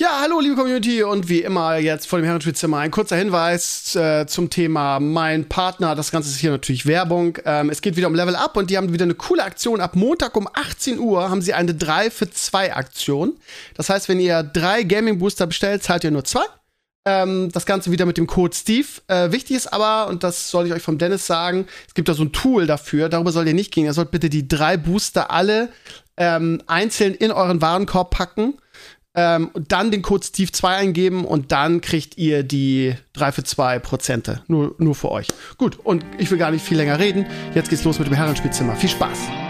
Ja, hallo liebe Community und wie immer jetzt vor dem Herrenspielzimmer ein kurzer Hinweis äh, zum Thema mein Partner. Das Ganze ist hier natürlich Werbung. Ähm, es geht wieder um Level Up und die haben wieder eine coole Aktion. Ab Montag um 18 Uhr haben sie eine 3 für 2 Aktion. Das heißt, wenn ihr drei Gaming Booster bestellt, zahlt ihr nur zwei. Ähm, das Ganze wieder mit dem Code Steve. Äh, wichtig ist aber, und das soll ich euch vom Dennis sagen, es gibt da so ein Tool dafür, darüber soll ihr nicht gehen. Ihr sollt bitte die drei Booster alle ähm, einzeln in euren Warenkorb packen ähm, und dann den Code Steve2 eingeben und dann kriegt ihr die 3 für 2 Prozente. Nur, nur für euch. Gut, und ich will gar nicht viel länger reden. Jetzt geht's los mit dem Herrenspielzimmer. Viel Spaß!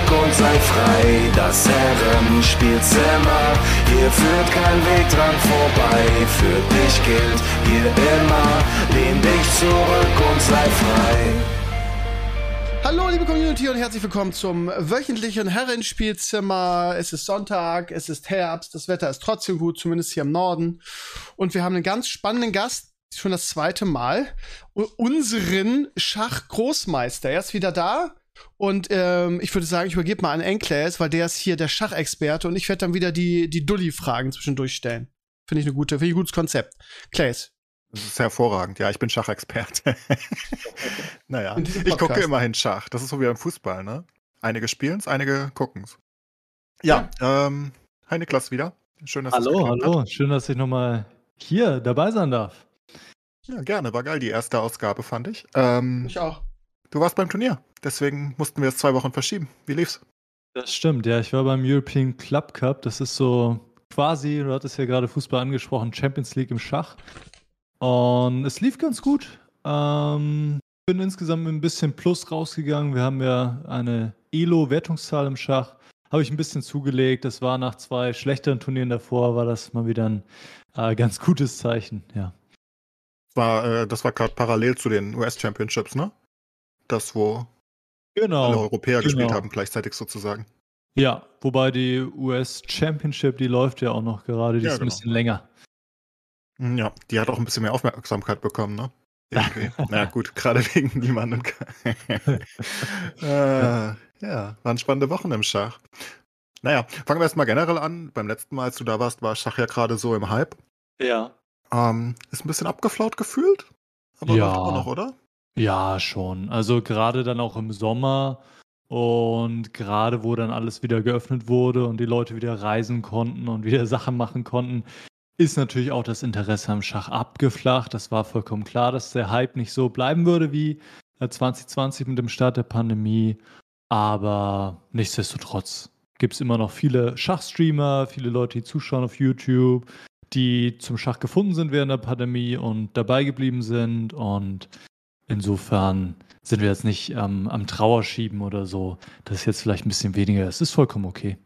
und sei frei. Das Herrenspielzimmer, hier führt kein Weg dran vorbei. Für dich gilt hier immer, lehn dich zurück und sei frei. Hallo, liebe Community und herzlich willkommen zum wöchentlichen Herrenspielzimmer. Es ist Sonntag, es ist Herbst, das Wetter ist trotzdem gut, zumindest hier im Norden. Und wir haben einen ganz spannenden Gast, schon das zweite Mal, unseren Schachgroßmeister. Er ist wieder da und ähm, ich würde sagen, ich übergebe mal an Enkles, weil der ist hier der Schachexperte und ich werde dann wieder die, die Dulli-Fragen zwischendurch stellen. Finde ich eine gute, finde ich ein gutes Konzept. Claes. Das ist hervorragend. Ja, ich bin Schachexperte. naja, ich gucke immerhin Schach. Das ist so wie beim Fußball, ne? Einige spielen's, einige gucken's. Ja, ja. ähm, hi Niklas wieder. Schön, dass Hallo, hallo. Hat. Schön, dass ich nochmal hier dabei sein darf. Ja, gerne. War geil, die erste Ausgabe, fand ich. Ähm, ich auch. Du warst beim Turnier. Deswegen mussten wir es zwei Wochen verschieben. Wie lief's? Das stimmt, ja. Ich war beim European Club Cup. Das ist so quasi, du hattest ja gerade Fußball angesprochen, Champions League im Schach. Und es lief ganz gut. Ähm, bin insgesamt mit ein bisschen Plus rausgegangen. Wir haben ja eine Elo-Wertungszahl im Schach. Habe ich ein bisschen zugelegt. Das war nach zwei schlechteren Turnieren davor, war das mal wieder ein äh, ganz gutes Zeichen, ja. War, äh, das war gerade parallel zu den US Championships, ne? Das, wo genau, alle Europäer genau. gespielt haben, gleichzeitig sozusagen. Ja, wobei die US Championship, die läuft ja auch noch gerade, die ja, ist genau. ein bisschen länger. Hm, ja, die hat auch ein bisschen mehr Aufmerksamkeit bekommen, ne? Irgendwie. Na gut, gerade wegen niemandem. äh, ja, waren spannende Wochen im Schach. Naja, fangen wir erstmal generell an. Beim letzten Mal, als du da warst, war Schach ja gerade so im Hype. Ja. Ähm, ist ein bisschen abgeflaut gefühlt. Aber ja. läuft noch, oder? Ja, schon. Also gerade dann auch im Sommer und gerade wo dann alles wieder geöffnet wurde und die Leute wieder reisen konnten und wieder Sachen machen konnten, ist natürlich auch das Interesse am Schach abgeflacht. Das war vollkommen klar, dass der Hype nicht so bleiben würde wie 2020 mit dem Start der Pandemie. Aber nichtsdestotrotz gibt es immer noch viele Schachstreamer, viele Leute, die zuschauen auf YouTube, die zum Schach gefunden sind während der Pandemie und dabei geblieben sind. Und Insofern sind wir jetzt nicht ähm, am Trauerschieben oder so. Das ist jetzt vielleicht ein bisschen weniger. Es ist vollkommen okay.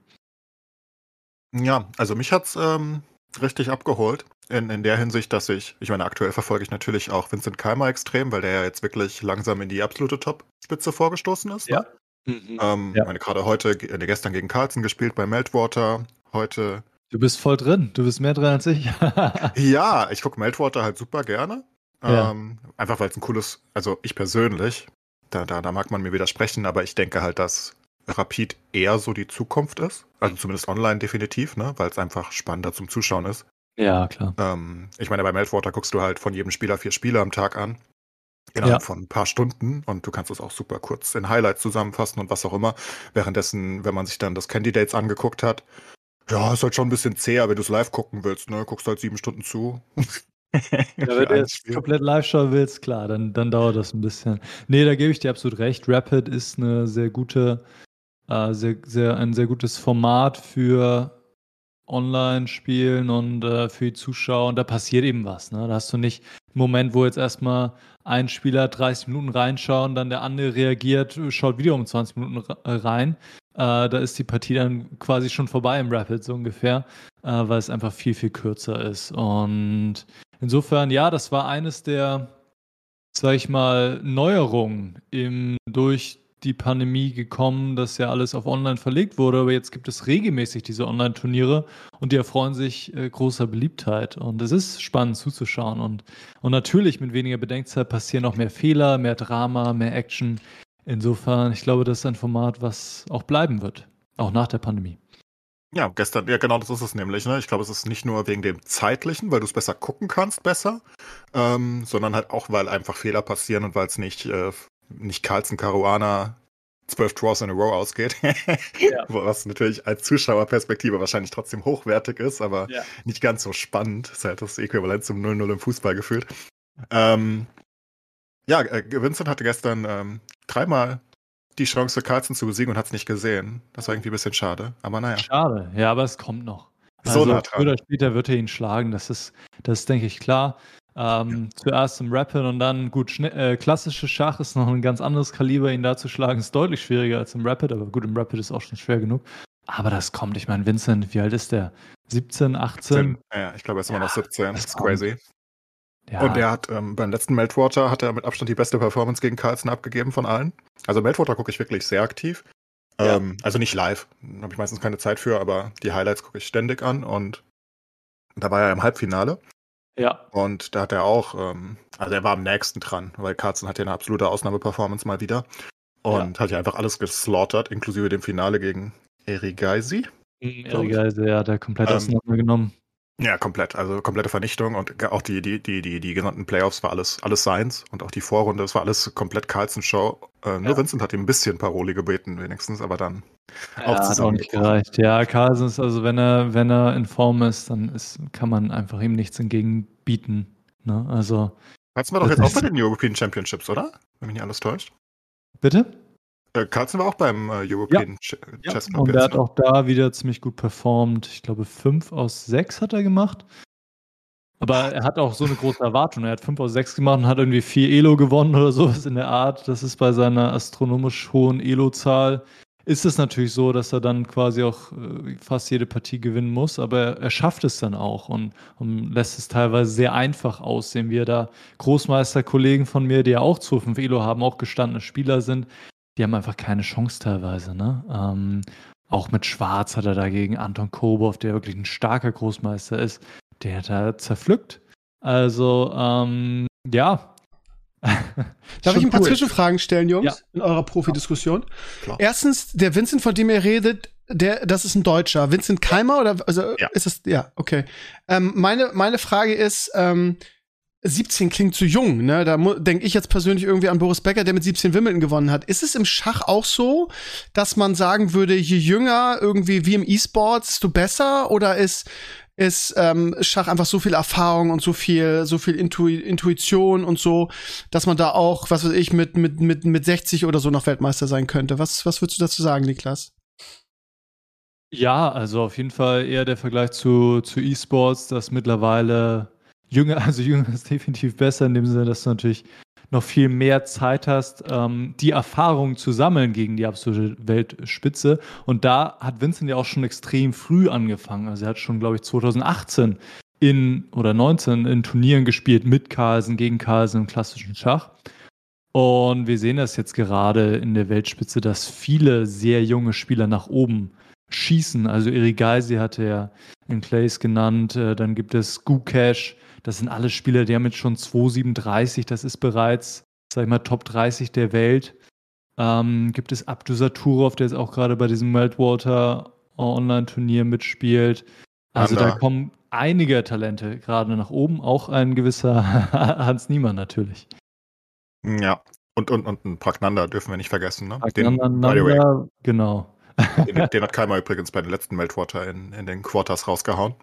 Ja, also mich hat's ähm, richtig abgeholt. In, in der Hinsicht, dass ich, ich meine, aktuell verfolge ich natürlich auch Vincent Keimer extrem, weil der ja jetzt wirklich langsam in die absolute Top-Spitze vorgestoßen ist. Ja. Ne? Mhm. Ähm, ja. meine, gerade heute, äh, gestern gegen Carlsen gespielt bei Meltwater, heute. Du bist voll drin, du bist mehr drin als ich. ja, ich gucke Meltwater halt super gerne. Ja. Ähm, einfach weil es ein cooles, also ich persönlich, da, da, da mag man mir widersprechen, aber ich denke halt, dass Rapid eher so die Zukunft ist. Also zumindest online definitiv, ne? weil es einfach spannender zum Zuschauen ist. Ja, klar. Ähm, ich meine, bei Meltwater guckst du halt von jedem Spieler vier Spiele am Tag an. Innerhalb ja. von ein paar Stunden und du kannst es auch super kurz in Highlights zusammenfassen und was auch immer. Währenddessen, wenn man sich dann das Candidates angeguckt hat, ja, ist halt schon ein bisschen zäher, wenn du es live gucken willst, ne? Guckst halt sieben Stunden zu. ja, wenn du jetzt komplett live schauen willst, klar, dann, dann dauert das ein bisschen. Nee, da gebe ich dir absolut recht. Rapid ist eine sehr gute, äh, sehr, sehr, ein sehr gutes Format für Online-Spielen und äh, für die Zuschauer. Und da passiert eben was. Ne? Da hast du nicht einen Moment, wo jetzt erstmal ein Spieler 30 Minuten reinschauen, dann der andere reagiert, schaut wieder um 20 Minuten rein. Äh, da ist die Partie dann quasi schon vorbei im Rapid, so ungefähr. äh, weil es einfach viel, viel kürzer ist. Und insofern, ja, das war eines der, sag ich mal, Neuerungen im, durch die Pandemie gekommen, dass ja alles auf online verlegt wurde, aber jetzt gibt es regelmäßig diese Online-Turniere und die erfreuen sich äh, großer Beliebtheit. Und es ist spannend zuzuschauen. Und, und natürlich mit weniger Bedenkzeit passieren auch mehr Fehler, mehr Drama, mehr Action. Insofern, ich glaube, das ist ein Format, was auch bleiben wird, auch nach der Pandemie. Ja, gestern, ja genau, das ist es nämlich. Ne? Ich glaube, es ist nicht nur wegen dem zeitlichen, weil du es besser gucken kannst, besser, ähm, sondern halt auch, weil einfach Fehler passieren und weil es nicht äh, nicht Carlson Caruana zwölf Draws in a row ausgeht. ja. Was natürlich als Zuschauerperspektive wahrscheinlich trotzdem hochwertig ist, aber ja. nicht ganz so spannend. Das ist halt das Äquivalent zum 0-0 im Fußball gefühlt. Ähm, ja, äh, Vincent hatte gestern ähm, dreimal die Chance, Carlson zu besiegen und hat es nicht gesehen. Das war irgendwie ein bisschen schade, aber naja. Schade, ja, aber es kommt noch. Also, so nah dran. Früher oder später wird er ihn schlagen, das ist, das ist, denke ich, klar. Ähm, zuerst im Rapid und dann, gut, äh, klassisches Schach ist noch ein ganz anderes Kaliber, ihn da zu schlagen, ist deutlich schwieriger als im Rapid, aber gut, im Rapid ist auch schon schwer genug. Aber das kommt, ich meine, Vincent, wie alt ist der? 17, 18? 17, ja, ich glaube, er ist immer noch 17, das ist crazy. Ja. Und er hat ähm, beim letzten Meltwater hat er mit Abstand die beste Performance gegen Carlson abgegeben von allen. Also Meltwater gucke ich wirklich sehr aktiv. Ja. Ähm, also nicht live, habe ich meistens keine Zeit für, aber die Highlights gucke ich ständig an und da war er im Halbfinale. Ja. Und da hat er auch, ähm, also er war am nächsten dran, weil Carlson hat ja eine absolute Ausnahmeperformance mal wieder. Und ja. hat ja einfach alles geslaughtert, inklusive dem Finale gegen Eri Geisi. Eri Geisi, ja, der komplett ähm, auseinandergenommen. Ja, komplett. Also komplette Vernichtung und auch die, die, die, die, die genannten Playoffs war alles, alles Seins und auch die Vorrunde, es war alles komplett Carlson-Show. Äh, nur ja. Vincent hat ihm ein bisschen Paroli gebeten, wenigstens, aber dann ja, auch zusammen. Hat auch nicht gereicht. Ja, Carlson ist, also wenn er, wenn er in Form ist, dann ist, kann man einfach ihm nichts entgegenbieten. Ne? Also. Hatten wir doch jetzt auch bei den European Championships, oder? Wenn mich nicht alles täuscht. Bitte? Äh, Carlsen war auch beim äh, European ja. Ja. Chess Club. Und er hat ne? auch da wieder ziemlich gut performt. Ich glaube, 5 aus 6 hat er gemacht. Aber er hat auch so eine große Erwartung. Er hat 5 aus 6 gemacht und hat irgendwie 4 Elo gewonnen oder sowas in der Art. Das ist bei seiner astronomisch hohen Elo-Zahl. Ist es natürlich so, dass er dann quasi auch äh, fast jede Partie gewinnen muss, aber er, er schafft es dann auch und, und, lässt es teilweise sehr einfach aussehen, wie er da Großmeisterkollegen von mir, die ja auch 2 5 Elo haben, auch gestandene Spieler sind, die haben einfach keine Chance teilweise. Ne? Ähm, auch mit Schwarz hat er dagegen Anton Kobov, der wirklich ein starker Großmeister ist, der hat er zerpflückt. Also, ähm, ja. Darf ich ein paar cool. Zwischenfragen stellen, Jungs, ja. in eurer Profidiskussion? Ja. Erstens, der Vincent, von dem ihr redet, der, das ist ein Deutscher. Vincent Keimer oder also ja. ist das? Ja, okay. Ähm, meine meine Frage ist, ähm, 17 klingt zu jung, ne? Da denke ich jetzt persönlich irgendwie an Boris Becker, der mit 17 Wimbledon gewonnen hat. Ist es im Schach auch so, dass man sagen würde, je jünger irgendwie wie im E-Sports, desto besser? Oder ist ist ähm, Schach einfach so viel Erfahrung und so viel so viel Intu Intuition und so, dass man da auch, was weiß ich, mit mit mit mit 60 oder so noch Weltmeister sein könnte. Was was würdest du dazu sagen, Niklas? Ja, also auf jeden Fall eher der Vergleich zu zu E-Sports, dass mittlerweile Jünger, also Jünger ist definitiv besser in dem Sinne, dass du natürlich noch viel mehr Zeit hast, ähm, die Erfahrung zu sammeln gegen die absolute Weltspitze. Und da hat Vincent ja auch schon extrem früh angefangen. Also er hat schon, glaube ich, 2018 in oder 19 in Turnieren gespielt mit Carlsen, gegen Carlsen im klassischen Schach. Und wir sehen das jetzt gerade in der Weltspitze, dass viele sehr junge Spieler nach oben schießen. Also Eric Geisi hatte ja in Clays genannt. Äh, dann gibt es Gukesh, das sind alle Spieler, die haben jetzt schon 2,37. Das ist bereits, sag ich mal, Top 30 der Welt. Ähm, gibt es Abdu Saturov, der jetzt auch gerade bei diesem Meltwater Online-Turnier mitspielt. Also da kommen einige Talente gerade nach oben, auch ein gewisser Hans Niemann natürlich. Ja, und, und, und ein Pragnanda dürfen wir nicht vergessen. Ne? Den, genau. Den, den hat Keimer übrigens bei den letzten Meltwater in, in den Quarters rausgehauen.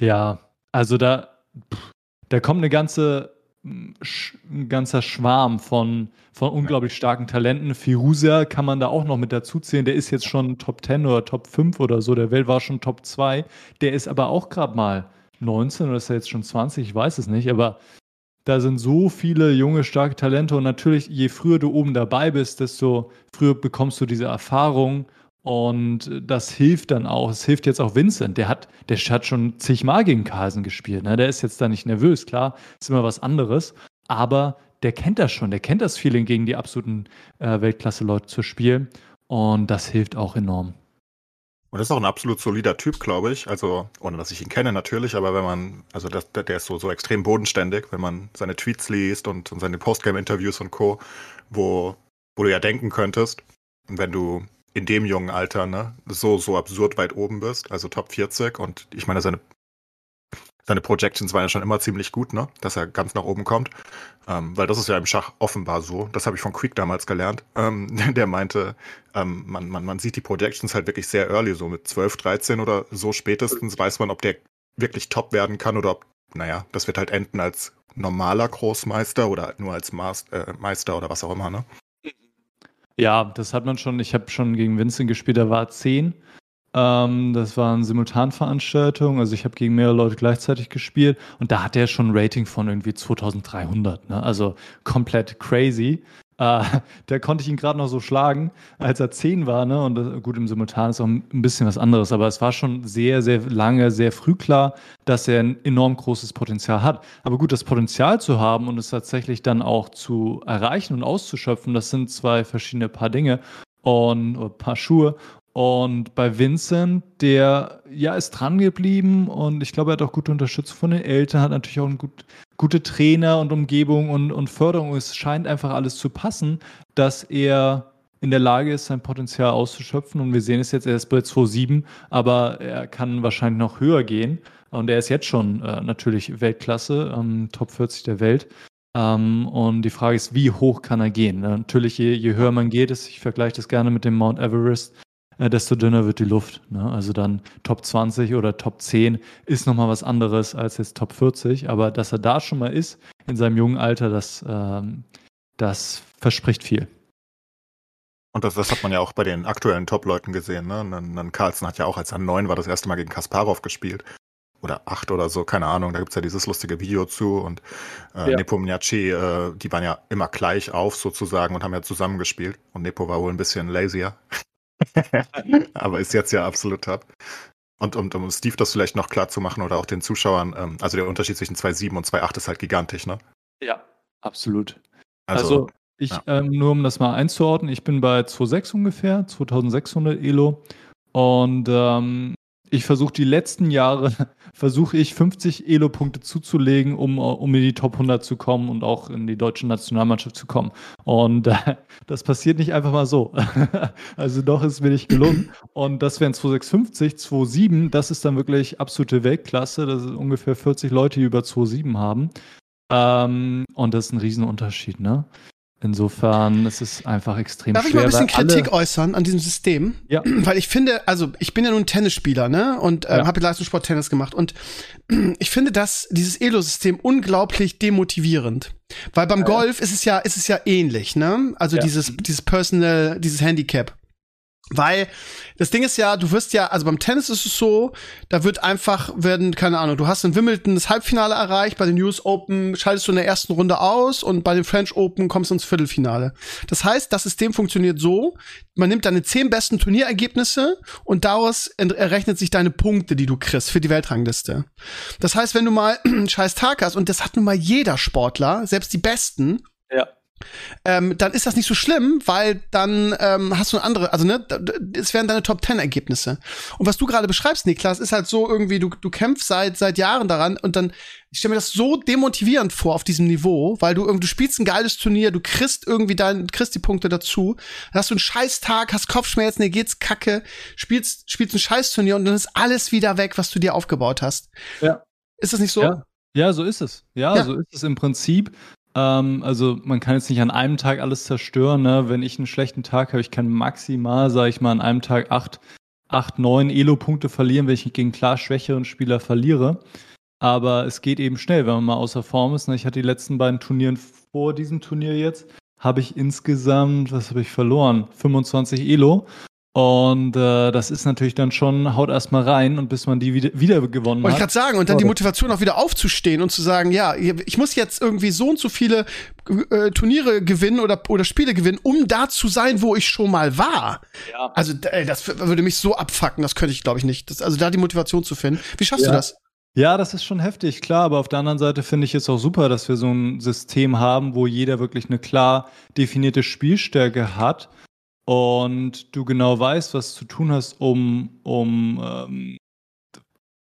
Ja, also da, pff, da kommt eine ganze, ein ganzer Schwarm von, von unglaublich starken Talenten. Firuza kann man da auch noch mit dazu zählen. Der ist jetzt schon Top 10 oder Top 5 oder so. Der Welt war schon Top 2. Der ist aber auch gerade mal 19 oder ist er jetzt schon 20? Ich weiß es nicht. Aber da sind so viele junge, starke Talente. Und natürlich, je früher du oben dabei bist, desto früher bekommst du diese Erfahrung Und das hilft dann auch. Es hilft jetzt auch Vincent. Der hat, der hat schon zigmal gegen Carlsen gespielt. Ne? Der ist jetzt da nicht nervös. Klar, ist immer was anderes. Aber der kennt das schon. Der kennt das Feeling, gegen die absoluten äh, Weltklasse-Leute zu spielen. Und das hilft auch enorm. Und das ist auch ein absolut solider Typ, glaube ich. Also, ohne dass ich ihn kenne natürlich, aber wenn man, also das, der ist so, so extrem bodenständig, wenn man seine Tweets liest und, und seine Postgame-Interviews und Co., wo, wo du ja denken könntest, wenn du in dem jungen Alter, ne, so, so absurd weit oben bist, also Top 40 und ich meine, seine, seine Projections waren ja schon immer ziemlich gut, ne, dass er ganz nach oben kommt, ähm, weil das ist ja im Schach offenbar so, das habe ich von Quick damals gelernt, ähm, der meinte, ähm, man, man, man sieht die Projections halt wirklich sehr early, so mit 12, 13 oder so spätestens weiß man, ob der wirklich top werden kann oder ob, naja, das wird halt enden als normaler Großmeister oder nur als Master, äh, Meister oder was auch immer, ne? Ja, das hat man schon. Ich habe schon gegen Vincent gespielt, da war 10. Ähm, das waren Simultanveranstaltungen, also ich habe gegen mehrere Leute gleichzeitig gespielt und da hat er schon ein Rating von irgendwie 2300, ne? also komplett crazy. Äh, da konnte ich ihn gerade noch so schlagen, als er 10 war, ne? Und das, gut, im Simultan ist auch ein bisschen was anderes, aber es war schon sehr, sehr lange, sehr früh klar, dass er ein enorm großes Potenzial hat. Aber gut, das Potenzial zu haben und es tatsächlich dann auch zu erreichen und auszuschöpfen, das sind zwei verschiedene Paar Dinge und oder Paar Schuhe. Und bei Vincent, der ja ist dran geblieben und ich glaube, er hat auch gute Unterstützung von den Eltern, hat natürlich auch einen gut, gute Trainer und Umgebung und, und Förderung. Es scheint einfach alles zu passen, dass er in der Lage ist, sein Potenzial auszuschöpfen. Und wir sehen es jetzt, er ist bei 2,7, aber er kann wahrscheinlich noch höher gehen. Und er ist jetzt schon äh, natürlich Weltklasse, ähm, Top 40 der Welt. Ähm, und die Frage ist, wie hoch kann er gehen? Natürlich, je, je höher man geht, ist, ich vergleiche das gerne mit dem Mount Everest, äh, desto dünner wird die Luft. Ne? Also dann Top 20 oder Top 10 ist nochmal was anderes als jetzt Top 40. Aber dass er da schon mal ist, in seinem jungen Alter, das, ähm, das verspricht viel. Und das, das, hat man ja auch bei den aktuellen Top-Leuten gesehen. Ne? Dann, dann Carlsen hat ja auch, als er neun war, das erste Mal gegen Kasparov gespielt. Oder acht oder so, keine Ahnung. Da gibt es ja dieses lustige Video zu. Und äh, ja. Nepomniachtchi, äh, die waren ja immer gleich auf sozusagen und haben ja zusammengespielt. Und Nepo war wohl ein bisschen lazier. Aber ist jetzt ja absolut top. Und um, um Steve das vielleicht noch klar zu machen oder auch den Zuschauern, ähm, also der Unterschied zwischen 2.7 und 2.8 ist halt gigantisch, ne? Ja, absolut. Also, also ich, ja. ähm, nur um das mal einzuordnen, ich bin bei 2.6 ungefähr, 2600 Elo. Und ähm, ich versuche die letzten Jahre, versuche ich 50 Elo-Punkte zuzulegen, um, um in die Top 100 zu kommen und auch in die deutsche Nationalmannschaft zu kommen. Und äh, das passiert nicht einfach mal so. also doch ist mir nicht gelungen. Und das wären 2650, 27, das ist dann wirklich absolute Weltklasse. Das sind ungefähr 40 Leute, die über 27 haben. Ähm, und das ist ein Riesenunterschied, ne? Insofern ist es einfach extrem Darf schwer. Darf ich mal ein bisschen Kritik äußern an diesem System? Ja. Weil ich finde, also ich bin ja nun Tennisspieler, ne? Und äh, ja. habe Leistungssport Tennis gemacht. Und ich finde das, dieses Elo-System unglaublich demotivierend. Weil beim Golf ist es ja, ist es ja ähnlich, ne? Also ja. dieses, dieses Personal, dieses Handicap. Weil das Ding ist ja, du wirst ja, also beim Tennis ist es so, da wird einfach, werden, keine Ahnung, du hast in Wimbledon das Halbfinale erreicht, bei den US Open schaltest du in der ersten Runde aus und bei den French Open kommst du ins Viertelfinale. Das heißt, das System funktioniert so, man nimmt deine zehn besten Turnierergebnisse und daraus errechnet sich deine Punkte, die du kriegst für die Weltrangliste. Das heißt, wenn du mal einen scheiß Tag hast, und das hat nun mal jeder Sportler, selbst die Besten, ja ähm, dann ist das nicht so schlimm, weil dann ähm, hast du eine andere, also ne, es wären deine Top Ten Ergebnisse. Und was du gerade beschreibst, Niklas, ist halt so irgendwie, du, du kämpfst seit seit Jahren daran und dann, ich stelle mir das so demotivierend vor auf diesem Niveau, weil du du spielst ein geiles Turnier, du kriegst irgendwie dein, kriegst die Punkte dazu, dann hast du einen Scheißtag, hast Kopfschmerzen, dir geht's kacke, spielst, spielst ein Scheißturnier und dann ist alles wieder weg, was du dir aufgebaut hast. Ja. Ist das nicht so? Ja. Ja, so ist es. Ja, ja, so ist es im Prinzip. Ähm, also man kann jetzt nicht an einem Tag alles zerstören. Ne? Wenn ich einen schlechten Tag habe, ich kann maximal, sage ich mal, an einem Tag acht, acht neun Elo-Punkte verlieren, wenn ich gegen klar schwächeren Spieler verliere. Aber es geht eben schnell, wenn man mal außer Form ist. Ne? Ich hatte die letzten beiden Turnieren vor diesem Turnier jetzt, habe ich insgesamt, was habe ich verloren? 25 Elo. Und äh, das ist natürlich dann schon, haut erstmal rein und bis man die wieder, wieder gewonnen Wollte hat. Wollte ich gerade sagen, und dann die Motivation auch wieder aufzustehen und zu sagen, ja, ich muss jetzt irgendwie so und so viele äh, Turniere gewinnen oder, oder Spiele gewinnen, um da zu sein, wo ich schon mal war. Ja. Also ey, das würde mich so abfacken, das könnte ich, glaube ich, nicht. Das, also da die Motivation zu finden. Wie schaffst ja. du das? Ja, das ist schon heftig, klar, aber auf der anderen Seite finde ich es auch super, dass wir so ein System haben, wo jeder wirklich eine klar definierte Spielstärke hat und du genau weißt, was zu tun hast, um, um, ähm,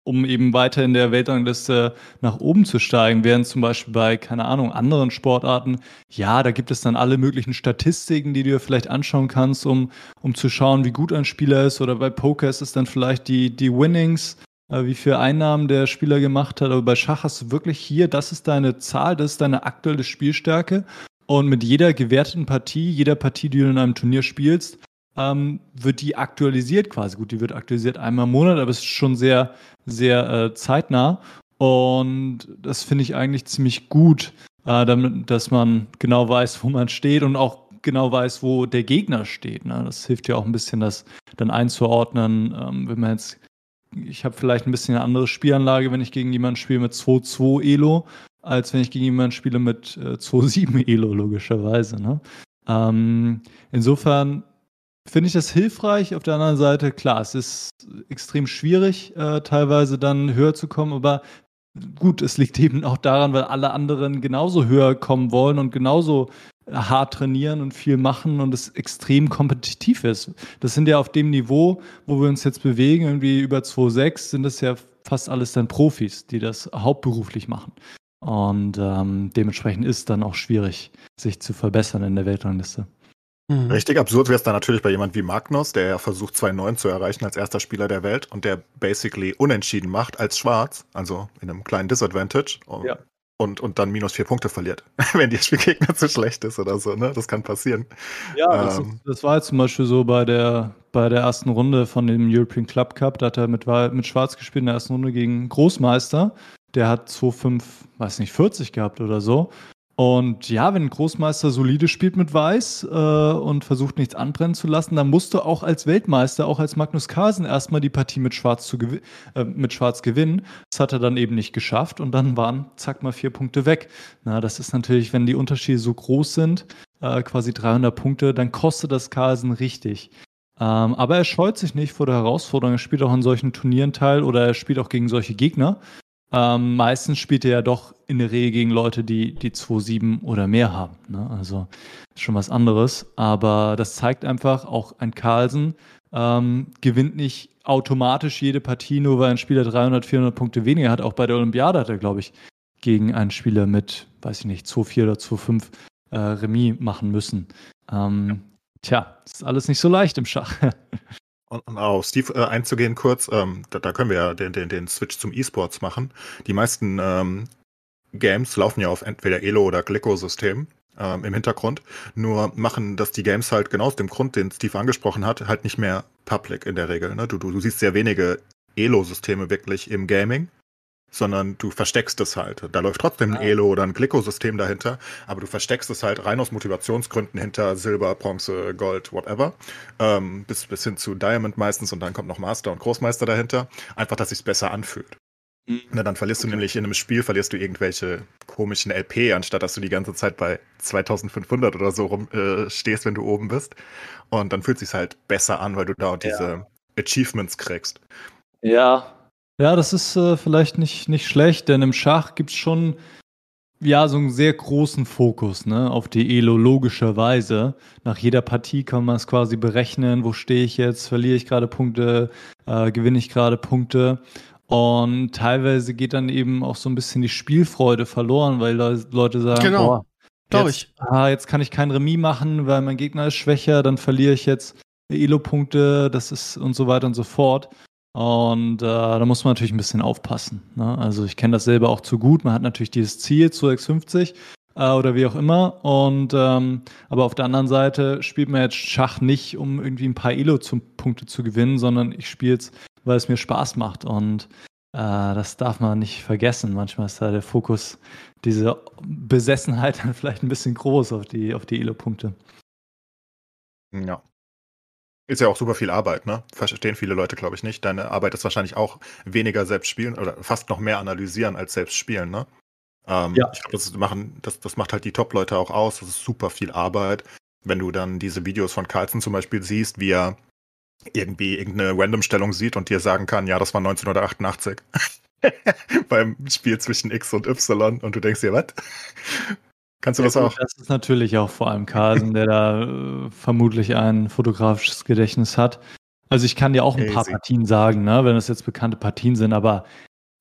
um eben weiter in der Weltrangliste nach oben zu steigen, während zum Beispiel bei, keine Ahnung, anderen Sportarten, ja, da gibt es dann alle möglichen Statistiken, die du dir vielleicht anschauen kannst, um, um zu schauen, wie gut ein Spieler ist, oder bei Poker ist es dann vielleicht die, die Winnings, äh, wie viel Einnahmen der Spieler gemacht hat, aber bei Schach hast du wirklich hier, das ist deine Zahl, das ist deine aktuelle Spielstärke und mit jeder gewerteten Partie, jeder Partie, die du in einem Turnier spielst, ähm, wird die aktualisiert quasi. Gut, die wird aktualisiert einmal im Monat, aber es ist schon sehr, sehr äh, zeitnah. Und das finde ich eigentlich ziemlich gut, äh, damit, dass man genau weiß, wo man steht und auch genau weiß, wo der Gegner steht. Ne? Das hilft ja auch ein bisschen, das dann einzuordnen, ähm, wenn man jetzt ich habe vielleicht ein bisschen eine andere Spielanlage, wenn ich gegen jemanden spiele mit 2-2 Elo, als wenn ich gegen jemanden spiele mit äh, 2-7 Elo, logischerweise. Ne? Ähm, insofern finde ich das hilfreich. Auf der anderen Seite, klar, es ist extrem schwierig, äh, teilweise dann höher zu kommen, aber gut, es liegt eben auch daran, weil alle anderen genauso höher kommen wollen und genauso hart trainieren und viel machen und es extrem kompetitiv ist. Das sind ja auf dem Niveau, wo wir uns jetzt bewegen, irgendwie über 2,6, sind das ja fast alles dann Profis, die das hauptberuflich machen. Und ähm, dementsprechend ist es dann auch schwierig, sich zu verbessern in der Weltrangliste. Mhm. Richtig absurd wäre es dann natürlich bei jemand wie Magnus, der ja versucht 2-9 zu erreichen als erster Spieler der Welt und der basically unentschieden macht als Schwarz, also in einem kleinen Disadvantage. Ja. Und, und dann minus vier Punkte verliert, wenn der Spielgegner zu schlecht ist oder so, ne? Das kann passieren. Ja, ähm, das, ist, das, war jetzt zum Beispiel so bei der, bei der ersten Runde von dem European Club Cup. Da hat er mit, mit Schwarz gespielt in der ersten Runde gegen Großmeister der hat 2,5, weiß nicht, 40 gehabt oder so. Und ja, wenn ein Großmeister solide spielt mit Weiß äh, und versucht nichts anbrennen zu lassen, dann musst du auch als Weltmeister, auch als Magnus Carlsen erstmal die Partie mit Schwarz, zu äh, mit Schwarz gewinnen. Das hat er dann eben nicht geschafft und dann waren zack mal vier Punkte weg. Na, das ist natürlich, wenn die Unterschiede so groß sind, äh, quasi 300 Punkte, dann kostet das Carlsen richtig. Ähm, aber er scheut sich nicht vor der Herausforderung. Er spielt auch an solchen Turnieren teil oder er spielt auch gegen solche Gegner. Ähm, meistens spielt er ja doch in der Regel gegen Leute, die die 2-7 oder mehr haben. Ne? Also schon was anderes. Aber das zeigt einfach, auch ein Carlsen ähm, gewinnt nicht automatisch jede Partie, nur weil ein Spieler 300, 400 Punkte weniger hat. Auch bei der Olympiade hat er, glaube ich, gegen einen Spieler mit, weiß ich nicht, 2-4 oder 2-5 äh, Remis machen müssen. Ähm, ja. Tja, ist alles nicht so leicht im Schach. Und auf Steve äh, einzugehen kurz, ähm, da, da, können wir ja den, den, den Switch zum E-Sports machen. Die meisten ähm, Games laufen ja auf entweder Elo oder Glyco-System ähm, im Hintergrund. Nur machen das die Games halt genau aus dem Grund, den Steve angesprochen hat, halt nicht mehr public in der Regel. Ne? Du, du, du siehst sehr wenige Elo-Systeme wirklich im Gaming sondern du versteckst es halt. Da läuft trotzdem ein ah. Elo oder ein Glyko-System dahinter, aber du versteckst es halt rein aus Motivationsgründen hinter Silber, Bronze, Gold, whatever, ähm, bis, bis hin zu Diamond meistens und dann kommt noch Master und Großmeister dahinter. Einfach, dass sich's besser anfühlt. Mhm. Na, dann verlierst okay. du nämlich in einem Spiel, verlierst du irgendwelche komischen LP, anstatt dass du die ganze Zeit bei 2500 oder so rum äh, stehst, wenn du oben bist. Und dann fühlt sich's halt besser an, weil du da ja. diese Achievements kriegst. Ja, ja, das ist äh, vielleicht nicht, nicht schlecht, denn im Schach gibt es schon ja so einen sehr großen Fokus ne, auf die Elo, logischerweise. Nach jeder Partie kann man es quasi berechnen, wo stehe ich jetzt, verliere ich gerade Punkte, äh, gewinne ich gerade Punkte. Und teilweise geht dann eben auch so ein bisschen die Spielfreude verloren, weil Leute sagen, genau. boah, Glaube ich. Ah, jetzt kann ich kein Remis machen, weil mein Gegner ist schwächer, dann verliere ich jetzt Elo-Punkte, das ist und so weiter und so fort. Und äh, da muss man natürlich ein bisschen aufpassen. Ne? Also ich kenne das selber auch zu gut. Man hat natürlich dieses Ziel zu X50 äh, oder wie auch immer. Und ähm, aber auf der anderen Seite spielt man jetzt Schach nicht, um irgendwie ein paar Elo-Punkte zu gewinnen, sondern ich spiele es, weil es mir Spaß macht. Und äh, das darf man nicht vergessen. Manchmal ist da der Fokus, diese Besessenheit dann vielleicht ein bisschen groß auf die, auf die Elo-Punkte. Ja. Ist ja auch super viel Arbeit, ne? Verstehen viele Leute, glaube ich, nicht. Deine Arbeit ist wahrscheinlich auch weniger selbst spielen oder fast noch mehr analysieren als selbst spielen, ne? Ähm, ja. Ich glaube, das, das, das macht halt die Top-Leute auch aus. Das ist super viel Arbeit. Wenn du dann diese Videos von Carlson zum Beispiel siehst, wie er irgendwie irgendeine Random-Stellung sieht und dir sagen kann, ja, das war 1988. Beim Spiel zwischen X und Y und du denkst dir, was? Kannst du ja, das auch? Das ist natürlich auch vor allem Carlsen, der da äh, vermutlich ein fotografisches Gedächtnis hat. Also ich kann dir auch ein Crazy. paar Partien sagen, ne, wenn das jetzt bekannte Partien sind, aber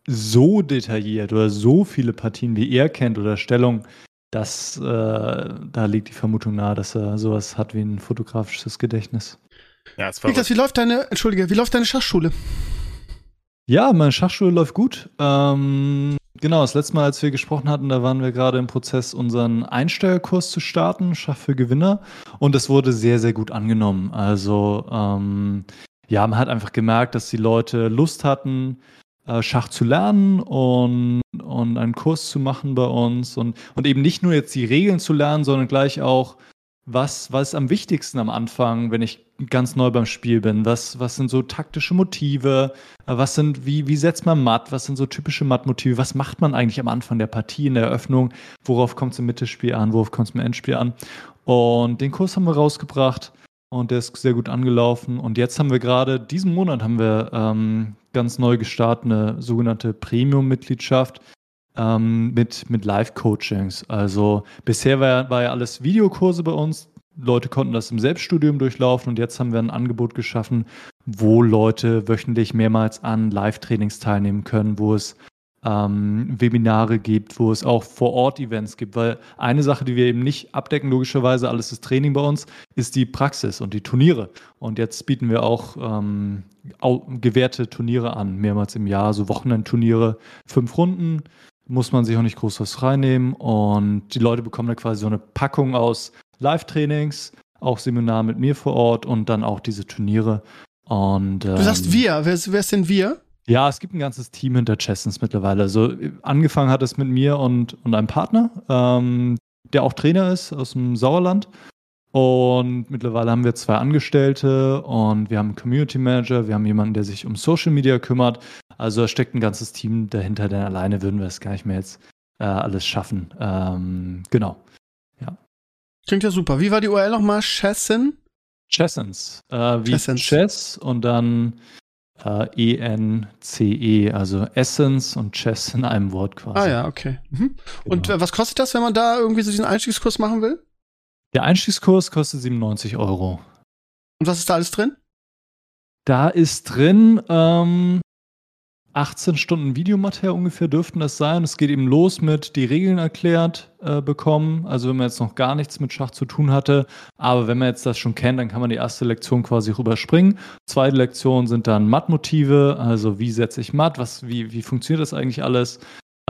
so detailliert oder so viele Partien wie er kennt oder Stellung, das, äh, da liegt die Vermutung nahe, dass er sowas hat wie ein fotografisches Gedächtnis. Ja, Niklas, wie läuft deine, entschuldige, wie läuft deine Schachschule? Ja, meine Schachschule läuft gut. Ähm, genau, das letzte Mal, als wir gesprochen hatten, da waren wir gerade im Prozess, unseren Einsteigerkurs zu starten, Schach für Gewinner. Und das wurde sehr, sehr gut angenommen. Also, ähm, ja, man hat einfach gemerkt, dass die Leute Lust hatten, äh, Schach zu lernen und, und einen Kurs zu machen bei uns und, und eben nicht nur jetzt die Regeln zu lernen, sondern gleich auch, was, was ist am wichtigsten am Anfang, wenn ich ganz neu beim Spiel bin? Was, was sind so taktische Motive? Äh, was sind, wie, wie setzt man Matt? Was sind so typische Matt-Motive? Was macht man eigentlich am Anfang der Partie, in der Eröffnung? Worauf kommt es im Mittelspiel an? Worauf kommt es im Endspiel an? Und den Kurs haben wir rausgebracht und der ist sehr gut angelaufen. Und jetzt haben wir gerade, diesen Monat haben wir ähm, ganz neu gestartet, eine sogenannte Premium-Mitgliedschaft ähm, mit, mit Live-Coachings. Also bisher war, war ja alles Videokurse bei uns. Leute konnten das im Selbststudium durchlaufen und jetzt haben wir ein Angebot geschaffen, wo Leute wöchentlich mehrmals an Live-Trainings teilnehmen können, wo es ähm, Webinare gibt, wo es auch Vor-Ort-Events gibt, weil eine Sache, die wir eben nicht abdecken, logischerweise, alles ist Training bei uns, ist die Praxis und die Turniere. Und jetzt bieten wir auch ähm, gewährte Turniere an, mehrmals im Jahr, so Wochenendturniere, fünf Runden, muss man sich auch nicht groß was reinnehmen und die Leute bekommen da quasi so eine Packung aus Live-Trainings, auch Seminar mit mir vor Ort und dann auch diese Turniere. Und, ähm, du sagst ähm, wir, wer, wer ist denn wir? Ja, es gibt ein ganzes Team hinter Chessens mittlerweile. Also angefangen hat es mit mir und, und einem Partner, ähm, der auch Trainer ist aus dem Sauerland. Und mittlerweile haben wir zwei Angestellte und wir haben einen Community Manager, wir haben jemanden, der sich um Social Media kümmert. Also da steckt ein ganzes Team dahinter, denn alleine würden wir es gar nicht mehr jetzt äh, alles schaffen. Ähm, genau. Ja. Klingt ja super. Wie war die URL nochmal? Chessin? Chessens. Äh, wie Chessens. Chess und dann äh, E-N-C-E, -E, also Essence und Chess in einem Wort quasi. Ah ja, okay. Mhm. Genau. Und äh, was kostet das, wenn man da irgendwie so diesen Einstiegskurs machen will? Der Einstiegskurs kostet 97 Euro. Und was ist da alles drin? Da ist drin ähm, 18 Stunden Videomaterial ungefähr dürften das sein. Es geht eben los mit die Regeln erklärt äh, bekommen. Also wenn man jetzt noch gar nichts mit Schach zu tun hatte, aber wenn man jetzt das schon kennt, dann kann man die erste Lektion quasi rüberspringen. Zweite Lektion sind dann Mattmotive, also wie setze ich Matt, was, wie, wie funktioniert das eigentlich alles?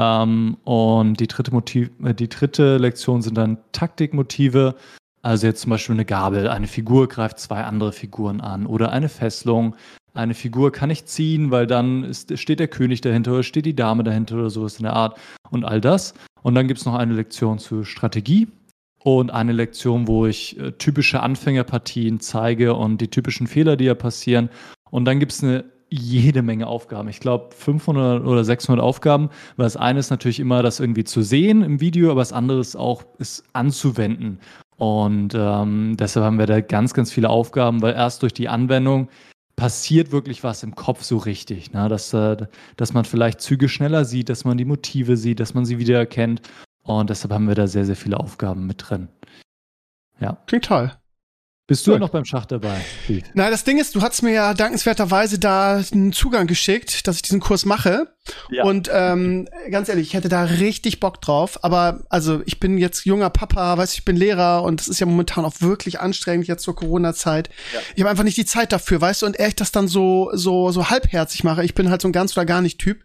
Ähm, und die dritte, Motiv, äh, die dritte Lektion sind dann Taktikmotive. Also jetzt zum Beispiel eine Gabel, eine Figur greift zwei andere Figuren an oder eine Fesselung. Eine Figur kann ich ziehen, weil dann ist, steht der König dahinter oder steht die Dame dahinter oder sowas in der Art und all das. Und dann gibt es noch eine Lektion zur Strategie und eine Lektion, wo ich äh, typische Anfängerpartien zeige und die typischen Fehler, die ja passieren. Und dann gibt es eine jede Menge Aufgaben. Ich glaube 500 oder 600 Aufgaben, weil das eine ist natürlich immer, das irgendwie zu sehen im Video, aber das andere ist auch, es anzuwenden. Und ähm, deshalb haben wir da ganz, ganz viele Aufgaben, weil erst durch die Anwendung passiert wirklich was im Kopf so richtig. Ne? Dass, äh, dass man vielleicht Züge schneller sieht, dass man die Motive sieht, dass man sie wiedererkennt. Und deshalb haben wir da sehr, sehr viele Aufgaben mit drin. Ja. Klingt toll. Bist du Gut. noch beim Schach dabei? Na, das Ding ist, du hast mir ja dankenswerterweise da einen Zugang geschickt, dass ich diesen Kurs mache. Ja. Und ähm, ganz ehrlich, ich hätte da richtig Bock drauf. Aber also ich bin jetzt junger Papa, weiß ich bin Lehrer und es ist ja momentan auch wirklich anstrengend jetzt zur Corona-Zeit. Ja. Ich habe einfach nicht die Zeit dafür, weißt du, und eher ich das dann so so so halbherzig mache. Ich bin halt so ein ganz oder gar nicht Typ.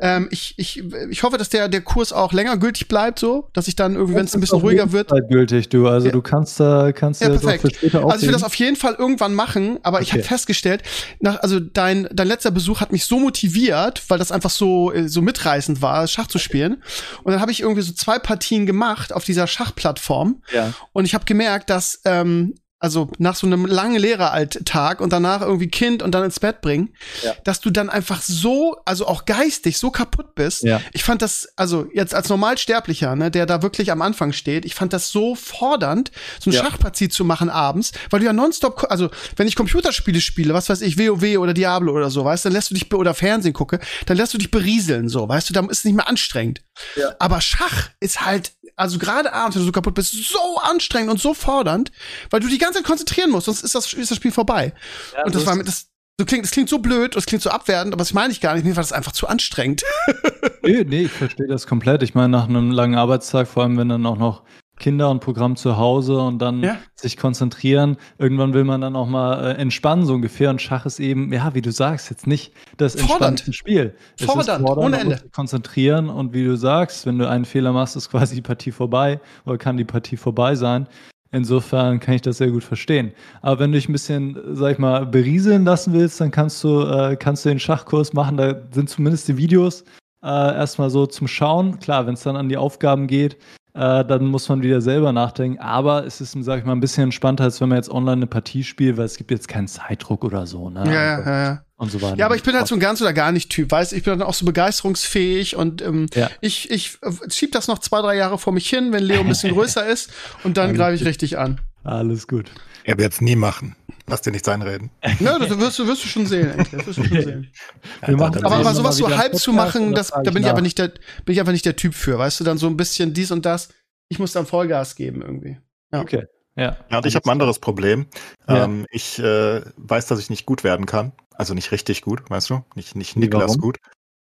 Ähm, ich, ich, ich hoffe, dass der, der Kurs auch länger gültig bleibt, so, dass ich dann irgendwie, wenn es ein bisschen ruhiger wird. gültig, du. Also ja. du kannst da, kannst ja, perfekt. für später Also ich will das auf jeden Fall irgendwann machen, aber okay. ich habe festgestellt, nach, also dein, dein letzter Besuch hat mich so motiviert, weil das einfach so, äh, so mitreißend war, Schach zu spielen. Und dann habe ich irgendwie so zwei Partien gemacht auf dieser Schachplattform. Ja. Und ich habe gemerkt, dass ähm, also nach so einem langen Lehreralltag und danach irgendwie Kind und dann ins Bett bringen, ja. dass du dann einfach so, also auch geistig so kaputt bist. Ja. Ich fand das, also jetzt als Normalsterblicher, ne, der da wirklich am Anfang steht, ich fand das so fordernd, so ein ja. Schachpartie zu machen abends, weil du ja nonstop, also wenn ich Computerspiele spiele, was weiß ich, WoW oder Diablo oder so, weißt, dann lässt du dich, oder Fernsehen gucke, dann lässt du dich berieseln, so, weißt du, dann ist es nicht mehr anstrengend. Ja. Aber Schach ist halt, also gerade abends, wenn du so kaputt bist, so anstrengend und so fordernd, weil du die ganze Zeit konzentrieren musst, sonst ist das, ist das Spiel vorbei. Ja, und das war mit, das, so klingt, das klingt so blöd, das klingt so abwertend, aber das meine ich gar nicht. Mir war das einfach zu anstrengend. nee, nee, ich verstehe das komplett. Ich meine, nach einem langen Arbeitstag, vor allem wenn dann auch noch Kinder und Programm zu Hause und dann ja. sich konzentrieren. Irgendwann will man dann auch mal äh, entspannen, so ungefähr. Und Schach ist eben, ja, wie du sagst, jetzt nicht das entspannte Spiel. Es fordernd, ist fordernd, ohne Ende. Konzentrieren und wie du sagst, wenn du einen Fehler machst, ist quasi die Partie vorbei oder kann die Partie vorbei sein. Insofern kann ich das sehr gut verstehen. Aber wenn du dich ein bisschen, sag ich mal, berieseln lassen willst, dann kannst du, äh, kannst du den Schachkurs machen. Da sind zumindest die Videos äh, erstmal so zum Schauen. Klar, wenn es dann an die Aufgaben geht, äh, dann muss man wieder selber nachdenken. Aber es ist, sag ich mal, ein bisschen entspannter, als wenn man jetzt online eine Partie spielt, weil es gibt jetzt keinen Zeitdruck oder so. Ne? Ja, also, ja, ja. Und so weiter. Ja, aber ich bin halt so ein ganz oder gar nicht Typ, weißt ich bin dann auch so begeisterungsfähig und ähm, ja. ich, ich schieb das noch zwei, drei Jahre vor mich hin, wenn Leo ein bisschen größer ist und dann greife ich richtig an. Alles gut. Er wird es nie machen. Lass dir nichts einreden. Ja, das wirst du, wirst du schon sehen, Das wirst du schon sehen. aber, aber sowas so halb zu machen, das, da bin ich aber nicht der, bin ich einfach nicht der Typ für, weißt du, dann so ein bisschen dies und das. Ich muss dann Vollgas geben irgendwie. Ja. Okay. Ja. ja, und ich habe ein anderes Problem. Ja. Ähm, ich äh, weiß, dass ich nicht gut werden kann. Also nicht richtig gut, weißt du? Nicht, nicht Niklas Warum? gut.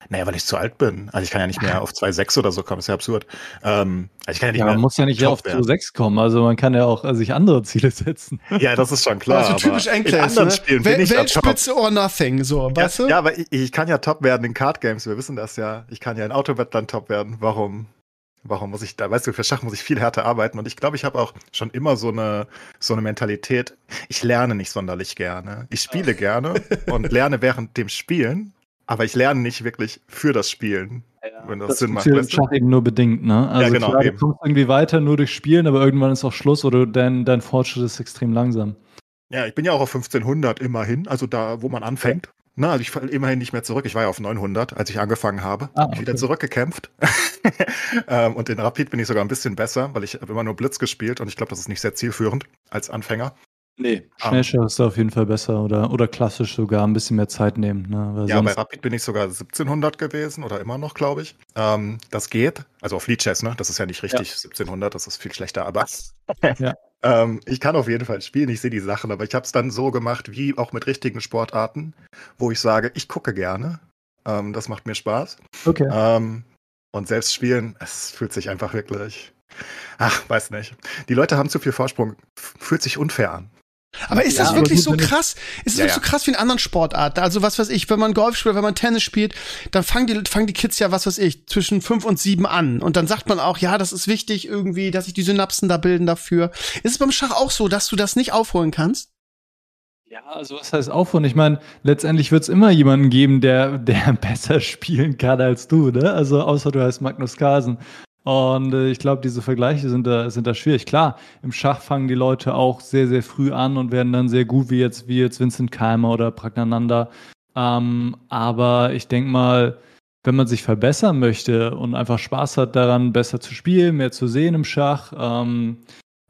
Naja, weil ich zu alt bin. Also ich kann ja nicht mehr auf 2,6 oder so kommen, das ist ja absurd. Ähm, also ich kann ja nicht ja, man mehr muss ja nicht auf 2,6 kommen, also man kann ja auch äh, sich andere Ziele setzen. Ja, das ist schon klar. Also typisch anderen ne? Spielen bin ich Weltspitze or nothing, so, ja, weißt du? Ja, aber ich, ich, kann ja top werden in Card Games, wir wissen das ja. Ich kann ja in Autowettland top werden. Warum? Warum muss ich da, weißt du, für Schach muss ich viel härter arbeiten und ich glaube, ich habe auch schon immer so eine, so eine Mentalität. Ich lerne nicht sonderlich gerne. Ich spiele gerne und lerne während dem Spielen, aber ich lerne nicht wirklich für das Spielen. Ja, wenn das, das Sinn macht. Du? Schach eben nur bedingt, ne? Also ja, genau, klar, du kommst irgendwie weiter nur durch Spielen, aber irgendwann ist auch Schluss oder dein, dein Fortschritt ist extrem langsam. Ja, ich bin ja auch auf 1500 immerhin, also da, wo man anfängt. Na, also ich falle immerhin nicht mehr zurück. Ich war ja auf 900, als ich angefangen habe. Ah, okay. Wieder zurückgekämpft. ähm, und in Rapid bin ich sogar ein bisschen besser, weil ich habe immer nur Blitz gespielt und ich glaube, das ist nicht sehr zielführend als Anfänger. Nee, Schnellschach ist auf jeden Fall besser oder, oder klassisch sogar ein bisschen mehr Zeit nehmen. Ne? ja, bei Rapid bin ich sogar 1700 gewesen oder immer noch, glaube ich. Ähm, das geht. Also auf Lead Chess, ne? Das ist ja nicht richtig ja. 1700, das ist viel schlechter, aber ja. ähm, ich kann auf jeden Fall spielen, ich sehe die Sachen, aber ich habe es dann so gemacht, wie auch mit richtigen Sportarten, wo ich sage, ich gucke gerne. Ähm, das macht mir Spaß. Okay. Ähm, und selbst spielen, es fühlt sich einfach wirklich. Ach, weiß nicht. Die Leute haben zu viel Vorsprung. Fühlt sich unfair an. Aber ist das wirklich so krass? Ist es ja, wirklich so krass wie in anderen Sportarten? Also was weiß ich, wenn man Golf spielt, wenn man Tennis spielt, dann fangen die, fangen die Kids ja, was weiß ich, zwischen fünf und sieben an. Und dann sagt man auch, ja, das ist wichtig irgendwie, dass sich die Synapsen da bilden dafür. Ist es beim Schach auch so, dass du das nicht aufholen kannst? Ja, also was heißt aufholen? Ich meine, letztendlich wird es immer jemanden geben, der, der besser spielen kann als du, ne? Also außer du heißt Magnus Carlsen. Und äh, ich glaube, diese Vergleiche sind da, sind da schwierig. Klar, im Schach fangen die Leute auch sehr, sehr früh an und werden dann sehr gut, wie jetzt, wie jetzt Vincent Keimer oder Pragnananda. Ähm, aber ich denke mal, wenn man sich verbessern möchte und einfach Spaß hat daran, besser zu spielen, mehr zu sehen im Schach ähm,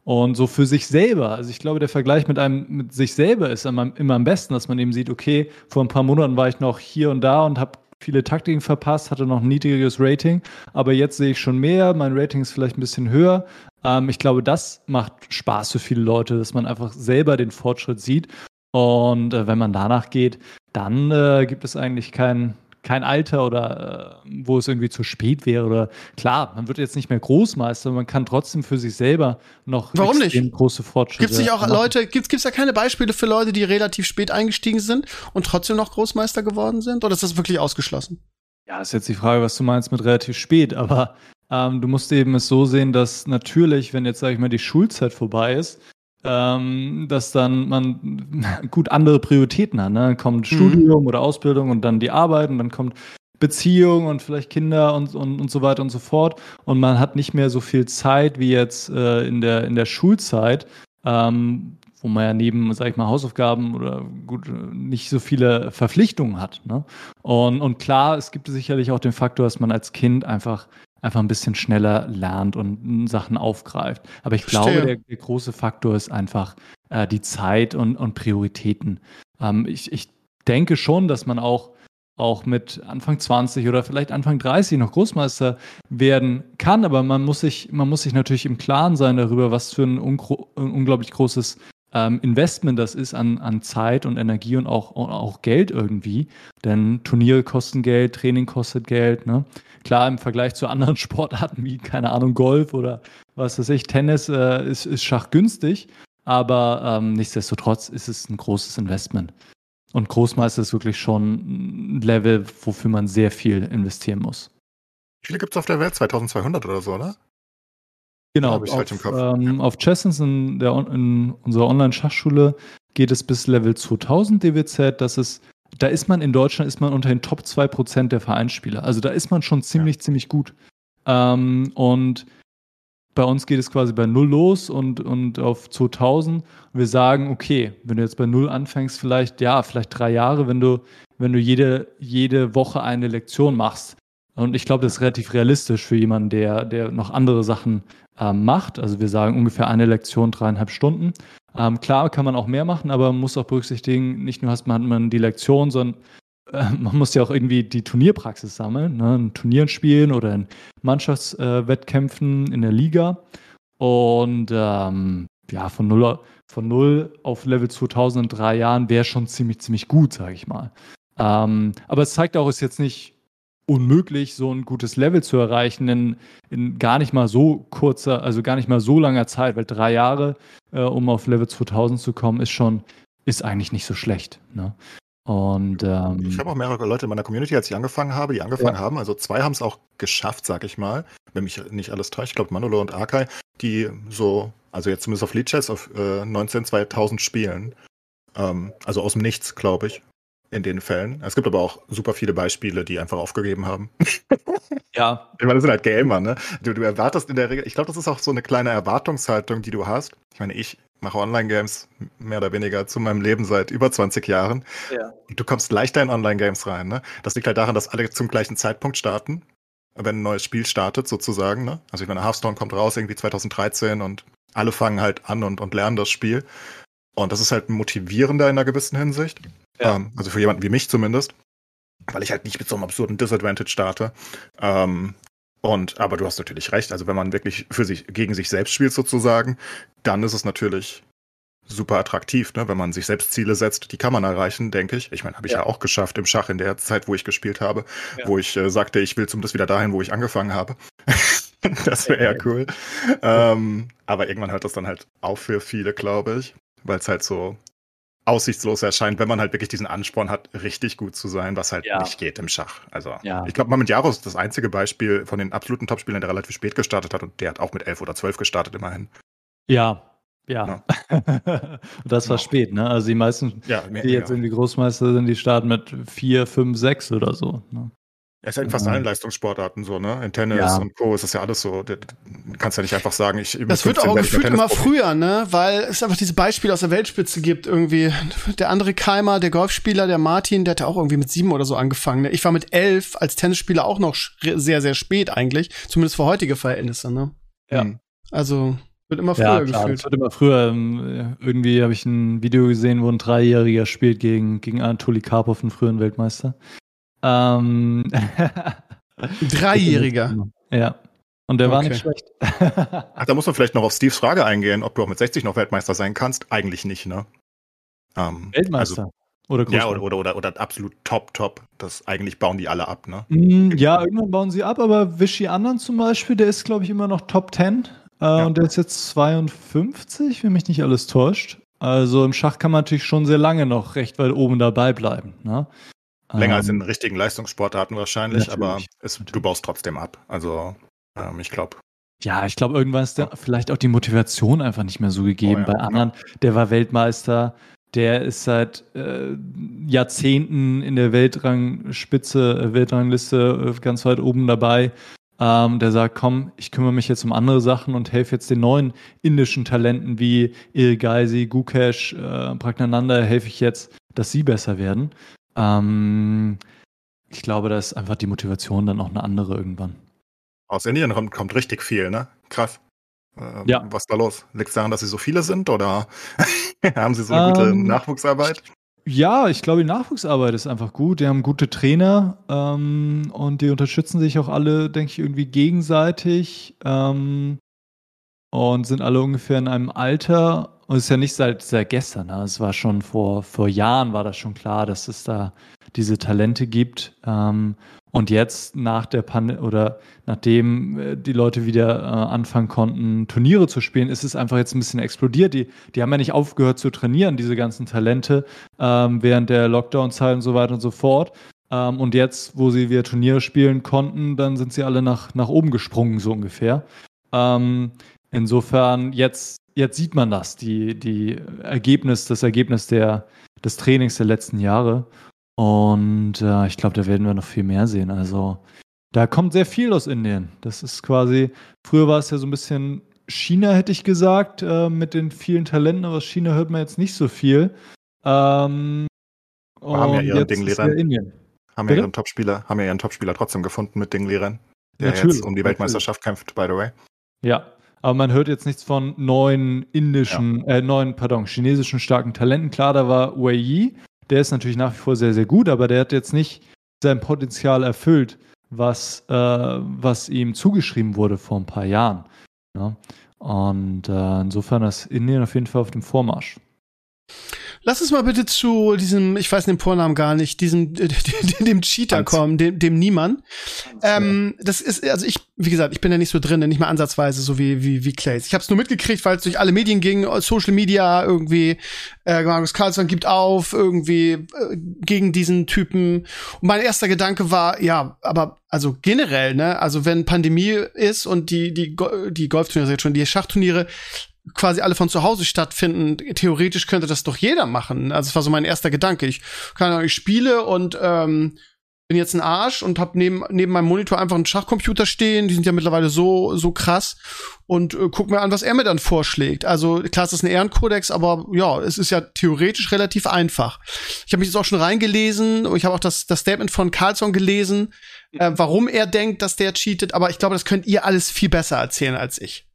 und so für sich selber. Also ich glaube, der Vergleich mit einem mit sich selber ist immer, immer am besten, dass man eben sieht, okay, vor ein paar Monaten war ich noch hier und da und habe viele Taktiken verpasst, hatte noch ein niedriges Rating, aber jetzt sehe ich schon mehr, mein Rating ist vielleicht ein bisschen höher. Ähm, ich glaube, das macht Spaß für viele Leute, dass man einfach selber den Fortschritt sieht. Und äh, wenn man danach geht, dann äh, gibt es eigentlich keinen kein Alter oder äh, wo es irgendwie zu spät wäre. Oder klar, man wird jetzt nicht mehr Großmeister, man kann trotzdem für sich selber noch Warum nicht? große Fortschritte. Gibt es nicht auch machen. Leute, gibt es da keine Beispiele für Leute, die relativ spät eingestiegen sind und trotzdem noch Großmeister geworden sind? Oder ist das wirklich ausgeschlossen? Ja, ist jetzt die Frage, was du meinst mit relativ spät, aber ähm, du musst eben es so sehen, dass natürlich, wenn jetzt, sage ich mal, die Schulzeit vorbei ist, ähm, dass dann man gut andere Prioritäten hat. Ne? Dann kommt mhm. Studium oder Ausbildung und dann die Arbeit und dann kommt Beziehung und vielleicht Kinder und, und, und so weiter und so fort. Und man hat nicht mehr so viel Zeit wie jetzt äh, in, der, in der Schulzeit, ähm, wo man ja neben, sag ich mal, Hausaufgaben oder gut, nicht so viele Verpflichtungen hat. Ne? Und, und klar, es gibt sicherlich auch den Faktor, dass man als Kind einfach einfach ein bisschen schneller lernt und Sachen aufgreift. Aber ich Verstehe. glaube, der, der, große Faktor ist einfach äh, die Zeit und, und Prioritäten. Ähm, ich, ich denke schon, dass man auch auch mit Anfang 20 oder vielleicht Anfang 30 noch Großmeister werden kann, aber man muss sich, man muss sich natürlich im Klaren sein darüber, was für ein, ein unglaublich großes ähm, Investment das ist an, an Zeit und Energie und auch, auch Geld irgendwie. Denn Turniere kosten Geld, Training kostet Geld. Ne? Klar, im Vergleich zu anderen Sportarten wie, keine Ahnung, Golf oder was weiß ich, Tennis äh, ist, ist Schach günstig, aber ähm, nichtsdestotrotz ist es ein großes Investment. Und Großmeister ist wirklich schon ein Level, wofür man sehr viel investieren muss. Wie viele gibt es auf der Welt? 2200 oder so, oder? Genau, auf, halt ähm, auf Chessens in, der, in unserer Online-Schachschule geht es bis Level 2000 DWZ. Das ist, da ist man in Deutschland ist man unter den Top 2% der Vereinsspieler. Also da ist man schon ziemlich, ja. ziemlich gut. Ähm, und bei uns geht es quasi bei null los und, und auf 2000. Wir sagen, okay, wenn du jetzt bei null anfängst, vielleicht, ja, vielleicht drei Jahre, wenn du, wenn du jede, jede Woche eine Lektion machst. Und ich glaube, das ist relativ realistisch für jemanden, der, der noch andere Sachen ähm, macht. Also wir sagen ungefähr eine Lektion, dreieinhalb Stunden. Ähm, klar kann man auch mehr machen, aber man muss auch berücksichtigen, nicht nur hat man die Lektion, sondern äh, man muss ja auch irgendwie die Turnierpraxis sammeln, ne? in Turnieren spielen oder in Mannschaftswettkämpfen äh, in der Liga. Und ähm, ja, von null, von auf Level 2000 in drei Jahren wäre schon ziemlich, ziemlich gut, sage ich mal. Ähm, aber es zeigt auch, es ist jetzt nicht unmöglich, so ein gutes Level zu erreichen in, in, gar nicht mal so kurzer, also gar nicht mal so langer Zeit, weil drei Jahre, äh, um auf Level 2000 zu kommen, ist schon, ist eigentlich nicht so schlecht. Ne? Und ähm, ich habe auch mehrere Leute in meiner Community, als ich angefangen habe, die angefangen ja. haben. Also zwei haben es auch geschafft, sag ich mal, wenn mich nicht alles täuscht. Ich glaube Manolo und Arkai, die so, also jetzt zumindest auf Lead Chess auf äh, 19 2000 spielen. Ähm, also aus dem Nichts, glaube ich, in den Fällen. Es gibt aber auch super viele Beispiele, die einfach aufgegeben haben. Ja. Ich meine, das sind halt Gamer, ne? Du, du erwartest in der Regel, ich glaube, das ist auch so eine kleine Erwartungshaltung, die du hast. Ich meine, ich mache Online-Games mehr oder weniger zu meinem Leben seit über 20 Jahren. Ja. Und du kommst leichter in Online-Games rein. Ne? Das liegt halt daran, dass alle zum gleichen Zeitpunkt starten, wenn ein neues Spiel startet sozusagen. Ne? Also ich meine, Hearthstone kommt raus irgendwie 2013 und alle fangen halt an und, und lernen das Spiel. Und das ist halt motivierender in einer gewissen Hinsicht. Ja. Ähm, also für jemanden wie mich zumindest. Weil ich halt nicht mit so einem absurden Disadvantage starte. Ähm, und, aber du hast natürlich recht. Also wenn man wirklich für sich, gegen sich selbst spielt sozusagen, dann ist es natürlich super attraktiv, ne? wenn man sich selbst Ziele setzt, die kann man erreichen, denke ich. Ich meine, habe ich ja. ja. auch geschafft im Schach in der Zeit, wo ich gespielt habe, ja. wo ich äh, sagte, ich will zumindest wieder dahin, wo ich angefangen habe. das wäre eher cool. Ähm, aber irgendwann hört das dann halt auf für viele, glaube ich, weil es halt so aussichtslos erscheint, wenn man halt wirklich diesen Ansporn hat, richtig gut zu sein, was halt ja. nicht geht im Schach. Also ja. ich glaube, Mamendjaro ist das einzige Beispiel von den absoluten Topspielern, der relativ spät gestartet hat und der hat auch mit elf oder zwölf gestartet immerhin. Ja, ja. ja. das war genau. spät, ne? Also die meisten, ja, mehr, die jetzt irgendwie Großmeister sind, die starten mit vier, fünf, sechs oder so. Ne? Ja, ist ja in fast allen Leistungssportarten so, ne? In Tennis ja. und Co. ist das ja alles so. Du kannst ja nicht einfach sagen, ich. Das wird auch gefühlt immer früher, ne? Weil es einfach diese Beispiele aus der Weltspitze gibt. Irgendwie der andere Keimer, der Golfspieler, der Martin, der hat auch irgendwie mit sieben oder so angefangen. Ne? Ich war mit elf als Tennisspieler auch noch sehr, sehr spät eigentlich. Zumindest für heutige Verhältnisse, ne? Ja. Also wird immer früher ja, klar, gefühlt. wird immer früher. Ähm, irgendwie habe ich ein Video gesehen, wo ein Dreijähriger spielt gegen, gegen Anatoli Karpov, einen früheren Weltmeister. Ähm, Dreijähriger. Ja. Und der okay. war nicht schlecht. Ach, da muss man vielleicht noch auf Steves Frage eingehen, ob du auch mit 60 noch Weltmeister sein kannst. Eigentlich nicht, ne? Ähm, Weltmeister. Also, oder ja, oder, oder, oder, oder, absolut top, top. Das eigentlich bauen die alle ab, ne? Mm, ja, irgendwann bauen sie ab, aber Vichy Anderen zum Beispiel, der ist, glaube ich, immer noch Top 10. Äh, ja. Und der ist jetzt 52, wenn mich nicht alles täuscht. Also im Schach kann man natürlich schon sehr lange noch recht weit oben dabei bleiben. Ne? Länger ähm, als in richtigen Leistungssportarten wahrscheinlich, aber es, du baust trotzdem ab. Also ähm, ich glaube. Ja, ich glaube, irgendwann ist da vielleicht auch die Motivation einfach nicht mehr so gegeben. Oh, ja, Bei anderen, der war Weltmeister, der ist seit äh, Jahrzehnten in der Weltrangspitze, äh, Weltrangliste äh, ganz weit oben dabei. ähm, der sagt, komm, ich kümmere mich jetzt um andere Sachen und helfe jetzt den neuen indischen Talenten wie Ilgaisi, Gukesh, äh, Pragnananda, helfe ich jetzt, dass sie besser werden. Ähm, ich glaube, da ist einfach die Motivation dann auch eine andere irgendwann. Aus Indien kommt, kommt richtig viel, ne? Krass. Ähm, ja. Was ist da los? Liegt es daran, dass sie so viele sind oder haben sie so eine gute ähm, Nachwuchsarbeit? Ja, ich glaube, die Nachwuchsarbeit ist einfach gut. Die haben gute Trainer ähm, und die unterstützen sich auch alle, denke ich, irgendwie gegenseitig ähm, und sind alle ungefähr in einem Alter. Und es ist ja nicht seit, seit gestern. Ne? Es war schon vor, vor Jahren war das schon klar, dass es da diese Talente gibt. Ähm, und jetzt nach der Pan oder nachdem äh, die Leute wieder äh, anfangen konnten, Turniere zu spielen, ist es einfach jetzt ein bisschen explodiert. Die, die haben ja nicht aufgehört zu trainieren, diese ganzen Talente, ähm, während der Lockdown-Zeit und so weiter und so fort. Ähm, und jetzt, wo sie wieder Turniere spielen konnten, dann sind sie alle nach, nach oben gesprungen, so ungefähr. Ähm, insofern, jetzt, jetzt sieht man das, die, die Ergebnis, das Ergebnis der, des Trainings der letzten Jahre. Und äh, ich glaube, da werden wir noch viel mehr sehen. Also da kommt sehr viel aus Indien. Das ist quasi, früher war es ja so ein bisschen China, hätte ich gesagt, äh, mit den vielen Talenten, aber aus China hört man jetzt nicht so viel. Ähm, haben ja ihren Dinglehrer. Haben ja ihren Topspieler, haben ja ihren Topspieler trotzdem gefunden mit Dinglehrer, der natürlich, jetzt um die Weltmeisterschaft natürlich. kämpft, by the way. Ja, aber man hört jetzt nichts von neuen indischen, ja. äh, neuen, pardon, chinesischen starken Talenten. Klar, da war Wei Yi, der ist natürlich nach wie vor sehr, sehr gut, aber der hat jetzt nicht sein Potenzial erfüllt, was, äh, was ihm zugeschrieben wurde vor ein paar Jahren. Ja? Und äh, insofern ist Indien auf jeden Fall auf dem Vormarsch. Lass uns mal bitte zu diesem, ich weiß den Vornamen gar nicht, diesem, dem Cheater Hans. kommen, dem, dem Niemann. Ähm, das ist, also ich, wie gesagt, ich bin ja nicht so drin, nicht mal ansatzweise so wie, wie, wie Clays. Ich habe es nur mitgekriegt, weil es durch alle Medien ging, Social Media irgendwie, äh, Markus Carlson gibt auf, irgendwie äh, gegen diesen Typen. Und mein erster Gedanke war, ja, aber also generell, ne, also wenn Pandemie ist und die, die, die Golfturniere jetzt schon, die Schachturniere, quasi alle von zu Hause stattfinden, theoretisch könnte das doch jeder machen. Also das war so mein erster Gedanke. Ich kann ich spiele und ähm, bin jetzt ein Arsch und habe neben neben meinem Monitor einfach einen Schachcomputer stehen. Die sind ja mittlerweile so so krass und äh, guck mir an, was er mir dann vorschlägt. Also klar, es ist ein Ehrenkodex, aber ja, es ist ja theoretisch relativ einfach. Ich habe mich jetzt auch schon reingelesen. Ich habe auch das das Statement von Carlson gelesen, äh, warum er denkt, dass der cheatet. Aber ich glaube, das könnt ihr alles viel besser erzählen als ich.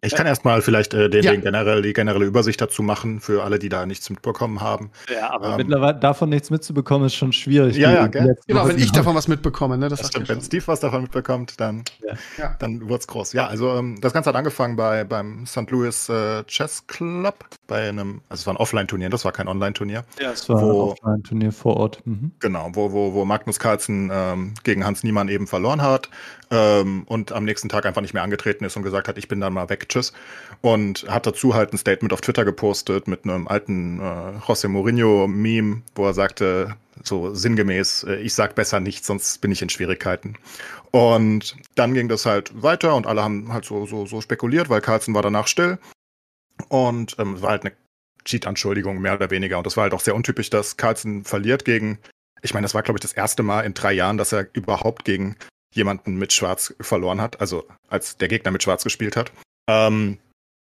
Ich kann erstmal vielleicht äh, den, ja. den generell, die generelle Übersicht dazu machen, für alle, die da nichts mitbekommen haben. Ja, aber ähm, mittlerweile davon nichts mitzubekommen, ist schon schwierig. Ja, ja, gell? Genau, wenn ich davon was mitbekomme. Ne? Das, das stimmt, wenn Steve was davon mitbekommt, dann, ja. dann wird's groß. Ja, also ähm, das Ganze hat angefangen bei, beim St. Louis äh, Chess Club, bei einem, also es war ein Offline-Turnier, das war kein Online-Turnier. Ja, es war wo, ein Offline-Turnier vor Ort. Mhm. Genau, wo, wo, wo Magnus Carlsen ähm, gegen Hans Niemann eben verloren hat ähm, und am nächsten Tag einfach nicht mehr angetreten ist und gesagt hat, ich bin dann mal weg, tschüss. Und hat dazu halt ein Statement auf Twitter gepostet mit einem alten äh, José Mourinho-Meme, wo er sagte, so sinngemäß, äh, ich sag besser nichts, sonst bin ich in Schwierigkeiten. Und dann ging das halt weiter und alle haben halt so, so, so spekuliert, weil Carlsen war danach still. Und ähm, war halt eine Cheat-Anschuldigung, mehr oder weniger. Und das war halt auch sehr untypisch, dass Carlsen verliert gegen, ich meine, das war, glaube ich, das erste Mal in drei Jahren, dass er überhaupt gegen jemanden mit Schwarz verloren hat, also als der Gegner mit Schwarz gespielt hat. Ähm,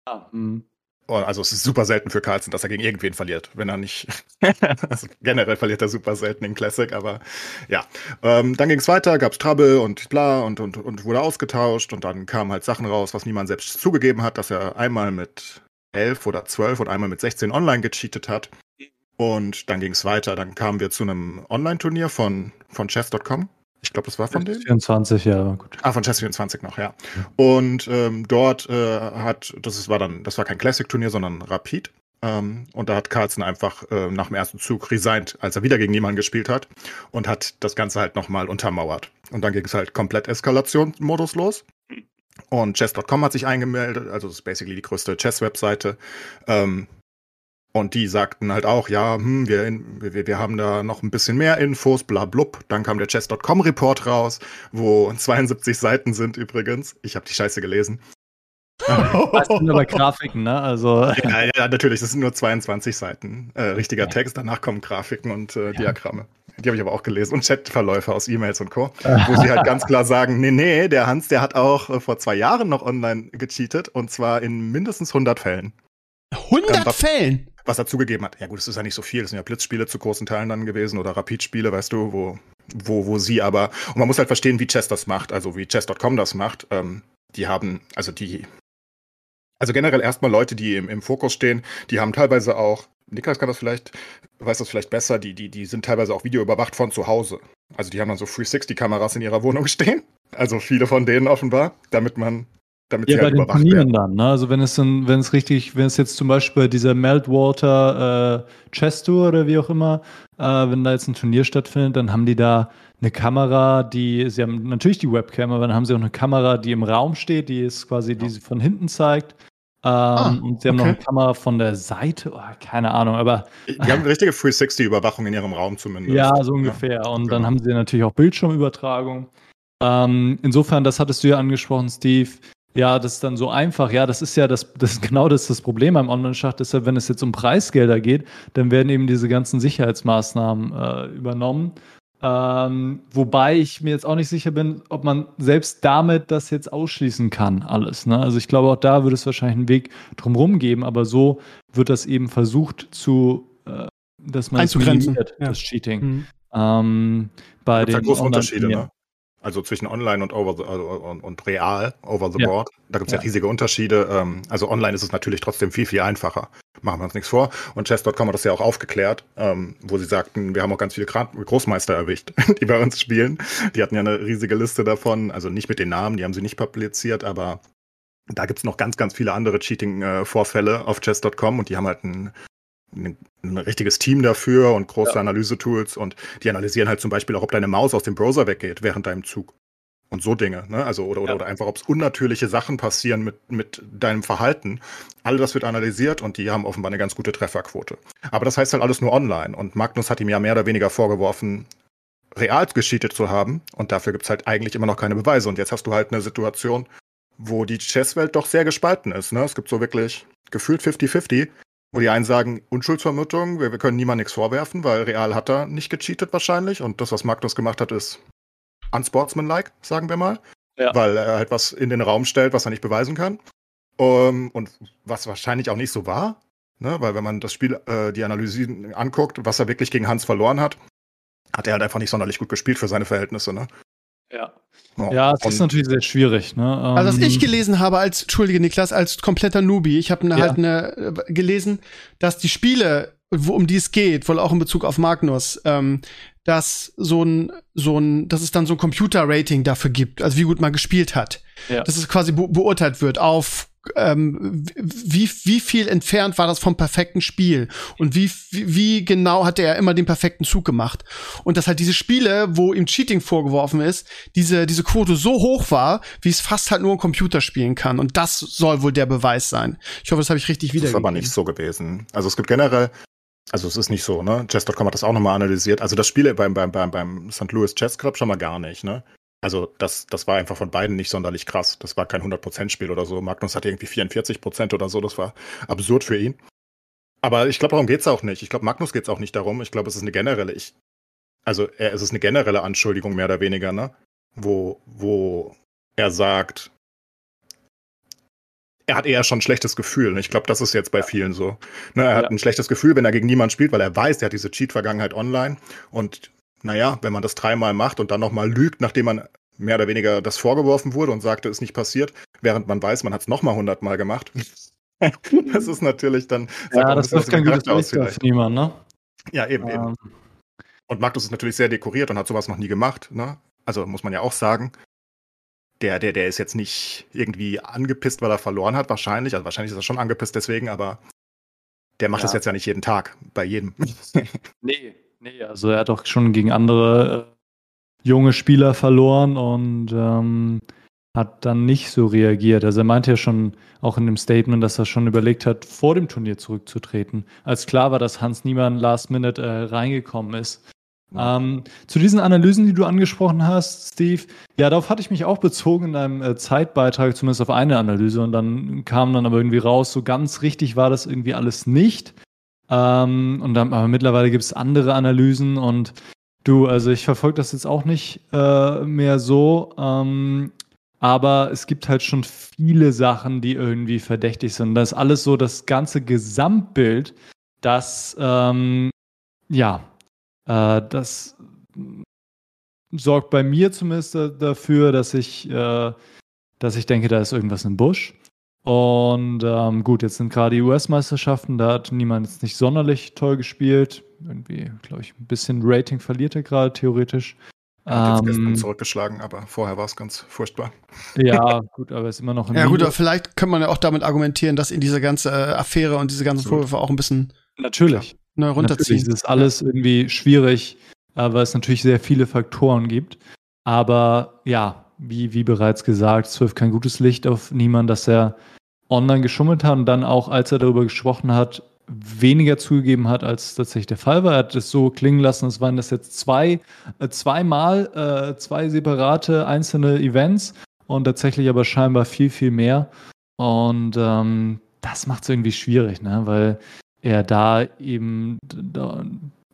ah, hm. also es ist super selten für Carlsen, dass er gegen irgendwen verliert, wenn er nicht. also generell verliert er super selten in Classic, aber ja. Ähm, dann ging es weiter, gab es Trouble und bla und, und, und wurde ausgetauscht und dann kamen halt Sachen raus, was niemand selbst zugegeben hat, dass er einmal mit 11 oder 12 und einmal mit 16 online gecheatet hat. Und dann ging es weiter. Dann kamen wir zu einem Online-Turnier von, von chess.com. Ich glaube, das war von denen. 24, ja, gut. Ah, von Chess 24 noch, ja. Und ähm, dort äh, hat, das war dann, das war kein Classic-Turnier, sondern Rapid. Ähm, und da hat Carlsen einfach äh, nach dem ersten Zug resigned, als er wieder gegen jemanden gespielt hat und hat das Ganze halt nochmal untermauert. Und dann ging es halt komplett Eskalationsmodus los. Und Chess.com hat sich eingemeldet, also das ist basically die größte Chess-Webseite. Ähm, und die sagten halt auch, ja, hm, wir, wir, wir haben da noch ein bisschen mehr Infos, bla blub. Dann kam der Chess.com Report raus, wo 72 Seiten sind übrigens. Ich habe die Scheiße gelesen. Das sind aber Grafiken, ne? Also. Ja, ja, natürlich, das sind nur 22 Seiten. Äh, richtiger ja. Text, danach kommen Grafiken und äh, Diagramme. Die habe ich aber auch gelesen und Chatverläufe aus E-Mails und Co., wo sie halt ganz klar sagen, nee, nee, der Hans, der hat auch äh, vor zwei Jahren noch online gecheatet und zwar in mindestens 100 Fällen. 100 was, Fällen? Was er zugegeben hat. Ja gut, das ist ja nicht so viel, das sind ja Blitzspiele zu großen Teilen dann gewesen oder Rapidspiele, weißt du, wo, wo, wo sie aber, und man muss halt verstehen, wie Chess das macht, also wie Chess.com das macht. Ähm, die haben, also die, also generell erstmal Leute, die im, im Fokus stehen, die haben teilweise auch Niklas kann das vielleicht, weiß das vielleicht besser, die, die, die sind teilweise auch videoüberwacht von zu Hause. Also die haben dann so 360-Kameras in ihrer Wohnung stehen. Also viele von denen offenbar, damit man damit ja, sie halt bei den Turnieren dann, ne? Also wenn es dann, wenn es richtig, wenn es jetzt zum Beispiel bei dieser Meltwater äh, Chess Tour oder wie auch immer, äh, wenn da jetzt ein Turnier stattfindet, dann haben die da eine Kamera, die, sie haben natürlich die Webcam, aber dann haben sie auch eine Kamera, die im Raum steht, die ist quasi, die sie von hinten zeigt. Ähm, ah, und sie haben okay. noch eine Kamera von der Seite, oh, keine Ahnung, aber. Die haben eine richtige 360-Überwachung in ihrem Raum zumindest. Ja, so ungefähr. Ja. Und genau. dann haben sie natürlich auch Bildschirmübertragung. Ähm, insofern, das hattest du ja angesprochen, Steve. Ja, das ist dann so einfach. Ja, das ist ja das, das ist genau das, das Problem beim Online-Schach. Deshalb, wenn es jetzt um Preisgelder geht, dann werden eben diese ganzen Sicherheitsmaßnahmen äh, übernommen. Ähm, wobei ich mir jetzt auch nicht sicher bin, ob man selbst damit das jetzt ausschließen kann, alles. Ne? Also ich glaube, auch da würde es wahrscheinlich einen Weg drumherum geben, aber so wird das eben versucht zu, äh, dass man einzugrenzen, ja. das Cheating. Mhm. Ähm, bei den große Unterschiede, ne? Also zwischen online und over the, also, und, und, real, over the ja. board. Da gibt es ja. ja. riesige Unterschiede. Ähm, also online ist es natürlich trotzdem viel, viel einfacher. Machen wir uns nichts vor. Und Chess.com hat das ja auch aufgeklärt, ähm, wo sie sagten, wir haben auch ganz viele Großmeister erwischt, die bei uns spielen. Die hatten ja eine riesige Liste davon. Also nicht mit den Namen, die haben sie nicht publiziert, aber da gibt es noch ganz, ganz viele andere Cheating-Vorfälle auf chess.com und die haben halt ein ein, ein, richtiges Team dafür und große ja. Analysetools und die analysieren halt zum Beispiel auch, ob deine Maus aus dem Browser weggeht während deinem Zug. Und so Dinge, ne? Also, oder, oder, ja. oder einfach, ob es unnatürliche Sachen passieren mit, mit deinem Verhalten. All das wird analysiert und die haben offenbar eine ganz gute Trefferquote. Aber das heißt halt alles nur online. Und Magnus hat ihm ja mehr oder weniger vorgeworfen, real gescheatet zu haben. Und dafür gibt es halt eigentlich immer noch keine Beweise. Und jetzt hast du halt eine Situation, wo die Chesswelt doch sehr gespalten ist. Ne? Es gibt so wirklich gefühlt 50-50. Wo die einen sagen, Unschuldsvermutung, wir, wir können niemand nichts vorwerfen, weil Real hat da nicht gecheatet wahrscheinlich. Und das, was Magnus gemacht hat, ist unsportsmanlike, sagen wir mal. Ja. Weil er halt was in den Raum stellt, was er nicht beweisen kann. Um, und was wahrscheinlich auch nicht so war. Ne? Weil wenn man das Spiel, äh, die Analysen anguckt, was er wirklich gegen Hans verloren hat, hat er halt einfach nicht sonderlich gut gespielt für seine Verhältnisse. Ne? Ja. Ja, es ist natürlich sehr schwierig. Ne? Also, was ich ähm, gelesen habe als, Entschuldige Niklas, als kompletter Newbie, ich habe ne, ja. halt eine, äh, gelesen, dass die Spiele, wo, um die es geht, wohl auch in Bezug auf Magnus, ähm, dass so ein, so ein, dass es dann so ein Computer-Rating dafür gibt, also wie gut man gespielt hat. Ja. Dass es quasi be beurteilt wird auf ähm, wie, wie viel entfernt war das vom perfekten Spiel und wie, wie, wie genau hat er immer den perfekten Zug gemacht und dass halt diese Spiele, wo ihm Cheating vorgeworfen ist, diese, diese Quote so hoch war, wie es fast halt nur ein Computer spielen kann und das soll wohl der Beweis sein. Ich hoffe, das habe ich richtig wieder. Das ist aber nicht so gewesen. Also es gibt generell also es ist nicht so, ne? Chess.com hat das auch nochmal analysiert. Also das Spiel beim, beim, beim, beim St. Louis Chess Club schon mal gar nicht, ne? Also das, das war einfach von beiden nicht sonderlich krass. Das war kein 100%-Spiel oder so. Magnus hatte irgendwie 44% oder so. Das war absurd für ihn. Aber ich glaube, darum geht's auch nicht. Ich glaube, Magnus geht's auch nicht darum. Ich glaube, es ist eine generelle, ich, also er, es ist eine generelle Anschuldigung mehr oder weniger, ne? Wo, wo er sagt, er hat eher schon ein schlechtes Gefühl. Ich glaube, das ist jetzt bei vielen so. Ne, er hat ja. ein schlechtes Gefühl, wenn er gegen niemanden spielt, weil er weiß, er hat diese Cheat-Vergangenheit online und naja, wenn man das dreimal macht und dann nochmal lügt, nachdem man mehr oder weniger das vorgeworfen wurde und sagte, ist nicht passiert, während man weiß, man hat es nochmal hundertmal gemacht. das ist natürlich dann. Ja, das ist kein gutes aus für niemanden, ne? Ja, eben, ähm. eben. Und Magnus ist natürlich sehr dekoriert und hat sowas noch nie gemacht, ne? Also muss man ja auch sagen. Der, der, der ist jetzt nicht irgendwie angepisst, weil er verloren hat, wahrscheinlich. Also wahrscheinlich ist er schon angepisst deswegen, aber der macht ja. das jetzt ja nicht jeden Tag, bei jedem. nee, Nee, also er hat auch schon gegen andere äh, junge Spieler verloren und ähm, hat dann nicht so reagiert. Also er meinte ja schon auch in dem Statement, dass er schon überlegt hat, vor dem Turnier zurückzutreten. Als klar war, dass Hans Niemann last minute äh, reingekommen ist. Ähm, zu diesen Analysen, die du angesprochen hast, Steve, ja, darauf hatte ich mich auch bezogen in einem äh, Zeitbeitrag, zumindest auf eine Analyse. Und dann kam dann aber irgendwie raus, so ganz richtig war das irgendwie alles nicht. Ähm, und dann, aber mittlerweile gibt es andere Analysen und du, also ich verfolge das jetzt auch nicht äh, mehr so. Ähm, aber es gibt halt schon viele Sachen, die irgendwie verdächtig sind. Das ist alles so das ganze Gesamtbild, das ähm, ja äh, das sorgt bei mir zumindest dafür, dass ich, äh, dass ich denke, da ist irgendwas im Busch. Und ähm, gut, jetzt sind gerade die US-Meisterschaften, da hat niemand jetzt nicht sonderlich toll gespielt. Irgendwie, glaube ich, ein bisschen Rating verliert er gerade theoretisch. Er hat jetzt ähm, gestern zurückgeschlagen, aber vorher war es ganz furchtbar. Ja, gut, aber ist immer noch ein Ja, gut, aber vielleicht kann man ja auch damit argumentieren, dass ihn diese ganze äh, Affäre und diese ganzen Vorwürfe auch ein bisschen Natürlich ne, runterziehen. Natürlich ist alles irgendwie schwierig, äh, weil es natürlich sehr viele Faktoren gibt. Aber ja, wie, wie bereits gesagt, es wirft kein gutes Licht auf niemanden, dass er online geschummelt hat und dann auch, als er darüber gesprochen hat, weniger zugegeben hat, als tatsächlich der Fall war. Er hat es so klingen lassen, es waren das jetzt zwei, äh, zweimal, äh, zwei separate einzelne Events und tatsächlich aber scheinbar viel, viel mehr. Und ähm, das macht es irgendwie schwierig, ne? weil er da eben da,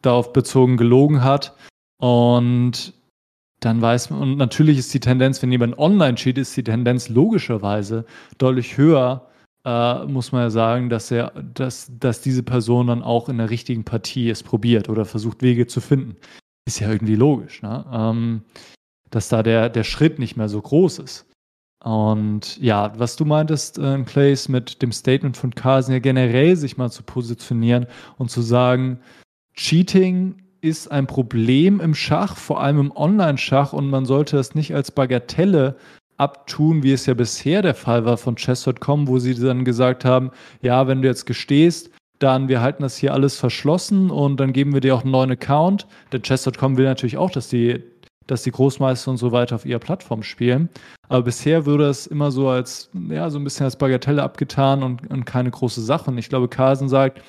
darauf bezogen gelogen hat. Und dann weiß man, und natürlich ist die Tendenz, wenn jemand online cheat, ist die Tendenz logischerweise deutlich höher, äh, muss man ja sagen, dass er, dass, dass diese Person dann auch in der richtigen Partie es probiert oder versucht, Wege zu finden. Ist ja irgendwie logisch, ne? Ähm, dass da der, der Schritt nicht mehr so groß ist. Und ja, was du meintest, äh, Clays, mit dem Statement von Carlsen, ja generell sich mal zu positionieren und zu sagen, Cheating ist ein Problem im Schach, vor allem im Online-Schach, und man sollte es nicht als Bagatelle abtun, wie es ja bisher der Fall war von Chess.com, wo sie dann gesagt haben, ja, wenn du jetzt gestehst, dann wir halten das hier alles verschlossen und dann geben wir dir auch einen neuen Account. Denn Chess.com will natürlich auch, dass die dass die Großmeister und so weiter auf ihrer Plattform spielen. Aber bisher würde es immer so als, ja, so ein bisschen als Bagatelle abgetan und, und keine große Sache. Und ich glaube, Carlsen sagt,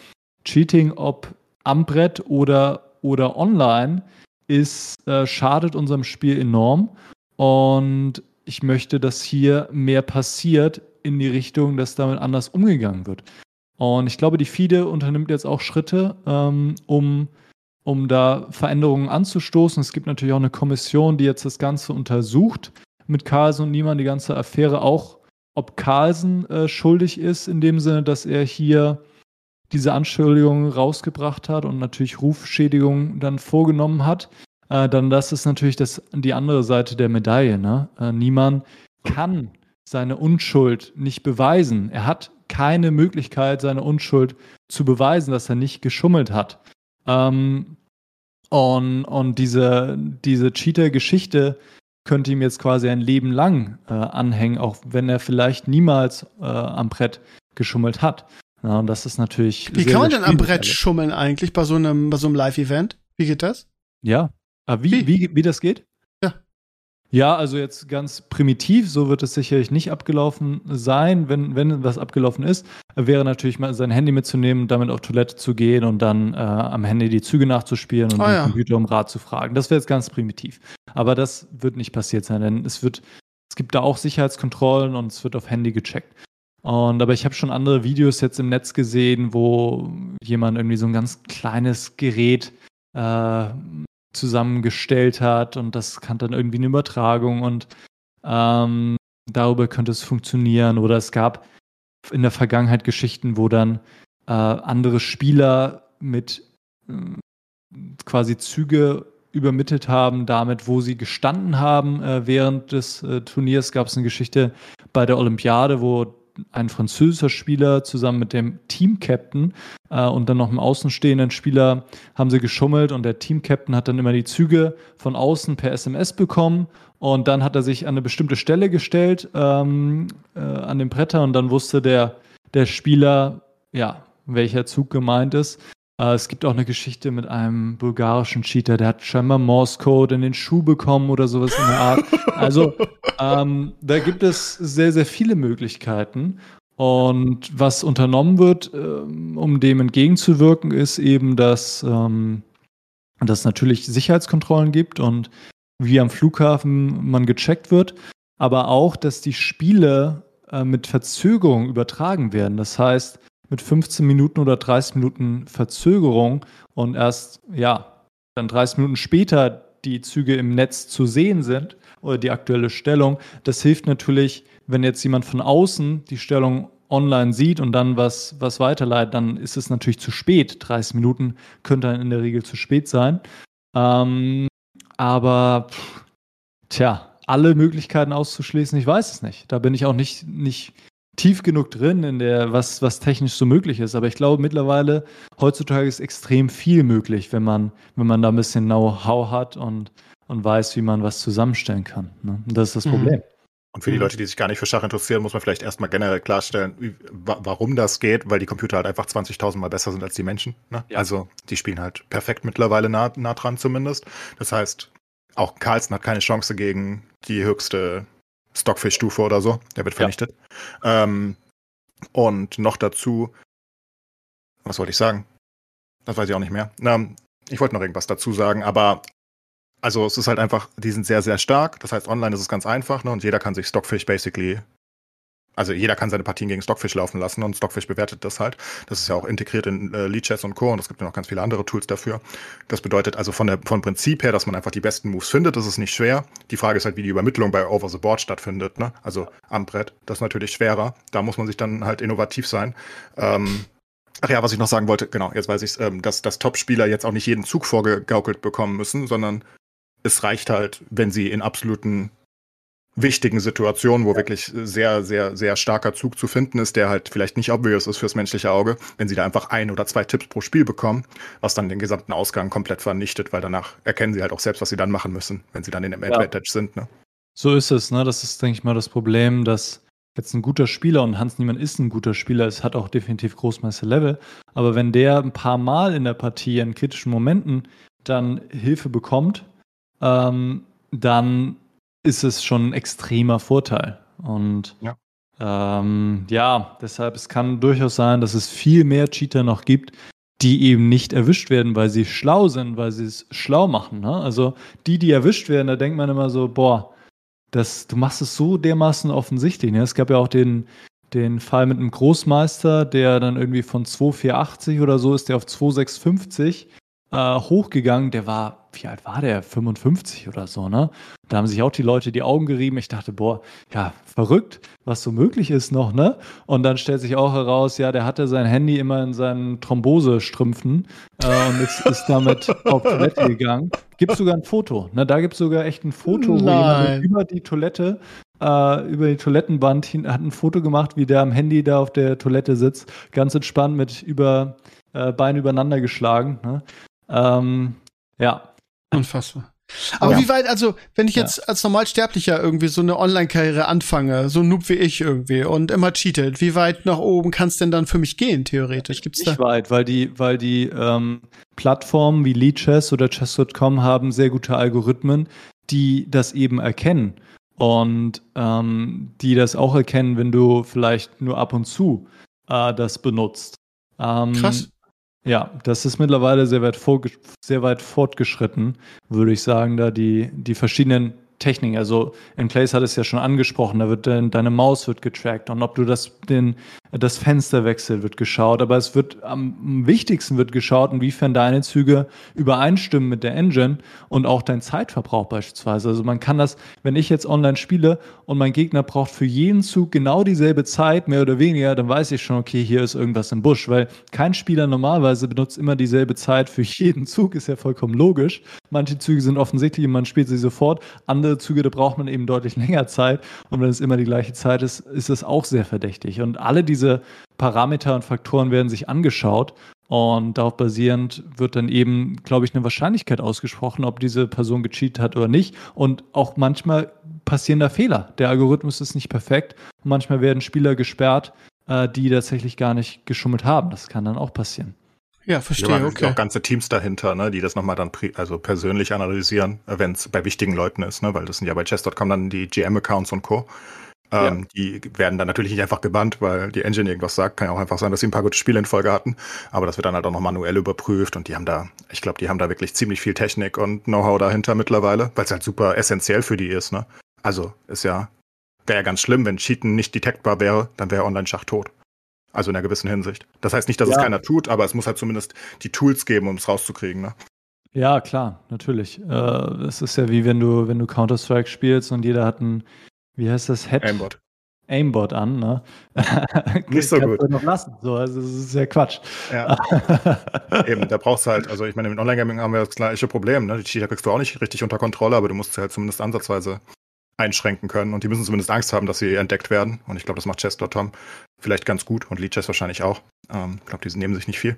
Cheating, ob am Brett oder, oder online, ist, äh, schadet unserem Spiel enorm. Und ich möchte, dass hier mehr passiert in die Richtung, dass damit anders umgegangen wird. Und ich glaube, die FIDE unternimmt jetzt auch Schritte, ähm, um um da Veränderungen anzustoßen. Es gibt natürlich auch eine Kommission, die jetzt das Ganze untersucht mit Carlsen und Niemann, die ganze Affäre auch, ob Carlsen äh, schuldig ist, in dem Sinne, dass er hier diese Anschuldigungen rausgebracht hat und natürlich Rufschädigungen dann vorgenommen hat. Äh, dann das ist natürlich das, die andere Seite der Medaille. Ne? Äh, Niemann kann seine Unschuld nicht beweisen. Er hat keine Möglichkeit, seine Unschuld zu beweisen, dass er nicht geschummelt hat. Ähm, und, und diese, diese Cheater-Geschichte könnte ihm jetzt quasi ein Leben lang äh, anhängen, auch wenn er vielleicht niemals äh, am Brett geschummelt hat. Ja, und das ist natürlich. Wie sehr, kann man denn am Brett schummeln eigentlich bei so einem, bei so einem Live-Event? Wie geht das? Ja. Aber wie, wie, wie, wie das geht? Ja, also jetzt ganz primitiv, so wird es sicherlich nicht abgelaufen sein, wenn, wenn was abgelaufen ist, wäre natürlich mal sein Handy mitzunehmen, damit auf Toilette zu gehen und dann äh, am Handy die Züge nachzuspielen und oh, den ja. Computer um Rat zu fragen. Das wäre jetzt ganz primitiv. Aber das wird nicht passiert sein, denn es wird, es gibt da auch Sicherheitskontrollen und es wird auf Handy gecheckt. Und aber ich habe schon andere Videos jetzt im Netz gesehen, wo jemand irgendwie so ein ganz kleines Gerät äh, zusammengestellt hat und das kann dann irgendwie eine Übertragung und ähm, darüber könnte es funktionieren. Oder es gab in der Vergangenheit Geschichten, wo dann äh, andere Spieler mit äh, quasi Züge übermittelt haben, damit, wo sie gestanden haben. Äh, während des äh, Turniers gab es eine Geschichte bei der Olympiade, wo ein französischer Spieler zusammen mit dem Team-Captain äh, und dann noch einem außenstehenden Spieler haben sie geschummelt und der Team-Captain hat dann immer die Züge von außen per SMS bekommen und dann hat er sich an eine bestimmte Stelle gestellt ähm, äh, an dem Bretter und dann wusste der, der Spieler, ja, welcher Zug gemeint ist. Äh, es gibt auch eine Geschichte mit einem bulgarischen Cheater, der hat scheinbar Morse Code in den Schuh bekommen oder sowas in der Art. Also ähm, da gibt es sehr, sehr viele Möglichkeiten. Und was unternommen wird, ähm, um dem entgegenzuwirken, ist eben, dass, ähm, dass es natürlich Sicherheitskontrollen gibt und wie am Flughafen man gecheckt wird, aber auch, dass die Spiele äh, mit Verzögerung übertragen werden. Das heißt, mit 15 Minuten oder 30 Minuten Verzögerung und erst, ja, dann 30 Minuten später die Züge im Netz zu sehen sind oder die aktuelle Stellung. Das hilft natürlich, wenn jetzt jemand von außen die Stellung online sieht und dann was, was weiterleitet, dann ist es natürlich zu spät. 30 Minuten könnte dann in der Regel zu spät sein. Ähm, aber, tja, alle Möglichkeiten auszuschließen, ich weiß es nicht. Da bin ich auch nicht, nicht tief genug drin in der, was, was technisch so möglich ist. Aber ich glaube mittlerweile, heutzutage ist extrem viel möglich, wenn man, wenn man da ein bisschen Know-how hat und, und weiß, wie man was zusammenstellen kann. Ne? Und das ist das mhm. Problem. Und für die. Leute, die sich gar nicht für Schach interessieren, muss man vielleicht erstmal generell klarstellen, wie, warum das geht, weil die Computer halt einfach 20.000 Mal besser sind als die Menschen. Ne? Ja. Also die spielen halt perfekt mittlerweile nah, nah dran zumindest. Das heißt, auch Carlsen hat keine Chance gegen die höchste Stockfish-Stufe oder so. Der wird vernichtet. Ja. Ähm, und noch dazu, was wollte ich sagen? Das weiß ich auch nicht mehr. Ähm, ich wollte noch irgendwas dazu sagen, aber also es ist halt einfach, die sind sehr, sehr stark. Das heißt, online ist es ganz einfach, ne? Und jeder kann sich Stockfish basically, also jeder kann seine Partien gegen Stockfish laufen lassen und Stockfish bewertet das halt. Das ist ja auch integriert in äh, Leadchess und Co. Und es gibt ja noch ganz viele andere Tools dafür. Das bedeutet also von der, vom Prinzip her, dass man einfach die besten Moves findet, das ist nicht schwer. Die Frage ist halt, wie die Übermittlung bei Over the Board stattfindet, ne? Also am Brett. Das ist natürlich schwerer. Da muss man sich dann halt innovativ sein. Ähm, Ach ja, was ich noch sagen wollte, genau, jetzt weiß ich ähm, dass, dass Top-Spieler jetzt auch nicht jeden Zug vorgegaukelt bekommen müssen, sondern es reicht halt, wenn sie in absoluten wichtigen Situationen, wo ja. wirklich sehr, sehr, sehr starker Zug zu finden ist, der halt vielleicht nicht obvious ist fürs menschliche Auge, wenn sie da einfach ein oder zwei Tipps pro Spiel bekommen, was dann den gesamten Ausgang komplett vernichtet, weil danach erkennen sie halt auch selbst, was sie dann machen müssen, wenn sie dann in dem ja. Advantage sind. Ne? So ist es, ne? Das ist, denke ich mal, das Problem, dass jetzt ein guter Spieler und Hans Niemann ist ein guter Spieler, es hat auch definitiv Großmeister-Level, aber wenn der ein paar Mal in der Partie in kritischen Momenten dann Hilfe bekommt, ähm, dann ist es schon ein extremer Vorteil. Und ja. Ähm, ja, deshalb es kann durchaus sein, dass es viel mehr Cheater noch gibt, die eben nicht erwischt werden, weil sie schlau sind, weil sie es schlau machen. Ne? Also die, die erwischt werden, da denkt man immer so, boah, das, du machst es so dermaßen offensichtlich. Ne? Es gab ja auch den, den Fall mit einem Großmeister, der dann irgendwie von 2,480 oder so ist der auf 2,650 äh, hochgegangen. Der war wie alt war der? 55 oder so, ne? Da haben sich auch die Leute die Augen gerieben. Ich dachte, boah, ja, verrückt, was so möglich ist noch, ne? Und dann stellt sich auch heraus, ja, der hatte sein Handy immer in seinen Thrombosestrümpfen äh, und ist, ist damit auf Toilette gegangen. Gibt sogar ein Foto, ne? Da gibt es sogar echt ein Foto, Nein. wo jemand über die Toilette Uh, über die Toilettenwand hin, hat ein Foto gemacht, wie der am Handy da auf der Toilette sitzt, ganz entspannt mit über äh, Beine übereinander geschlagen. Ne? Ähm, ja, Unfassbar. Aber ja. wie weit, also, wenn ich jetzt ja. als Normalsterblicher irgendwie so eine Online-Karriere anfange, so ein Noob wie ich irgendwie und immer cheatet, wie weit nach oben kann es denn dann für mich gehen, theoretisch? Gibt's Nicht da? weit, weil die, weil die ähm, Plattformen wie Leadchess oder Chess.com haben sehr gute Algorithmen, die das eben erkennen. Und ähm, die das auch erkennen, wenn du vielleicht nur ab und zu äh, das benutzt. Ähm, Krass. Ja, das ist mittlerweile sehr weit, sehr weit fortgeschritten, würde ich sagen, da die, die verschiedenen Techniken. Also in Place hat es ja schon angesprochen, da wird dein, deine Maus wird getrackt und ob du das, den, das Fensterwechsel wird geschaut, aber es wird am wichtigsten wird geschaut, inwiefern deine Züge übereinstimmen mit der Engine und auch dein Zeitverbrauch beispielsweise. Also man kann das, wenn ich jetzt online spiele und mein Gegner braucht für jeden Zug genau dieselbe Zeit, mehr oder weniger, dann weiß ich schon, okay, hier ist irgendwas im Busch, weil kein Spieler normalerweise benutzt immer dieselbe Zeit für jeden Zug, ist ja vollkommen logisch. Manche Züge sind offensichtlich und man spielt sie sofort, andere Züge, da braucht man eben deutlich länger Zeit und wenn es immer die gleiche Zeit ist, ist es auch sehr verdächtig. Und alle diese diese Parameter und Faktoren werden sich angeschaut und darauf basierend wird dann eben, glaube ich, eine Wahrscheinlichkeit ausgesprochen, ob diese Person gecheatet hat oder nicht. Und auch manchmal passieren da Fehler. Der Algorithmus ist nicht perfekt. manchmal werden Spieler gesperrt, äh, die tatsächlich gar nicht geschummelt haben. Das kann dann auch passieren. Ja, verstehe. Ja, okay. auch ganze Teams dahinter, ne, die das nochmal dann also persönlich analysieren, wenn es bei wichtigen Leuten ist, ne, weil das sind ja bei Chess.com dann die GM-Accounts und Co Ähm, ja. Die werden dann natürlich nicht einfach gebannt, weil die Engine irgendwas sagt. Kann ja auch einfach sein, dass sie ein paar gute Spiele in Folge hatten. Aber das wird dann halt auch noch manuell überprüft und die haben da, ich glaube, die haben da wirklich ziemlich viel Technik und Know-how dahinter mittlerweile, weil es halt super essentiell für die ist. Ne? Also ist ja, wäre ja ganz schlimm, wenn Cheaten nicht detektbar wäre, dann wäre Online-Schach tot. Also in einer gewissen Hinsicht. Das heißt nicht, dass ja. es keiner tut, aber es muss halt zumindest die Tools geben, um es rauszukriegen. Ne? Ja, klar, natürlich. Äh, es ist ja wie wenn du, wenn du Counter-Strike spielst und jeder hat ein wie heißt das? Head Aimbot. Aimbot an, ne? Nicht so gut. noch lassen. So, also das ist ja Quatsch. Ja. Eben, da brauchst du halt, also ich meine, im Online-Gaming haben wir das gleiche Problem, ne? Die Cheater kriegst du auch nicht richtig unter Kontrolle, aber du musst sie halt zumindest ansatzweise einschränken können und die müssen zumindest Angst haben, dass sie entdeckt werden. Und ich glaube, das macht Chess.com vielleicht ganz gut und Lead Chess wahrscheinlich auch. Ähm, ich glaube, die nehmen sich nicht viel.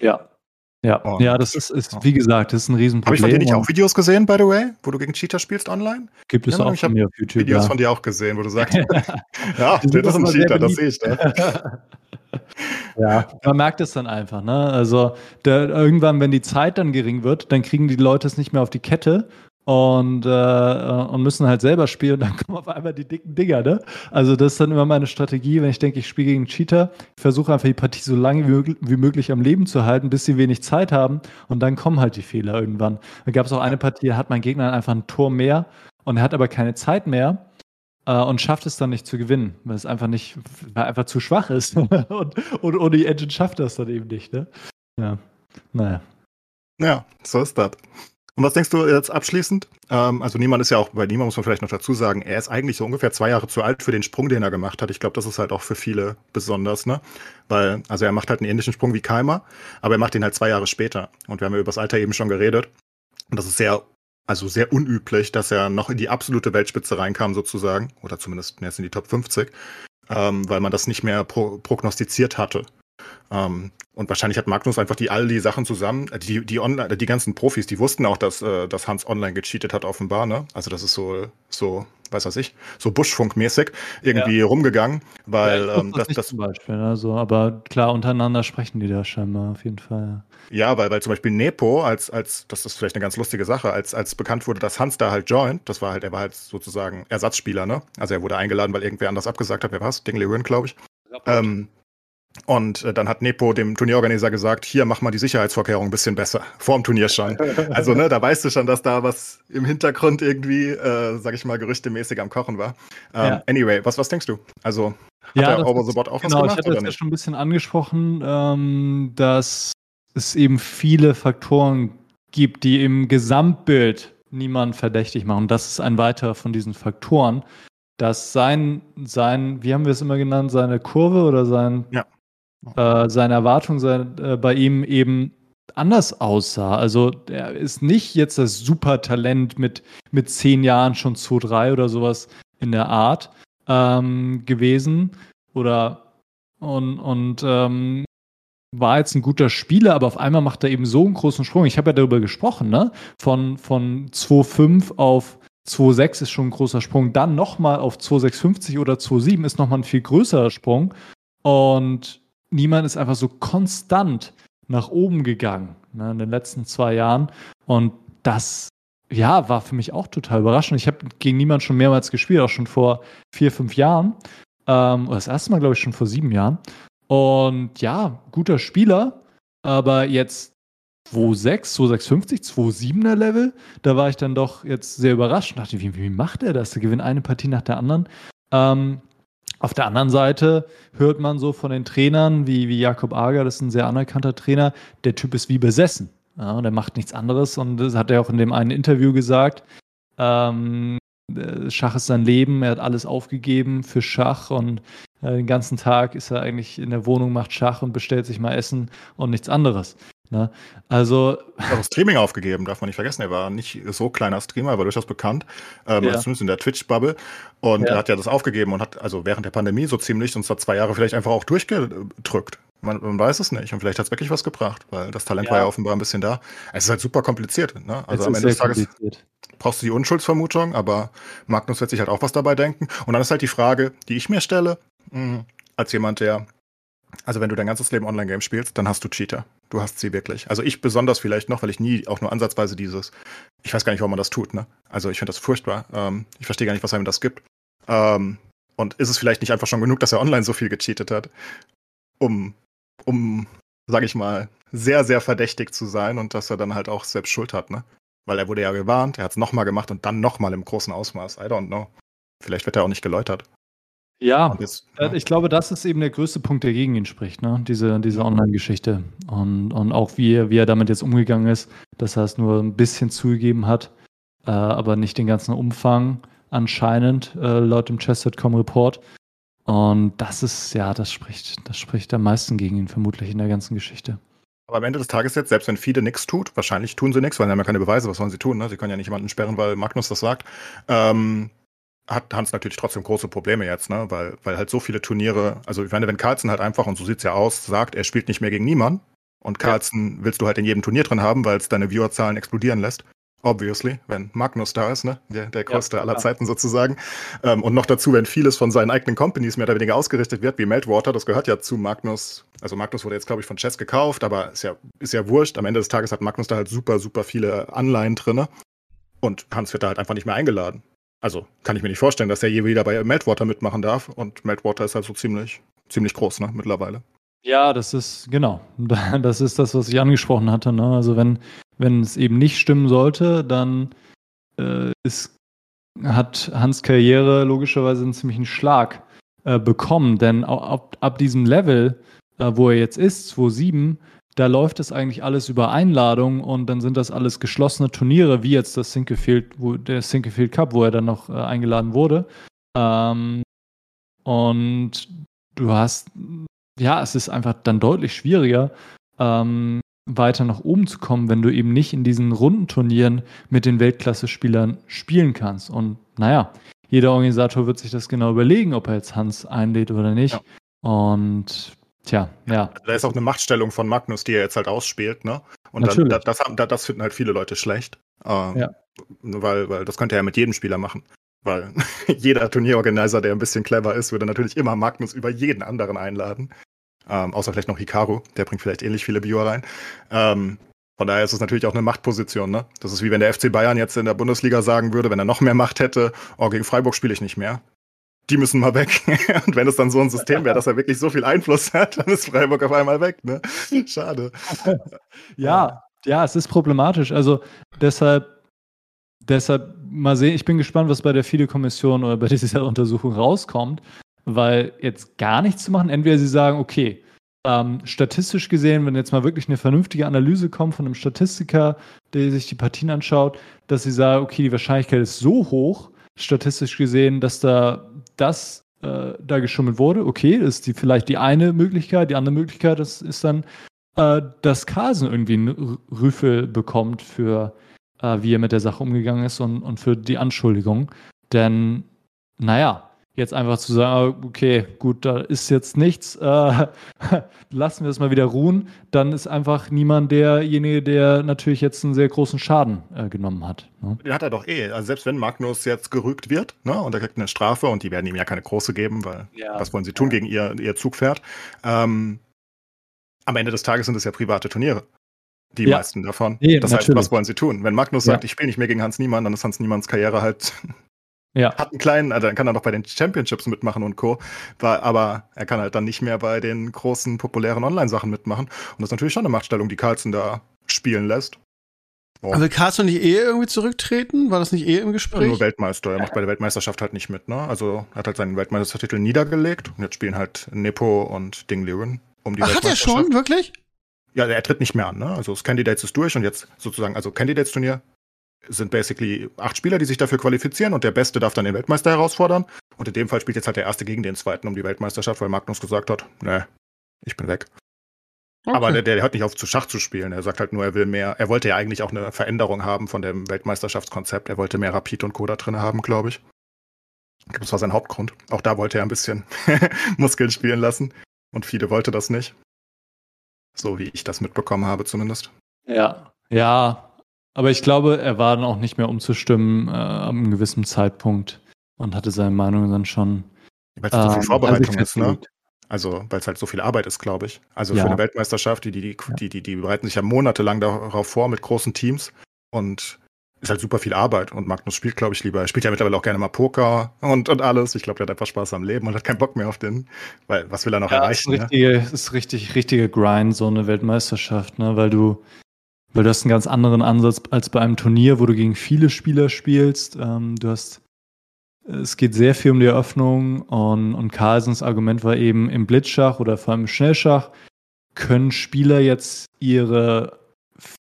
Ja, ja, ja, das ist, ist, wie gesagt, das ist ein Riesenproblem. Habe ich von dir nicht auch Videos gesehen, by the way, wo du gegen Cheater spielst online? Gibt es ja, auch von mir auf YouTube. Videos ja. von dir auch gesehen, wo du sagst, ja, das ist ein Cheater, das sehe ich da. ja, man merkt es dann einfach, ne? Also der, irgendwann, wenn die Zeit dann gering wird, dann kriegen die Leute es nicht mehr auf die Kette und, äh, und müssen halt selber spielen. Dann kommen auf einmal die dicken Dinger, ne? Also, das ist dann immer meine Strategie, wenn ich denke, ich spiele gegen Cheater. Ich versuche einfach die Partie so lange wie, wie, möglich am Leben zu halten, bis sie wenig Zeit haben. Und dann kommen halt die Fehler irgendwann. Da gab es auch eine Partie, da hat mein Gegner einfach ein Tor mehr und er hat aber keine Zeit mehr. Äh, und schafft es dann nicht zu gewinnen, weil es einfach nicht, weil einfach zu schwach ist. und, und ohne die Engine schafft das dann eben nicht, ne? Ja. Naja. Ja, so ist das. Und was denkst du jetzt abschließend? Ähm, also niemand ist ja auch, bei niemand muss man vielleicht noch dazu sagen, er ist eigentlich so ungefähr zwei Jahre zu alt für den Sprung, den er gemacht hat. Ich glaube, das ist halt auch für viele besonders, ne? Weil, also er macht halt einen ähnlichen Sprung wie Keimer, aber er macht ihn halt zwei Jahre später. Und wir haben ja über das Alter eben schon geredet. Und das ist sehr, also sehr unüblich, dass er noch in die absolute Weltspitze reinkam, sozusagen. Oder zumindest jetzt in die Top 50. Ähm, weil man das nicht mehr pro prognostiziert hatte. Ähm, und wahrscheinlich hat Magnus einfach die all die Sachen zusammen, äh, die, die online, die ganzen Profis, die wussten auch, dass, äh, dass Hans online gecheatet hat, offenbar, ne? Also das ist so, so, weiß was ich, so Buschfunkmäßig irgendwie ja. rumgegangen, weil ja, ähm, das, das zum Beispiel, also, aber klar, untereinander sprechen die da scheinbar auf jeden Fall. Ja, weil, weil zum Beispiel Nepo, als, als, das ist vielleicht eine ganz lustige Sache, als, als bekannt wurde, dass Hans da halt joint, das war halt, er war halt sozusagen Ersatzspieler, ne? Also er wurde eingeladen, weil irgendwer anders abgesagt hat, wer war's? Dingley Wynn, glaube ich. Ähm, und äh, dann hat Nepo dem Turnierorganisator gesagt, hier mach mal die Sicherheitsvorkehrungen ein bisschen besser, vor dem Turnier schon. Also, ne, da weißt du schon, dass da was im Hintergrund irgendwie, äh, sag ich mal, gerüchtemäßig am Kochen war. Ähm, ja. Anyway, was, was denkst du? Also, hat ja, der Over the Bot auch genau, was gemacht? Ich hatte das ja schon ein bisschen angesprochen, ähm, dass es eben viele Faktoren gibt, die im Gesamtbild niemanden verdächtig machen. Das ist ein weiterer von diesen Faktoren, dass sein, sein, wie haben wir es immer genannt, seine Kurve oder sein, ja äh, seine Erwartung sein, äh, bei ihm eben anders aussah. Also er ist nicht jetzt das Supertalent mit, mit zehn Jahren schon 2-3 oder sowas in der Art ähm, gewesen. Oder und, und ähm, war jetzt ein guter Spieler, aber auf einmal macht er eben so einen großen Sprung. Ich habe ja darüber gesprochen, ne? Von, von 2,5 auf 2,6 ist schon ein großer Sprung. Dann nochmal auf 2,650 oder 2,7 ist nochmal ein viel größerer Sprung. Und niemand ist einfach so konstant nach oben gegangen ne, in den letzten zwei Jahren. Und das, ja, war für mich auch total überraschend. Ich habe gegen niemanden schon mehrmals gespielt, auch schon vor vier, fünf Jahren. Ähm, oder das erste Mal, glaube ich, schon vor sieben Jahren. Und ja, guter Spieler, aber jetzt 2,6, 2,650, 2,7er Level, da war ich dann doch jetzt sehr überrascht und dachte, wie, wie macht er das? Der gewinnt eine Partie nach der anderen. Ähm, auf der anderen Seite hört man so von den Trainern, wie, wie Jakob Ager, das ist ein sehr anerkannter Trainer, der Typ ist wie besessen. Ja, der macht nichts anderes und das hat er auch in dem einen Interview gesagt. Ähm, Schach ist sein Leben, er hat alles aufgegeben für Schach und äh, den ganzen Tag ist er eigentlich in der Wohnung, macht Schach und bestellt sich mal Essen und nichts anderes. Ne? Also. Er hat auch Streaming aufgegeben, darf man nicht vergessen. Er war nicht so kleiner Streamer, war durchaus bekannt, ähm, ja. zumindest in der Twitch-Bubble. Und ja. er hat ja das aufgegeben und hat also während der Pandemie so ziemlich uns da zwei Jahre vielleicht einfach auch durchgedrückt. Man, man weiß es nicht. Und vielleicht hat es wirklich was gebracht, weil das Talent ja. war ja offenbar ein bisschen da. Es ist halt super kompliziert. Ne? Also am Ende des Tages brauchst du die Unschuldsvermutung, aber Magnus wird sich halt auch was dabei denken. Und dann ist halt die Frage, die ich mir stelle, mh, hm, als jemand, der also wenn du dein ganzes Leben Online-Game spielst, dann hast du Cheater. Du hast sie wirklich. Also ich besonders vielleicht noch, weil ich nie auch nur ansatzweise dieses, ich weiß gar nicht, warum man das tut, ne? Also ich finde das furchtbar. Ähm, ich verstehe gar nicht, was einem das gibt. Ähm, Und ist es vielleicht nicht einfach schon genug, dass er online so viel gecheatet hat, um, um, sag ich mal, sehr, sehr verdächtig zu sein und dass er dann halt auch selbst Schuld hat, ne? Weil er wurde ja gewarnt, er hat es nochmal gemacht und dann nochmal im großen Ausmaß. I don't know. Vielleicht wird er auch nicht geläutert. Ja, jetzt, ja, äh, ich glaube, das ist eben der größte Punkt, der gegen ihn spricht, ne? diese, diese Online-Geschichte. Und, und auch wie er, wie er damit jetzt umgegangen ist, dass er es nur ein bisschen zugegeben hat, äh, aber nicht den ganzen Umfang anscheinend, äh, laut dem Chess.com Report. Und das ist, ja, das spricht, das spricht am meisten gegen ihn, vermutlich in der ganzen Geschichte. Aber am Ende des Tages jetzt, selbst wenn FIDE nichts tut, wahrscheinlich tun sie nichts, weil sie haben ja keine Beweise, was sollen sie tun? Ne? Sie können ja nicht jemanden sperren, weil Magnus das sagt. Ähm, hat Hans natürlich trotzdem große Probleme jetzt, ne? Weil, weil halt so viele Turniere, also ich meine, wenn Carlsen halt einfach, und so sieht's ja aus, sagt, er spielt nicht mehr gegen niemanden und Carlsen ja. willst du halt in jedem Turnier drin haben, weil es deine Viewerzahlen explodieren lässt. Obviously, wenn Magnus da ist, ne? Der, der größte ja, aller Zeiten sozusagen. Ähm, und noch dazu, wenn vieles von seinen eigenen Companies mehr oder weniger ausgerichtet wird, wie Meltwater, das gehört ja zu Magnus. Also Magnus wurde jetzt, glaube ich, von Chess gekauft, aber ist ja, ist ja wurscht. Am Ende des Tages hat Magnus da halt super, super viele Anleihen drin. Und Hans wird da halt einfach nicht mehr eingeladen. Also kann ich mir nicht vorstellen, dass er je wieder bei Meltwater mitmachen darf. Und Meltwater ist halt so ziemlich, ziemlich groß, ne, mittlerweile. Ja, das ist, genau. Das ist das, was ich angesprochen hatte. Ne? Also wenn, wenn es eben nicht stimmen sollte, dann äh, ist, hat Hans Karriere logischerweise einen ziemlichen Schlag äh, bekommen. Denn ab, ab diesem Level, äh, wo er jetzt ist, 2.7, da läuft es eigentlich alles über Einladung und dann sind das alles geschlossene Turniere, wie jetzt das Sinkefield, wo, der Sinkefield Cup, wo er dann noch äh, eingeladen wurde. Ähm, und du hast, ja, es ist einfach dann deutlich schwieriger, ähm, weiter nach oben zu kommen, wenn du eben nicht in diesen Rundenturnieren mit den Weltklasse-Spielern spielen kannst. Und naja, jeder Organisator wird sich das genau überlegen, ob er jetzt Hans einlädt oder nicht. Ja. Und Tja, ja. Da ist auch eine Machtstellung von Magnus, die er jetzt halt ausspielt, ne? Und dann, das, das, das, finden halt viele Leute schlecht. Äh, ja. Weil, weil das könnte er ja mit jedem Spieler machen. Weil jeder Turnierorganizer, der ein bisschen clever ist, würde natürlich immer Magnus über jeden anderen einladen. Ähm, außer vielleicht noch Hikaru, der bringt vielleicht ähnlich viele Bio rein. Ähm, von daher ist es natürlich auch eine Machtposition, ne? Das ist wie wenn der FC Bayern jetzt in der Bundesliga sagen würde, wenn er noch mehr Macht hätte, oh, gegen Freiburg spiele ich nicht mehr die müssen mal weg. Und wenn es dann so ein System wäre, dass er wirklich so viel Einfluss hat, dann ist Freiburg auf einmal weg. Ne? Schade. ja, ja, es ist problematisch. Also deshalb, deshalb mal sehen, ich bin gespannt, was bei der FIDE-Kommission oder bei dieser Untersuchung rauskommt, weil jetzt gar nichts zu machen, entweder sie sagen, okay, ähm, statistisch gesehen, wenn jetzt mal wirklich eine vernünftige Analyse kommt von einem Statistiker, der sich die Partien anschaut, dass sie sagen, okay, die Wahrscheinlichkeit ist so hoch, statistisch gesehen, dass da das äh, da geschummelt wurde. Okay, das ist die, vielleicht die eine Möglichkeit. Die andere Möglichkeit ist, ist dann, äh, dass Carlsen irgendwie einen Rüffel bekommt für, äh, wie er mit der Sache umgegangen ist und, und für die Anschuldigung. Denn, naja, jetzt einfach zu sagen, ah, okay, gut, da ist jetzt nichts, äh, lassen wir es mal wieder ruhen, dann ist einfach niemand derjenige, der natürlich jetzt einen sehr großen Schaden äh, genommen hat. Ne? Den hat er doch eh. Also selbst wenn Magnus jetzt gerügt wird, ne, und er kriegt eine Strafe und die werden ihm ja keine große geben, weil ja. was wollen sie tun gegen ihr, ihr Zugpferd? Ähm, am Ende des Tages sind es ja private Turniere. Die ja. meisten davon. Nee, das natürlich. heißt, was wollen sie tun? Wenn Magnus ja. sagt, ich spiele nicht mehr gegen Hans Niemann, dann ist Hans Niemanns Karriere halt ja. Hat einen kleinen, also dann kann er noch bei den Championships mitmachen und Co. aber er kann halt dann nicht mehr bei den großen, populären Online-Sachen mitmachen. Und das ist natürlich schon eine Machtstellung, die Carlson da spielen lässt. Oh. Aber will Carlson nicht eh irgendwie zurücktreten? War das nicht eh im Gespräch? Ja, nur Weltmeister. Er macht bei der Weltmeisterschaft halt nicht mit, ne? Also er hat halt seinen Weltmeistertitel niedergelegt und jetzt spielen halt Nepo und Ding Liren um die Ach, hat er schon? Wirklich? Ja, er tritt nicht mehr an, ne? Also das Candidates ist durch und jetzt sozusagen, also Candidates-Turnier sind basically acht Spieler, die sich dafür qualifizieren und der Beste darf dann den Weltmeister herausfordern. Und in dem Fall spielt jetzt halt der Erste gegen den Zweiten um die Weltmeisterschaft, weil Magnus gesagt hat, ne, ich bin weg. Okay. Aber der, der hört nicht auf zu Schach zu spielen. Er sagt halt nur, er will mehr. Er wollte ja eigentlich auch eine Veränderung haben von dem Weltmeisterschaftskonzept. Er wollte mehr Rapid und Coda drin haben, glaube ich. Das war sein Hauptgrund. Auch da wollte er ein bisschen Muskeln spielen lassen. Und Fide wollte das nicht. So wie ich das mitbekommen habe, zumindest. Ja, ja, aber ich glaube, er war dann auch nicht mehr umzustimmen äh, ab einem gewissen Zeitpunkt und hatte seine Meinung dann schon. Weil es ähm, so viel ähm, Vorbereitung ist, ne? Also, weil es halt so viel Arbeit ist, glaube ich. Also ja. für eine Weltmeisterschaft, die, die, die, die, die, die bereiten sich ja monatelang darauf vor mit großen Teams. Und ist halt super viel Arbeit und Magnus spielt, glaube ich, lieber. Er spielt ja mittlerweile auch gerne mal Poker und, und alles. Ich glaube, der hat einfach Spaß am Leben und hat keinen Bock mehr auf den, weil was will er noch ja, erreichen? Ist, ne? richtige, ist richtig, richtige Grind, so eine Weltmeisterschaft, ne? Weil du, weil du hast einen ganz anderen Ansatz als bei einem Turnier, wo du gegen viele Spieler spielst. Ähm, du hast, es geht sehr viel um die Eröffnung und, und Carlsens Argument war eben im Blitzschach oder vor allem im Schnellschach können Spieler jetzt ihre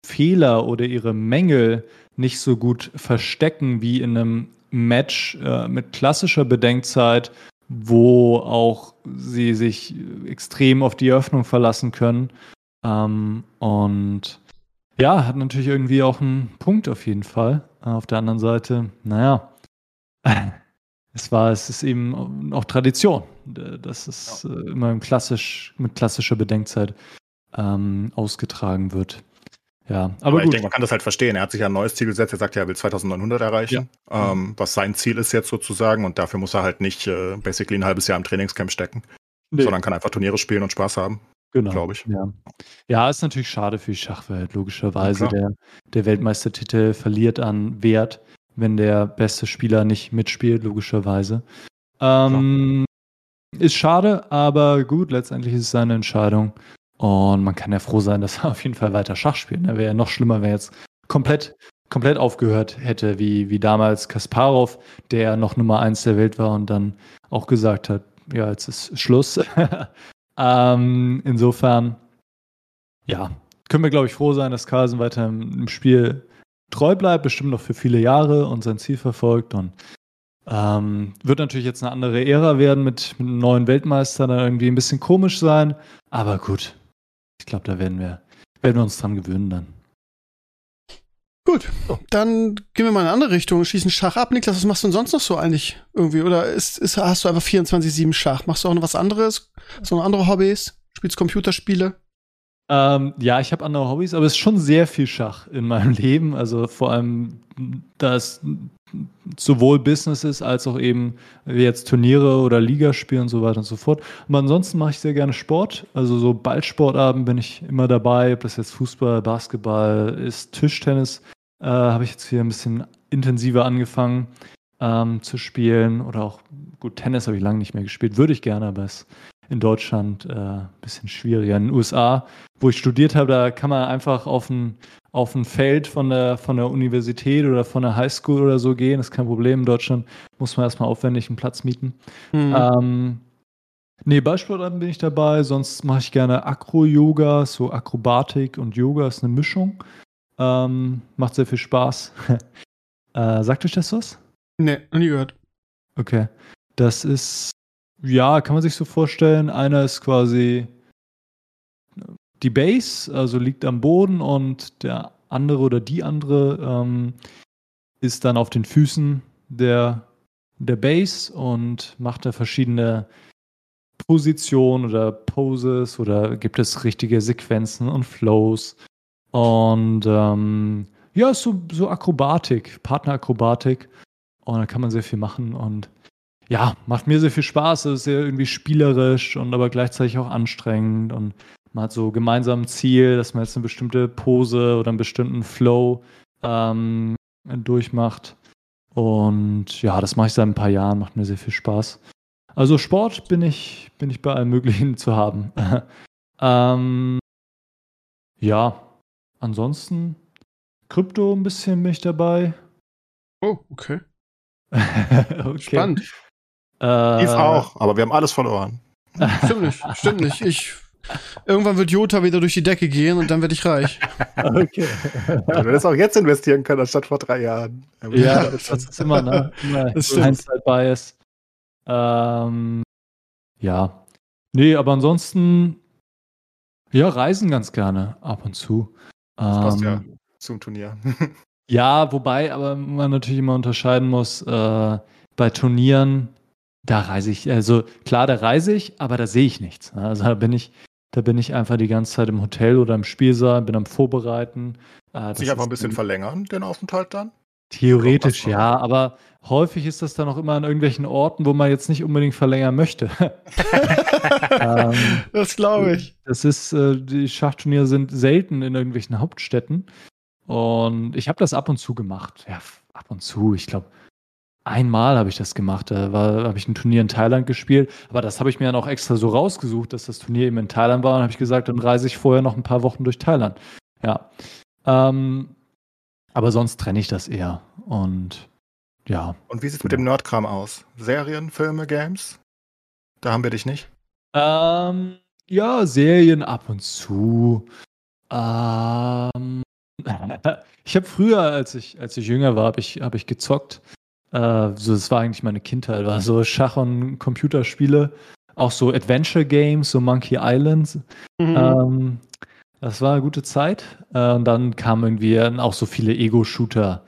Fehler oder ihre Mängel nicht so gut verstecken wie in einem Match äh, mit klassischer Bedenkzeit, wo auch sie sich extrem auf die Eröffnung verlassen können. Ähm, und ja, hat natürlich irgendwie auch einen Punkt auf jeden Fall. Auf der anderen Seite, naja, es war, es ist eben auch Tradition, dass es ja. Äh, immer klassisch, mit klassischer Bedenkzeit ähm, ausgetragen wird. Ja, aber, aber ich denke, man kann das halt verstehen. Er hat sich ja ein neues Ziel gesetzt. Er sagt ja, er will 2900 erreichen, ja. ähm, was sein Ziel ist jetzt sozusagen. Und dafür muss er halt nicht äh, basically ein halbes Jahr im Trainingscamp stecken, nee. sondern kann einfach Turniere spielen und Spaß haben. Genau. Glaube ich. Ja. ja, ist natürlich schade für die Schachwelt, logischerweise. Ja, der, der Weltmeistertitel verliert an Wert, wenn der beste Spieler nicht mitspielt, logischerweise. Ähm, ist schade, aber gut, letztendlich ist es seine Entscheidung. Und man kann ja froh sein, dass er auf jeden Fall weiter Schach spielt. Ne? Wäre ja noch schlimmer, wenn er jetzt komplett, komplett aufgehört hätte, wie, wie damals Kasparov, der noch Nummer eins der Welt war und dann auch gesagt hat, ja, jetzt ist Schluss. ähm, insofern, ja, können wir, glaube ich, froh sein, dass Carlsen weiter im, Spiel treu bleibt, bestimmt noch für viele Jahre und sein Ziel verfolgt. Und ähm, wird natürlich jetzt eine andere Ära werden mit, mit einem neuen Weltmeister, dann irgendwie ein bisschen komisch sein. Aber gut, ich glaube, da werden wir, werden wir uns dran gewöhnen dann. Gut, dann gehen wir mal in eine andere Richtung, schießen Schach ab. Niklas, was machst du denn sonst noch so eigentlich irgendwie? Oder ist, ist, hast du einfach 24-7 Schach? Machst du auch noch was anderes? Hast du noch andere Hobbys? Spielst Computerspiele? Ähm, ja, ich habe andere Hobbys, aber es ist schon sehr viel Schach in meinem Leben. Also vor allem, da es sowohl Business ist, als auch eben jetzt Turniere oder Ligaspiele und so weiter und so fort. Aber ansonsten mache ich sehr gerne Sport. Also so Ballsportabend bin ich immer dabei, ob das jetzt Fußball, Basketball ist, Tischtennis äh, habe ich jetzt hier ein bisschen intensiver angefangen ähm, zu spielen. Oder auch, gut, Tennis habe ich lange nicht mehr gespielt, würde ich gerne, aber es in Deutschland äh, ein bisschen schwieriger. In den USA, wo ich studiert habe, da kann man einfach auf ein, auf ein Feld von der, von der Universität oder von der Highschool oder so gehen. Das ist kein Problem. In Deutschland muss man erstmal aufwendig einen Platz mieten. Mhm. Ähm, nee, Ballsportarten bin ich dabei. Sonst mache ich gerne Akro-Yoga, so Akrobatik und Yoga ist eine Mischung. Ähm, macht sehr viel Spaß. äh, sagt euch das was? Nee, noch nie gehört. Okay. Das ist ja, kann man sich so vorstellen. Einer ist quasi die Base, also liegt am Boden und der andere oder die andere ähm, ist dann auf den Füßen der, der Base und macht da verschiedene Positionen oder Poses oder gibt es richtige Sequenzen und Flows. Und ähm, ja, so, so Akrobatik, Partnerakrobatik. Und da kann man sehr viel machen und ja, macht mir sehr viel Spaß. Es ist ja irgendwie spielerisch und aber gleichzeitig auch anstrengend. Und man hat so gemeinsam ein Ziel, dass man jetzt eine bestimmte Pose oder einen bestimmten Flow ähm, durchmacht. Und ja, das mache ich seit ein paar Jahren, macht mir sehr viel Spaß. Also Sport bin ich, bin ich bei allem Möglichen zu haben. ähm, ja, ansonsten Krypto ein bisschen bin ich dabei. Oh, okay. okay. Spannend. Äh, Eve auch, aber wir haben alles verloren. Stimmt nicht, stimmt nicht. Ich, irgendwann wird Jota wieder durch die Decke gehen und dann werde ich reich. Okay. Ja, du hättest auch jetzt investieren können, anstatt vor drei Jahren. Ja, das ist immer, ne? Immer das Hindsight Bias. Ähm, ja. Nee, aber ansonsten, ja, reisen ganz gerne ab und zu. Das passt ja ähm, zum Turnier. ja, wobei aber man natürlich immer unterscheiden muss, äh, bei Turnieren da reise ich, also klar, da reise ich, aber da sehe ich nichts. Also da bin ich, da bin ich einfach die ganze Zeit im Hotel oder im Spielsaal, bin am Vorbereiten. Äh, Sich einfach ein bisschen verlängern, den Aufenthalt dann? Theoretisch ja, aber häufig ist das dann auch immer an irgendwelchen Orten, wo man jetzt nicht unbedingt verlängern möchte. ähm, das glaube ich. Das ist, äh, die Schachturniere sind selten in irgendwelchen Hauptstädten. Und ich habe das ab und zu gemacht. Ja, ab und zu. Ich glaube, einmal habe ich das gemacht. Da habe ich ein Turnier in Thailand gespielt. Aber das habe ich mir dann auch extra so rausgesucht, dass das Turnier eben in Thailand war. Und habe ich gesagt, dann reise ich vorher noch ein paar Wochen durch Thailand. Ja. Ähm, aber sonst trenne ich das eher. Und ja. Und wie sieht es mit dem Nerdkram aus? Serien, Filme, Games? Da haben wir dich nicht? Ähm, ja, Serien ab und zu. Ähm, ich habe früher, als ich, als ich jünger war, habe ich, hab ich gezockt. Äh, so, das war eigentlich meine Kindheit, war so Schach- und Computerspiele. Auch so Adventure Games, so Monkey Island. Mhm. Ähm, das war eine gute Zeit. Äh, und dann kamen irgendwie auch so viele Ego-Shooter.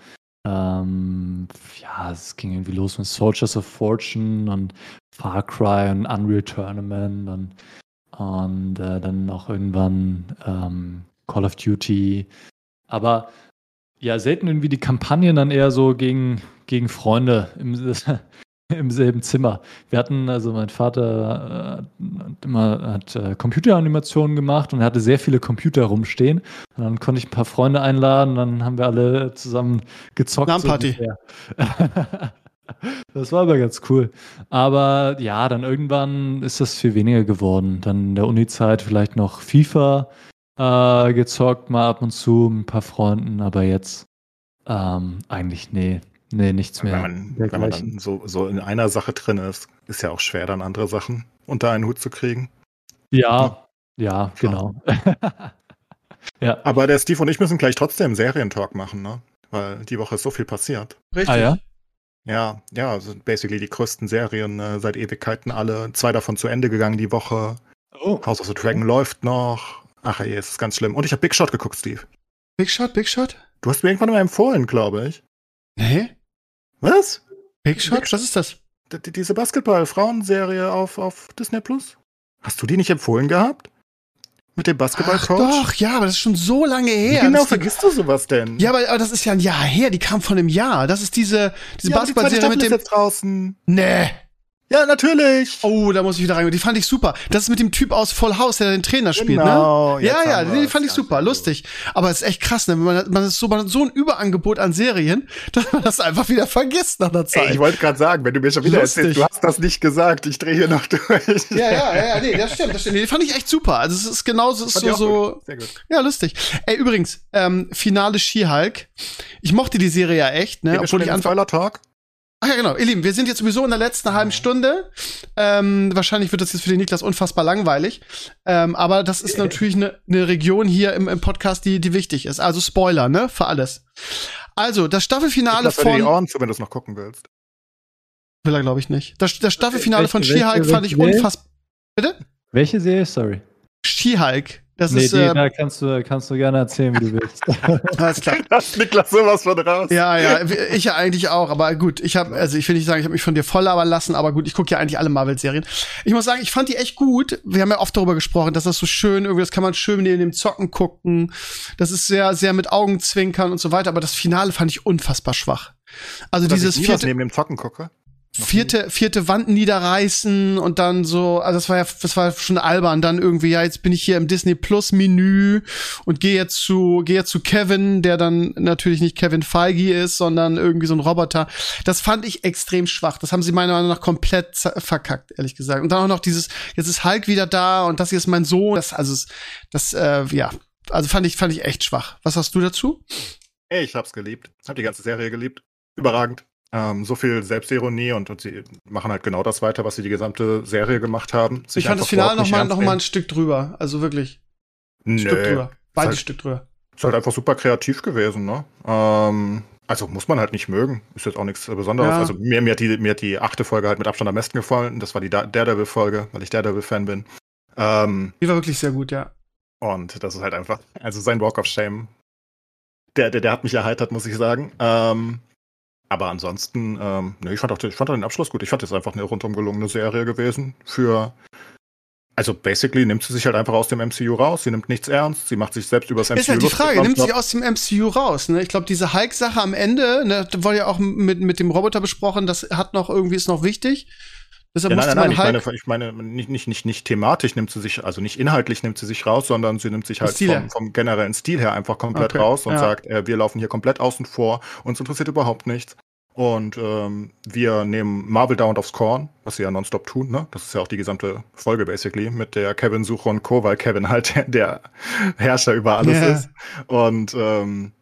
Ähm, ja, es ging irgendwie los mit Soldiers of Fortune und Far Cry und Unreal Tournament und, und äh, dann auch irgendwann ähm, Call of Duty. Aber ja, selten irgendwie die Kampagnen dann eher so gegen, gegen Freunde im, selben Zimmer. Wir hatten, also mein Vater äh, hat immer hat äh, Computeranimationen gemacht und er hatte sehr viele Computer rumstehen. Und dann konnte ich ein paar Freunde einladen, dann haben wir alle zusammen gezockt. Namenparty. So das war aber ganz cool. Aber ja, dann irgendwann ist das viel weniger geworden. Dann in der Uni-Zeit vielleicht noch FIFA äh, gezockt, mal ab und zu mit ein paar Freunden, aber jetzt ähm, eigentlich nee. Nee, nichts mehr. Wenn man, wenn man dann so, so in einer Sache drin ist, ist ja auch schwer, dann andere Sachen unter einen Hut zu kriegen. Ja, ja, genau. ja. Aber der Steve und ich müssen gleich trotzdem Serientalk machen, ne? Weil die Woche ist so viel passiert. Richtig. Ah, ja? Ja, ja, also basically die größten Serien äh, seit Ewigkeiten alle. Zwei davon zu Ende gegangen die Woche. Oh. House of the Dragon läuft noch. Ach ey, es ist ganz schlimm. Und ich habe Big Shot geguckt, Steve. Big Shot, Big Shot? Du hast mir irgendwann mal empfohlen, glaube ich. Nee? Was? Big Shot? Was ist das? D diese Basketball-Frauenserie auf, auf Disney Plus? Hast du die nicht empfohlen gehabt? Mit dem Basketballcoach? Doch, ja, aber das ist schon so lange her. Wie genau vergisst du sowas denn? Ja, aber, aber, das ist ja ein Jahr her, die kam von einem Jahr. Das ist diese, diese ja, Basketballserie mit dem. Ist jetzt draußen. Nee. Ja, natürlich. Oh, da muss ich wieder rein. Die fand ich super. Das ist mit dem Typ aus Voll House, der den Trainer spielt, ne? genau, ne? Ja, ja, die fand ich super, lustig. Aber es ist echt krass, ne? Man, man ist so, man hat so ein Überangebot an Serien, dass man das einfach wieder vergisst nach einer Zeit. Ey, ich wollte gerade sagen, wenn du mir schon wieder lustig. erzählst, du hast das nicht gesagt, ich drehe hier noch durch. Ja, ja, ja, nee, das stimmt, das stimmt. Die fand ich echt super. Also es ist genauso, es ist so, so. Sehr gut. Ja, lustig. Ey, übrigens, ähm, Finale She-Hulk. Ich mochte die Serie ja echt, ne? Obwohl ich einfach. Tag? Ach ja, genau. Ihr Lieben, wir sind jetzt sowieso in der letzten halben Stunde. Ähm, wahrscheinlich wird das jetzt für den Niklas unfassbar langweilig. Ähm, aber das ist natürlich eine ne Region hier im, im Podcast, die, die wichtig ist. Also Spoiler, ne? Für alles. Also, das Staffelfinale ich von. Die Ohren zu, wenn du es noch gucken willst. Will er, glaube ich, nicht. Das, das Staffelfinale welche, von She-Hulk fand ich unfassbar. Bitte? Welche Serie? Sorry. She-Hulk. Das nee, ist, die, äh, da kannst du, kannst du gerne erzählen, wie du willst. Alles klar. Das Niklas sowas von raus. Ja, ja, ich ja eigentlich auch, aber gut, ich habe, also ich will nicht sagen, ich habe mich von dir voll labern lassen, aber gut, ich gucke ja eigentlich alle Marvel-Serien. Ich muss sagen, ich fand die echt gut. Wir haben ja oft darüber gesprochen, dass das so schön, irgendwie, das kann man schön neben dem Zocken gucken. Das ist sehr, sehr mit Augenzwinkern und so weiter, aber das Finale fand ich unfassbar schwach. Also Dass dieses ich vierte neben dem Zocken gucke vierte, vierte Wand niederreißen und dann so, also das war ja, das war schon albern, dann irgendwie, ja, jetzt bin ich hier im Disney Plus Menü und gehe jetzt zu, gehe jetzt zu Kevin, der dann natürlich nicht Kevin Feige ist, sondern irgendwie so ein Roboter. Das fand ich extrem schwach. Das haben sie meiner Meinung nach komplett verkackt, ehrlich gesagt. Und dann auch noch dieses, jetzt ist Hulk wieder da und das hier ist mein Sohn. Das, also, das, äh, ja, also fand ich, fand ich echt schwach. Was hast du dazu? Ich hab's geliebt. Hab die ganze Serie geliebt. Überragend. Ähm, so viel Selbstironie und, und sie machen halt genau das weiter, was sie die gesamte Serie gemacht haben. ich fand das Finale noch mal, noch mal ein Stück drüber. Also wirklich. Ein Nö. Stück drüber. Beide halt, Stück drüber. Ist halt einfach super kreativ gewesen, ne? Ähm, also muss man halt nicht mögen. Ist jetzt auch nichts Besonderes. Ja. Also mir, mir, hat die, mir hat die achte Folge halt mit Abstand am besten gefallen. Das war die Daredevil-Folge, weil ich Daredevil-Fan bin. Ähm, die war wirklich sehr gut, ja. Und das ist halt einfach, also sein Walk of Shame, der, der, der hat mich erheitert, muss ich sagen. Ähm, aber ansonsten, ähm, ne, ich fand, auch, ich fand auch den Abschluss gut. Ich fand es einfach eine rundum gelungene Serie gewesen. Für. Also basically nimmt sie sich halt einfach aus dem MCU raus. Sie nimmt nichts ernst. Sie macht sich selbst übers MCU. Ist halt die Frage, nimmt sie aus dem MCU raus? Ne? Ich glaube, diese Hulk-Sache am Ende, ne, wurde ja auch mit, mit dem Roboter besprochen, das hat noch irgendwie ist noch wichtig. Deshalb ja, nein, nein, nein, ich meine, ich meine, nicht, nicht, nicht, nicht thematisch nimmt sie sich, also nicht inhaltlich nimmt sie sich raus, sondern sie nimmt sich halt vom, vom, generellen Stil her einfach komplett okay, raus und ja. sagt, äh, wir laufen hier komplett außen vor, uns interessiert überhaupt nichts. Und ähm, wir nehmen Marvel Down aufs Korn, was sie ja nonstop tun, ne? Das ist ja auch die gesamte Folge basically mit der Kevin-Suche und Co., weil Kevin halt der, der Herrscher über alles yeah. ist. Und ähm,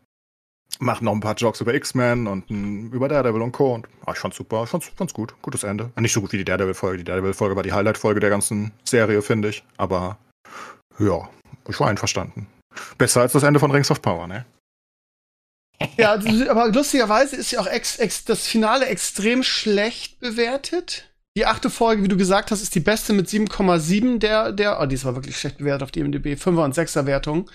macht noch ein paar Jokes über X-Men und m, über Daredevil und Co. Und ah, ich fand's super, ich fand's, fand's gut, gutes Ende. Nicht so gut wie die Daredevil-Folge. Die Daredevil-Folge war die Highlight-Folge der ganzen Serie, finde ich. Aber ja, ich war einverstanden. Besser als das Ende von Rings of Power, ne? Ja, aber lustigerweise ist ja auch ex, ex, das Finale extrem schlecht bewertet. Die achte Folge, wie du gesagt hast, ist die beste mit 7,7 der, der, oh, die ist aber wirklich schlecht bewertet auf die MDB, 5er und 6er Wertung.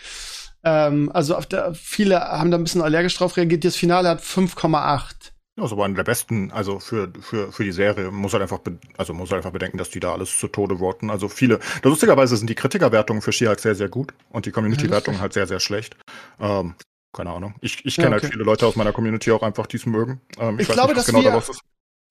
Ähm, also der, viele haben da ein bisschen allergisch drauf reagiert. Das Finale hat 5,8. Das ist aber einer der besten, also für, für, für die Serie. Muss halt einfach, also muss halt einfach bedenken, dass die da alles zu Tode worten. Also viele, lustigerweise sind die Kritikerwertungen für She-Hulk sehr, sehr gut und die Community-Wertungen halt sehr, sehr schlecht. Ähm, keine Ahnung. Ich, ich kenne ja, halt okay. halt viele Leute aus meiner Community auch einfach, die es mögen. Ähm, ich, ich glaube, nicht, dass genau wir,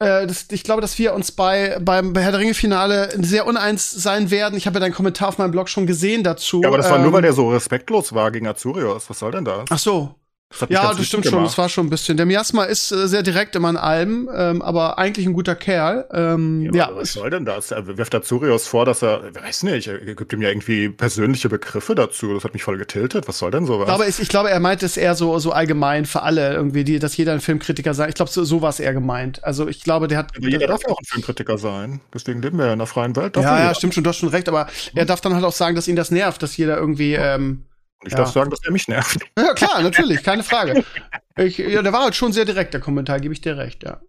äh, das, ich glaube, dass wir uns bei beim Herr der Ringe Finale sehr uneins sein werden. Ich habe ja deinen Kommentar auf meinem Blog schon gesehen dazu. Ja, aber das war nur, weil ähm, der so respektlos war gegen Azurios. Was soll denn das? Ach so. Das ja, das stimmt schon, das war schon ein bisschen. Der Miasma ist äh, sehr direkt immer in allem, ähm, aber eigentlich ein guter Kerl. Ähm, ja, ja. Was soll denn das? Er wirft Azurios vor, dass er, weiß nicht, er gibt ihm ja irgendwie persönliche Begriffe dazu. Das hat mich voll getiltet. Was soll denn sowas? Aber ich, ich glaube, er meint es eher so, so allgemein für alle irgendwie, die, dass jeder ein Filmkritiker sei. Ich glaube, so, so war es eher gemeint. Also ich glaube, der hat. Aber jeder darf ja auch ein Filmkritiker sein. Deswegen leben wir ja in einer freien Welt. Ja, ja, stimmt schon, du hast schon recht, aber hm. er darf dann halt auch sagen, dass ihn das nervt, dass jeder irgendwie. Ähm, ich ja. darf sagen, dass er mich nervt. Ja, klar, natürlich, keine Frage. Ich, ja, der war halt schon sehr direkt, der Kommentar, gebe ich dir recht, ja.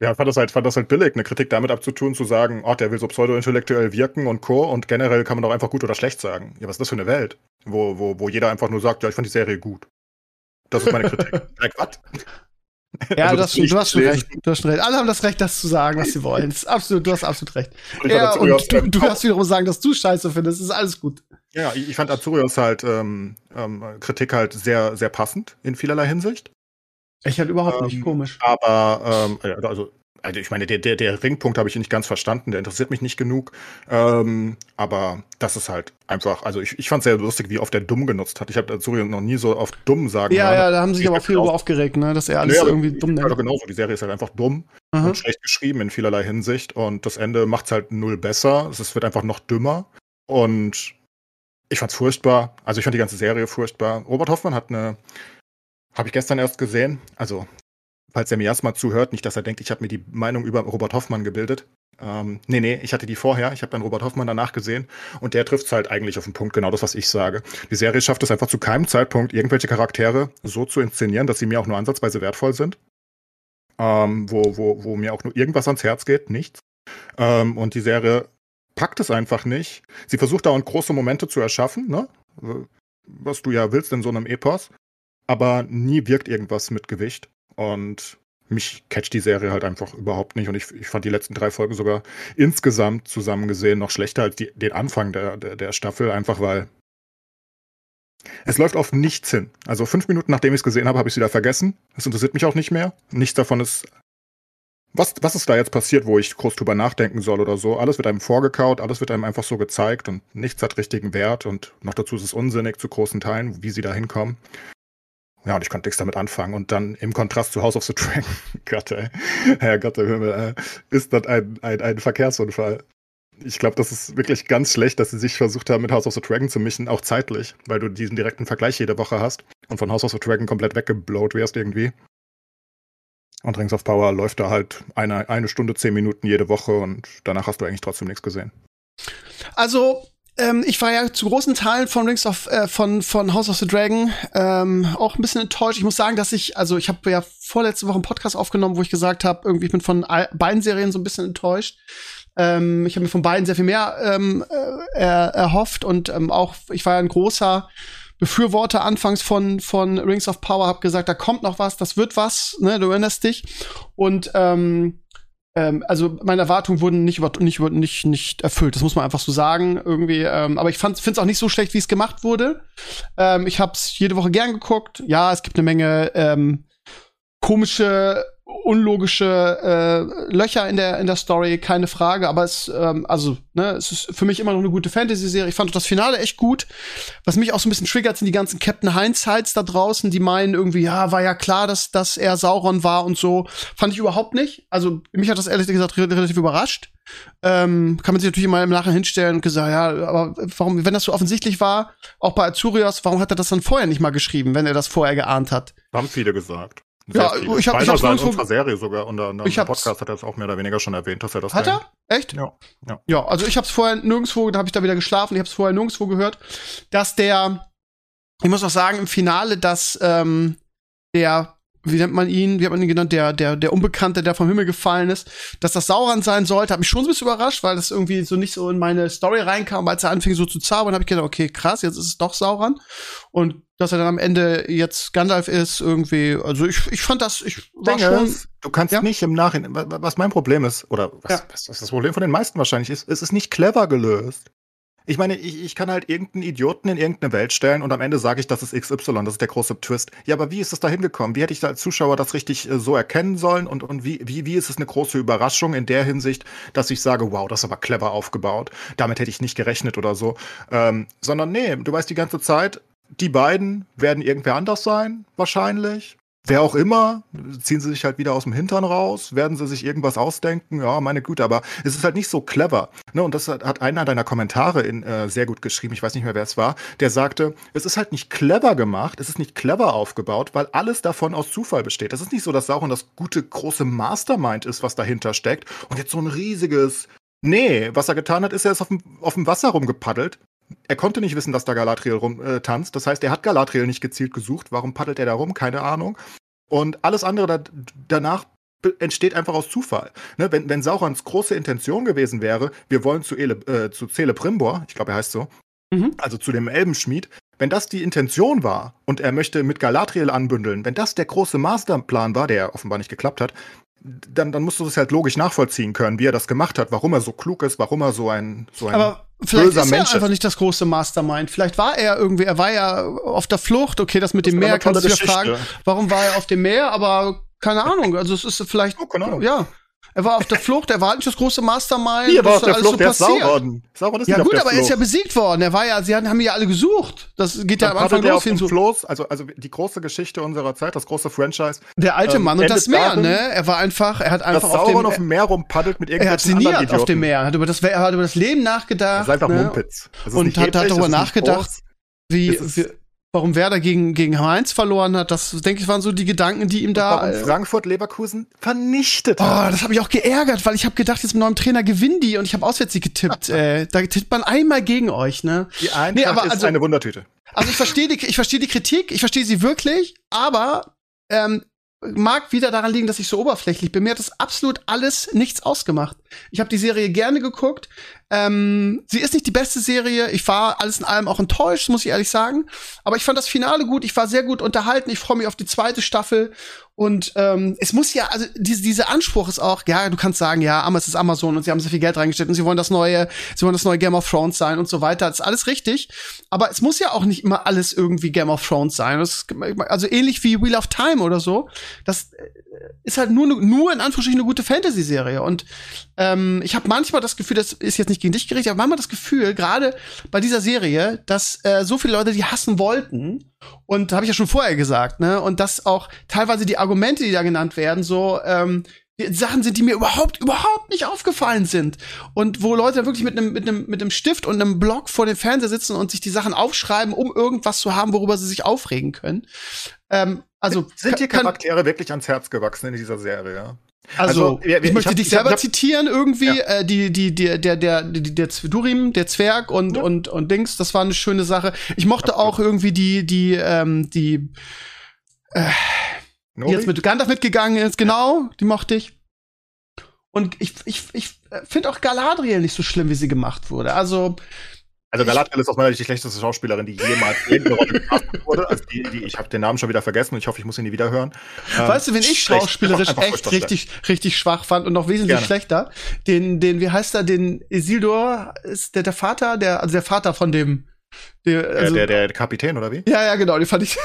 Ja, fand das halt, fand das halt billig, eine Kritik damit abzutun, zu sagen, oh, der will so pseudo-intellektuell wirken und Co. Und generell kann man doch einfach gut oder schlecht sagen. Ja, was ist das für eine Welt? Wo, wo, wo jeder einfach nur sagt, ja, ich fand die Serie gut. Das ist meine Kritik. like, was? Ja, also, das, du, du hast schon recht. Du hast schon recht. Alle haben das Recht, das zu sagen, was sie wollen. absolut, du hast absolut recht. Ja, und du, du darfst wiederum sagen, dass du Scheiße findest. Das ist alles gut. Ja, ich, ich fand Azurios halt ähm, ähm, Kritik halt sehr, sehr passend in vielerlei Hinsicht. Ich halt überhaupt ähm, nicht, komisch. Aber, ähm, also, also ich meine, der, der, der Ringpunkt habe ich nicht ganz verstanden, der interessiert mich nicht genug. Ähm, aber das ist halt einfach, also ich, ich fand es sehr lustig, wie oft er dumm genutzt hat. Ich habe Azurios noch nie so oft dumm sagen Ja, hören. ja, da haben sich aber viel über aufgeregt, ne, dass er alles ja, irgendwie dumm nennt. Ja, genauso. Die Serie ist halt einfach dumm Aha. und schlecht geschrieben in vielerlei Hinsicht. Und das Ende macht es halt null besser. Es wird einfach noch dümmer. Und ich fand's furchtbar. Also ich fand die ganze Serie furchtbar. Robert Hoffmann hat eine, habe ich gestern erst gesehen. Also falls er mir erstmal zuhört, nicht, dass er denkt, ich habe mir die Meinung über Robert Hoffmann gebildet. Ähm, nee, nee, ich hatte die vorher. Ich habe dann Robert Hoffmann danach gesehen und der trifft es halt eigentlich auf den Punkt, genau das, was ich sage. Die Serie schafft es einfach zu keinem Zeitpunkt, irgendwelche Charaktere so zu inszenieren, dass sie mir auch nur ansatzweise wertvoll sind. Ähm, wo, wo, wo mir auch nur irgendwas ans Herz geht, nichts. Ähm, und die Serie packt es einfach nicht. Sie versucht dauernd große Momente zu erschaffen, ne? was du ja willst in so einem Epos, aber nie wirkt irgendwas mit Gewicht. Und mich catcht die Serie halt einfach überhaupt nicht. Und ich, ich fand die letzten drei Folgen sogar insgesamt zusammen gesehen noch schlechter als die, den Anfang der, der, der Staffel, einfach weil es läuft auf nichts hin. Also fünf Minuten nachdem ich es gesehen habe, habe ich es wieder vergessen. Es interessiert mich auch nicht mehr. Nichts davon ist was, was ist da jetzt passiert, wo ich groß drüber nachdenken soll oder so? Alles wird einem vorgekaut, alles wird einem einfach so gezeigt und nichts hat richtigen Wert und noch dazu ist es unsinnig zu großen Teilen, wie sie da hinkommen. Ja, und ich konnte nichts damit anfangen. Und dann im Kontrast zu House of the Dragon, Gott, ey, Herr Gott, der Himmel, äh, ist das ein, ein, ein Verkehrsunfall. Ich glaube, das ist wirklich ganz schlecht, dass sie sich versucht haben, mit House of the Dragon zu mischen, auch zeitlich, weil du diesen direkten Vergleich jede Woche hast und von House of the Dragon komplett weggeblowt wirst irgendwie. Und Rings of Power läuft da halt eine, eine Stunde, zehn Minuten jede Woche und danach hast du eigentlich trotzdem nichts gesehen. Also, ähm, ich war ja zu großen Teilen von Rings of äh, von von House of the Dragon ähm, auch ein bisschen enttäuscht. Ich muss sagen, dass ich also ich habe ja vorletzte Woche einen Podcast aufgenommen, wo ich gesagt habe, irgendwie ich bin von beiden Serien so ein bisschen enttäuscht. Ähm, ich habe mir von beiden sehr viel mehr ähm, äh, erhofft und ähm, auch ich war ja ein großer Befürworter anfangs von, von Rings of Power, hab gesagt, da kommt noch was, das wird was, ne, du erinnerst dich. Und ähm, ähm, also meine Erwartungen wurden nicht, über, nicht, nicht, nicht erfüllt, das muss man einfach so sagen. Irgendwie, ähm, aber ich finde es auch nicht so schlecht, wie es gemacht wurde. Ähm, ich habe es jede Woche gern geguckt. Ja, es gibt eine Menge ähm, komische unlogische äh, Löcher in der in der Story, keine Frage. Aber es, ähm, also, ne, es ist für mich immer noch eine gute Fantasy-Serie. Ich fand auch das Finale echt gut. Was mich auch so ein bisschen triggert, sind die ganzen Captain Hindsights da draußen, die meinen irgendwie, ja, war ja klar, dass dass er Sauron war und so. Fand ich überhaupt nicht. Also mich hat das ehrlich gesagt relativ überrascht. Ähm, kann man sich natürlich immer im Nachhinein hinstellen und gesagt, ja, aber warum, wenn das so offensichtlich war, auch bei Azurios, warum hat er das dann vorher nicht mal geschrieben, wenn er das vorher geahnt hat? Haben viele gesagt. Ja, viele. ich habe ich hab's in unserer Serie sogar unter einem Podcast hat er es auch mehr oder weniger schon erwähnt, dass er das Hat er? Echt? Ja. Ja, ja also ich habe es vorher nirgendwo, da habe ich da wieder geschlafen, ich habe es vorher nirgendwo gehört, dass der ich muss auch sagen im Finale, dass ähm, der wie nennt man ihn, wie hat man ihn genannt, der, der, der Unbekannte, der vom Himmel gefallen ist, dass das Sauron sein sollte, hat mich schon ein bisschen überrascht, weil das irgendwie so nicht so in meine Story reinkam, als er anfing so zu zaubern, habe ich gedacht, okay, krass, jetzt ist es doch Sauron. Und dass er dann am Ende jetzt Gandalf ist, irgendwie, also ich, ich fand das, ich war Dinge, schon. Du kannst ja? nicht im Nachhinein, was mein Problem ist, oder was, ja. was das Problem von den meisten wahrscheinlich ist, es ist nicht clever gelöst. Ich meine, ich, ich kann halt irgendeinen Idioten in irgendeine Welt stellen und am Ende sage ich, das ist XY, das ist der große Twist. Ja, aber wie ist es da hingekommen? Wie hätte ich da als Zuschauer das richtig äh, so erkennen sollen? Und, und wie, wie, wie ist es eine große Überraschung in der Hinsicht, dass ich sage, wow, das ist aber clever aufgebaut. Damit hätte ich nicht gerechnet oder so. Ähm, sondern nee, du weißt die ganze Zeit, die beiden werden irgendwer anders sein, wahrscheinlich. Wer auch immer, ziehen sie sich halt wieder aus dem Hintern raus, werden sie sich irgendwas ausdenken, ja, meine Güte, aber es ist halt nicht so clever. Ne? Und das hat, einer deiner Kommentare in, äh, sehr gut geschrieben, ich weiß nicht mehr, wer es war, der sagte, es ist halt nicht clever gemacht, es ist nicht clever aufgebaut, weil alles davon aus Zufall besteht. Es ist nicht so, dass Sauron das gute, große Mastermind ist, was dahinter steckt und jetzt so ein riesiges Nee, was er getan hat, ist, er ist auf dem, auf dem Wasser rumgepaddelt, er konnte nicht wissen, dass da Galadriel rum äh. Das heißt, er hat Galadriel nicht gezielt gesucht. Warum paddelt er da rum? Keine Ahnung. Und alles andere da, danach entsteht einfach aus Zufall. Ne, wenn, wenn Saurons große Intention gewesen wäre, wir wollen zu, Ele, äh, zu Celebrimbor, ich glaube, er heißt so, mhm. also zu dem Elbenschmied, wenn das die Intention war und er möchte mit Galadriel anbündeln, wenn das der große Masterplan war, der offenbar nicht geklappt hat, dann, dann musst du es halt logisch nachvollziehen können, wie er das gemacht hat, warum er so klug ist, warum er so ein, so ein Aber vielleicht ist er Mensch einfach nicht das große Mastermind. Vielleicht war er irgendwie, er war ja auf der Flucht, okay, das mit das dem Meer kannst du dir fragen, warum war er auf dem Meer, aber keine Ahnung, also es ist vielleicht, oh, keine Ahnung. ja, er war auf der Flucht, er war halt nicht das große Mastermind. Wie, er war auf der Flucht, so der ist Sauron. Sauron ist ja gut, aber er ist ja besiegt worden. Er war ja, sie haben ihn ja alle gesucht. Das geht ja am Anfang los hin so. Floß, also, also die große Geschichte unserer Zeit, das große Franchise. Der alte ähm, Mann und das Meer, darin, ne? Er war einfach, er hat einfach auf dem, auf dem Meer rumpaddelt mit irgendwelchen Er hat sinniert auf dem Meer, er hat über das, er hat über das Leben nachgedacht. Das ist einfach ne? Mumpitz. und hat, hat darüber nachgedacht, wie, wie warum Werder gegen, gegen Mainz verloren hat. Das, denke ich, waren so die Gedanken, die ihm da. Warum äh, Frankfurt Leverkusen vernichtet hat. Oh, das habe ich auch geärgert, weil ich habe gedacht, jetzt mit neuem Trainer gewinnen die und ich habe auswärts getippt. äh, da tippt man einmal gegen euch, ne? Die Eintracht nee, aber, ist also, eine Wundertüte. Also ich verstehe die, ich verstehe die Kritik, ich verstehe sie wirklich, aber ähm, mag wieder daran liegen, dass ich so oberflächlich bin. Mir hat das absolut alles nichts ausgemacht. Ich habe die Serie gerne geguckt. Ähm, sie ist nicht die beste Serie. Ich war alles in allem auch enttäuscht, muss ich ehrlich sagen. Aber ich fand das Finale gut. Ich war sehr gut unterhalten. Ich freue mich auf die zweite Staffel. Und ähm, es muss ja, also diese, dieser Anspruch ist auch, ja, du kannst sagen, ja, es ist Amazon und sie haben so viel Geld reingesteckt und sie wollen das neue, sie wollen das neue Game of Thrones sein und so weiter. Das ist alles richtig. Aber es muss ja auch nicht immer alles irgendwie Game of Thrones sein. Das, also ähnlich wie Wheel of Time oder so. Das äh, ist halt nur, nur in Anführungsstrichen eine gute Fantasy-Serie. Und ähm, ich habe manchmal das Gefühl, das ist jetzt nicht gegen dich gerichtet, aber manchmal das Gefühl, gerade bei dieser Serie, dass äh, so viele Leute die hassen wollten. Und habe ich ja schon vorher gesagt, ne? Und dass auch teilweise die Argumente, die da genannt werden, so ähm, Sachen sind, die mir überhaupt, überhaupt nicht aufgefallen sind. Und wo Leute wirklich mit einem, mit mit Stift und einem Block vor dem Fernseher sitzen und sich die Sachen aufschreiben, um irgendwas zu haben, worüber sie sich aufregen können. Ähm, also sind die Charaktere wirklich ans Herz gewachsen in dieser Serie? Also, also ich, ich möchte hab, dich selber hab, zitieren irgendwie, ja. äh, die, die, die, der, der, die, der Durim, der Zwerg und, ja. und, und Dings, das war eine schöne Sache. Ich mochte Absolut. auch irgendwie die, die, ähm, die, äh, die jetzt mit Gandalf mitgegangen ist, genau, die mochte ich. Und ich, ich, ich finde auch Galadriel nicht so schlimm, wie sie gemacht wurde. Also, also Galadriel ist aus meiner Sicht die schlechteste Schauspielerin, die jemals irgendeine Rolle gecastet wurde. Also die, die, ich habe den Namen schon wieder vergessen und ich hoffe, ich muss ihn nie wieder hören. Ähm, weißt du, wen ich schauspielerisch einfach, einfach echt richtig, richtig schwach fand und noch wesentlich Gerne. schlechter? Den, den, wie heißt er, den Isildur ist der, der Vater, der, also der Vater von dem, Der, also, der, der, der, Kapitän, oder wie? Ja, ja, genau, die fand ich.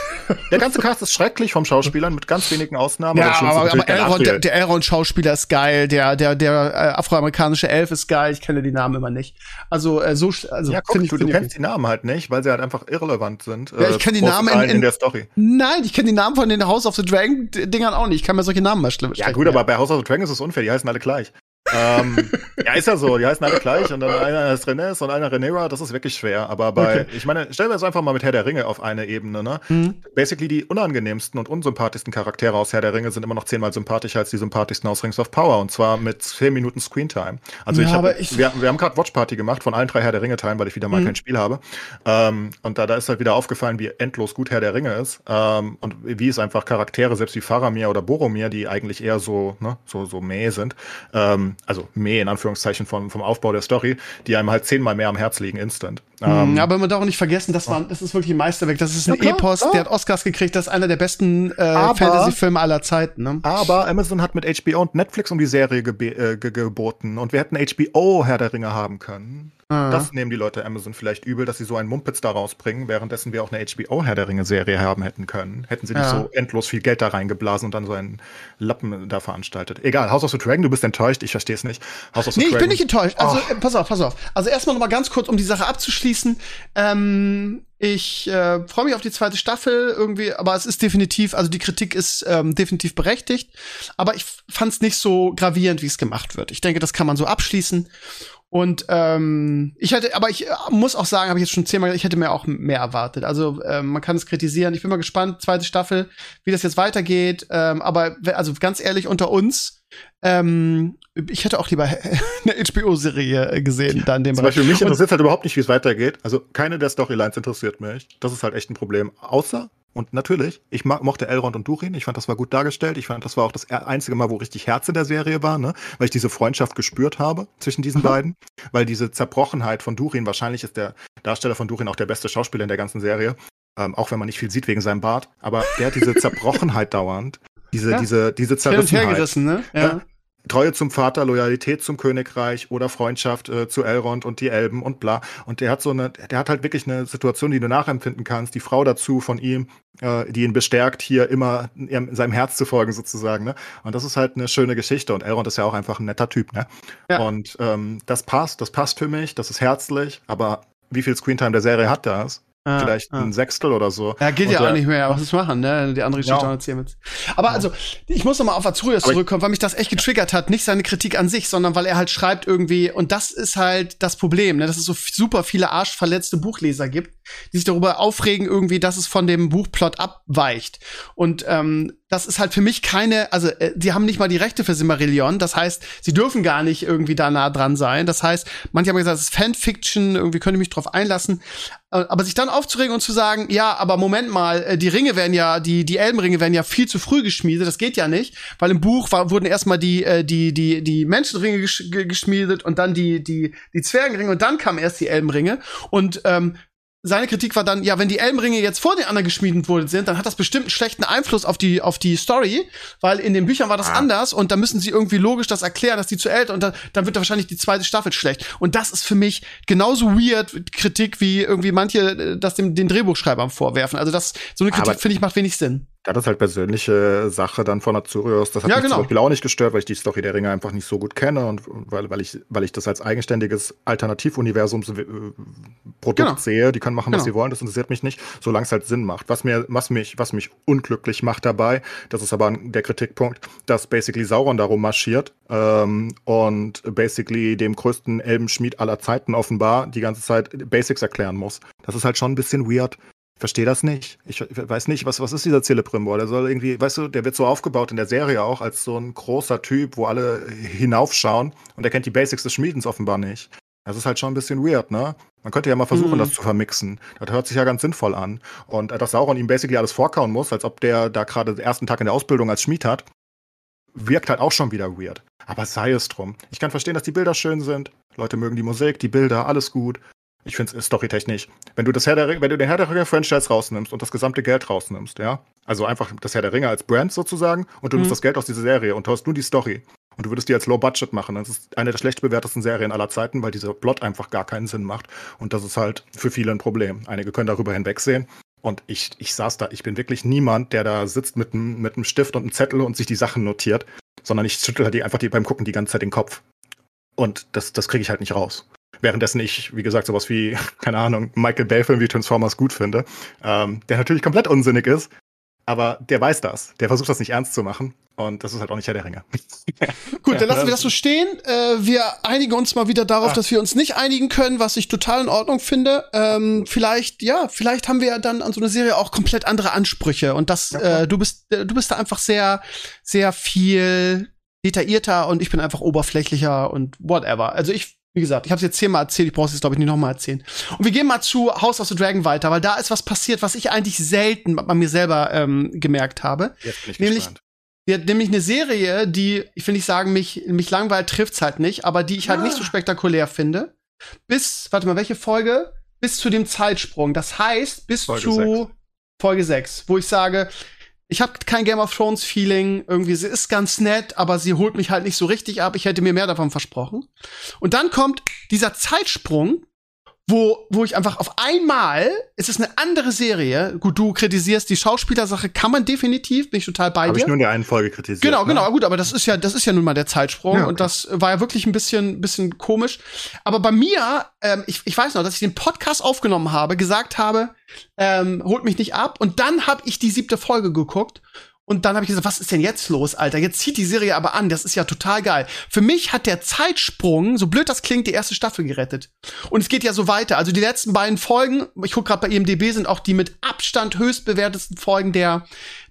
Der ganze Cast ist schrecklich vom Schauspielern, mit ganz wenigen Ausnahmen. Ja, aber, aber Elrond, der, der Elrond-Schauspieler ist geil, der, der, der äh, afroamerikanische Elf ist geil, ich kenne die Namen immer nicht. Also, äh, so, also, ja, guck, ich, du, du kennst die Namen halt nicht, weil sie halt einfach irrelevant sind. Ja, ich kenne die äh, Namen in, in, in, der Story. Nein, ich kenne die Namen von den House of the Dragon-Dingern auch nicht. Ich kann mir solche Namen mal schlimm Ja, gut, aber bei House of the Dragon ist es unfair, die heißen alle gleich ähm, ja, ist ja so, die heißen alle gleich und dann einer ist Renes und einer Renera, das ist wirklich schwer. Aber bei, okay. ich meine, stellen wir es einfach mal mit Herr der Ringe auf eine Ebene, ne? Mhm. Basically die unangenehmsten und unsympathischsten Charaktere aus Herr der Ringe sind immer noch zehnmal sympathischer als die sympathischsten aus Rings of Power und zwar mit zehn Minuten Screentime. Also ja, ich, hab, ich wir, wir, haben gerade Watchparty gemacht von allen drei Herr der Ringe-Teilen, weil ich wieder mal mhm. kein Spiel habe. Ähm, und da, da ist halt wieder aufgefallen, wie endlos gut Herr der Ringe ist ähm, und wie es einfach Charaktere, selbst wie Faramir oder Boromir, die eigentlich eher so, ne, so, so meh sind, ähm, also meh in Anführungszeichen vom, vom Aufbau der Story, die einem halt zehnmal mehr am Herz liegen, instant. Mhm, ähm, aber man darf auch nicht vergessen, das, war, das ist wirklich ein Meisterwerk. Das ist ein ja, Epos, klar. der hat Oscars gekriegt, das ist einer der besten äh, Fantasy-Filme aller Zeiten. Ne? Aber Amazon hat mit HBO und Netflix um die Serie äh, geboten und wir hätten HBO Herr der Ringe haben können. Ah. Das nehmen die Leute Amazon vielleicht übel, dass sie so einen Mumpitz da rausbringen, währenddessen wir auch eine HBO Herr der Ringe Serie haben hätten können. Hätten sie nicht ja. so endlos viel Geld da reingeblasen und dann so einen Lappen da veranstaltet. Egal, House of the Dragon, du bist enttäuscht, ich verstehe es nicht. House of the nee, Dragon. ich bin nicht enttäuscht. Also, oh. pass auf, pass auf. Also erstmal noch mal ganz kurz, um die Sache abzuschließen. Ähm, ich äh, freue mich auf die zweite Staffel irgendwie, aber es ist definitiv, also die Kritik ist ähm, definitiv berechtigt, aber ich fand es nicht so gravierend, wie es gemacht wird. Ich denke, das kann man so abschließen. Und ähm, ich hätte, aber ich äh, muss auch sagen, habe ich jetzt schon zehnmal, ich hätte mir auch mehr erwartet. Also ähm, man kann es kritisieren. Ich bin mal gespannt, zweite Staffel, wie das jetzt weitergeht. Ähm, aber also ganz ehrlich unter uns, ähm, ich hätte auch lieber eine HBO-Serie gesehen. Dann dem Zum Beispiel mich interessiert halt überhaupt nicht, wie es weitergeht. Also keine der Storylines interessiert mich. Das ist halt echt ein Problem. Außer und natürlich, ich mochte Elrond und Durin. Ich fand, das war gut dargestellt. Ich fand, das war auch das einzige Mal, wo richtig Herz in der Serie war, ne? weil ich diese Freundschaft gespürt habe zwischen diesen mhm. beiden. Weil diese Zerbrochenheit von Durin, wahrscheinlich ist der Darsteller von Durin auch der beste Schauspieler in der ganzen Serie. Ähm, auch wenn man nicht viel sieht wegen seinem Bart. Aber der hat diese Zerbrochenheit dauernd. Diese, ja. diese, diese Zerrissenheit. Ne? Ja. Treue zum Vater, Loyalität zum Königreich oder Freundschaft äh, zu Elrond und die Elben und bla. Und der hat so eine, der hat halt wirklich eine Situation, die du nachempfinden kannst. Die Frau dazu von ihm, äh, die ihn bestärkt, hier immer in seinem Herz zu folgen sozusagen. Ne? Und das ist halt eine schöne Geschichte. Und Elrond ist ja auch einfach ein netter Typ. Ne? Ja. Und ähm, das passt, das passt für mich, das ist herzlich. Aber wie viel Screentime der Serie hat das? Ah, Vielleicht ah. ein Sechstel oder so. Ja, geht und ja auch nicht mehr. Was ist machen, ne? Die andere Geschichte ja. erzählen mit. Aber also, ich muss nochmal auf Azurias zurückkommen, weil mich das echt getriggert hat. Nicht seine Kritik an sich, sondern weil er halt schreibt irgendwie, und das ist halt das Problem, ne? Dass es so super viele arschverletzte Buchleser gibt, die sich darüber aufregen irgendwie, dass es von dem Buchplot abweicht. Und ähm, das ist halt für mich keine, also äh, die haben nicht mal die Rechte für Simmerillion, das heißt, sie dürfen gar nicht irgendwie da nah dran sein. Das heißt, manche haben gesagt, es ist Fanfiction, irgendwie könnte ich mich drauf einlassen. Äh, aber sich dann aufzuregen und zu sagen, ja, aber Moment mal, äh, die Ringe werden ja, die, die Elbenringe werden ja viel zu früh geschmiedet, das geht ja nicht, weil im Buch war, wurden erstmal die, äh, die, die, die Menschenringe gesch geschmiedet und dann die, die, die Zwergenringe und dann kamen erst die Elbenringe. Und ähm, seine Kritik war dann, ja, wenn die Elbenringe jetzt vor den anderen geschmiedet worden sind, dann hat das bestimmt einen schlechten Einfluss auf die, auf die Story, weil in den Büchern war das ah. anders und da müssen sie irgendwie logisch das erklären, dass die zu älter und dann, dann wird da wahrscheinlich die zweite Staffel schlecht. Und das ist für mich genauso weird Kritik, wie irgendwie manche äh, das dem, den Drehbuchschreibern vorwerfen. Also das, so eine Kritik, finde ich, macht wenig Sinn. Das ist halt persönliche Sache dann von Azurios. Das hat ja, mich genau. zum Beispiel auch nicht gestört, weil ich die Story der Ringe einfach nicht so gut kenne und weil, weil, ich, weil ich das als eigenständiges Alternativuniversumsprodukt genau. sehe. Die können machen, was genau. sie wollen, das interessiert mich nicht, solange es halt Sinn macht. Was, mir, was, mich, was mich unglücklich macht dabei, das ist aber der Kritikpunkt, dass basically Sauron darum marschiert ähm, und basically dem größten Elbenschmied aller Zeiten offenbar die ganze Zeit Basics erklären muss. Das ist halt schon ein bisschen weird verstehe das nicht. Ich weiß nicht, was, was ist dieser Celebrimbor? Der soll irgendwie, weißt du, der wird so aufgebaut in der Serie auch als so ein großer Typ, wo alle hinaufschauen und er kennt die Basics des Schmiedens offenbar nicht. Das ist halt schon ein bisschen weird, ne? Man könnte ja mal versuchen, mhm. das zu vermixen. Das hört sich ja ganz sinnvoll an. Und dass Sauron ihm basically alles vorkauen muss, als ob der da gerade den ersten Tag in der Ausbildung als Schmied hat, wirkt halt auch schon wieder weird. Aber sei es drum. Ich kann verstehen, dass die Bilder schön sind. Leute mögen die Musik, die Bilder, alles gut. Ich finde es storytechnisch. Wenn du das Herr der Ringe, wenn du den Herr der Ringe Franchise rausnimmst und das gesamte Geld rausnimmst, ja, also einfach das Herr der Ringe als Brand sozusagen und du mhm. nimmst das Geld aus dieser Serie und haust nur die Story und du würdest die als Low Budget machen. Das ist eine der schlecht bewertesten Serien aller Zeiten, weil dieser Plot einfach gar keinen Sinn macht. Und das ist halt für viele ein Problem. Einige können darüber hinwegsehen. Und ich, ich saß da, ich bin wirklich niemand, der da sitzt mit einem mit Stift und einem Zettel und sich die Sachen notiert, sondern ich schüttel halt die einfach die beim Gucken die ganze Zeit den Kopf. Und das, das kriege ich halt nicht raus. Währenddessen ich, wie gesagt, sowas wie, keine Ahnung, Michael Bay-Film wie Transformers gut finde, ähm, der natürlich komplett unsinnig ist, aber der weiß das. Der versucht das nicht ernst zu machen. Und das ist halt auch nicht Herr der Ringe. Gut, dann lassen wir das so stehen. Äh, wir einigen uns mal wieder darauf, ah. dass wir uns nicht einigen können, was ich total in Ordnung finde. Ähm, vielleicht, ja, vielleicht haben wir ja dann an so eine Serie auch komplett andere Ansprüche. Und das, ja, äh, du bist, äh, du bist da einfach sehr, sehr viel detaillierter und ich bin einfach oberflächlicher und whatever. Also ich wie gesagt, ich habe es jetzt zehnmal erzählt, ich brauche es jetzt, glaube ich, nicht nochmal erzählen. Und wir gehen mal zu House of the Dragon weiter, weil da ist was passiert, was ich eigentlich selten bei mir selber ähm, gemerkt habe. Jetzt bin ich nämlich, gespannt. Hat nämlich eine Serie, die, ich finde, ich sagen, mich, mich langweilt, trifft's halt nicht, aber die ich halt ah. nicht so ah. spektakulär finde. Bis, warte mal, welche Folge? Bis zu dem Zeitsprung. Das heißt, bis Folge zu 6. Folge 6, wo ich sage, ich habe kein Game of Thrones Feeling. Irgendwie, sie ist ganz nett, aber sie holt mich halt nicht so richtig ab. Ich hätte mir mehr davon versprochen. Und dann kommt dieser Zeitsprung, wo, wo ich einfach auf einmal, es ist eine andere Serie. Gut, du kritisierst die Schauspielersache, kann man definitiv, bin ich total bei Hab dir. Habe ich nur in der einen Folge kritisiert. Genau, ne? genau, gut, aber das ist ja, das ist ja nun mal der Zeitsprung ja, okay. und das war ja wirklich ein bisschen, bisschen komisch. Aber bei mir, ähm, ich, ich weiß noch, dass ich den Podcast aufgenommen habe, gesagt habe, ähm, holt mich nicht ab und dann habe ich die siebte Folge geguckt und dann habe ich gesagt, was ist denn jetzt los, Alter? Jetzt zieht die Serie aber an. Das ist ja total geil. Für mich hat der Zeitsprung, so blöd das klingt, die erste Staffel gerettet. Und es geht ja so weiter. Also die letzten beiden Folgen, ich gucke gerade bei IMDb, sind auch die mit Abstand höchst bewertesten Folgen der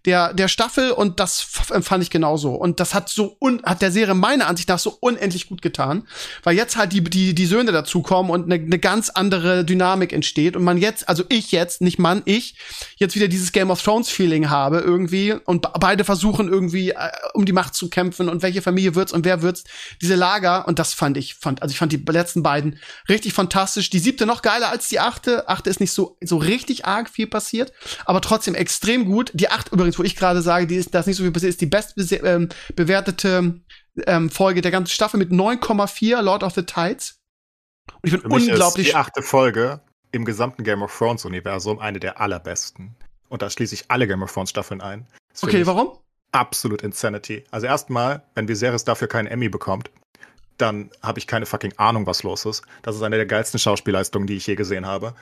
der, der Staffel und das fand ich genauso. Und das hat so un, hat der Serie meiner Ansicht nach so unendlich gut getan, weil jetzt halt die, die, die Söhne dazukommen und eine ne ganz andere Dynamik entsteht und man jetzt, also ich jetzt, nicht Mann, ich, jetzt wieder dieses Game of Thrones Feeling habe irgendwie und beide versuchen irgendwie äh, um die Macht zu kämpfen und welche Familie wird's und wer wird's, diese Lager und das fand ich, fand, also ich fand die letzten beiden richtig fantastisch. Die siebte noch geiler als die achte. Achte ist nicht so, so richtig arg viel passiert, aber trotzdem extrem gut. Die acht übrigens übrigens, wo ich gerade sage, die ist, das nicht so viel passiert, ist die bestbewertete ähm, ähm, Folge der ganzen Staffel mit 9,4 Lord of the Tides. Und ich bin unglaublich. Ist die achte Folge im gesamten Game of Thrones Universum eine der allerbesten. Und da schließe ich alle Game of Thrones Staffeln ein. Okay, warum? Absolut Insanity. Also erstmal, wenn Viserys dafür keinen Emmy bekommt, dann habe ich keine fucking Ahnung, was los ist. Das ist eine der geilsten Schauspielleistungen, die ich je gesehen habe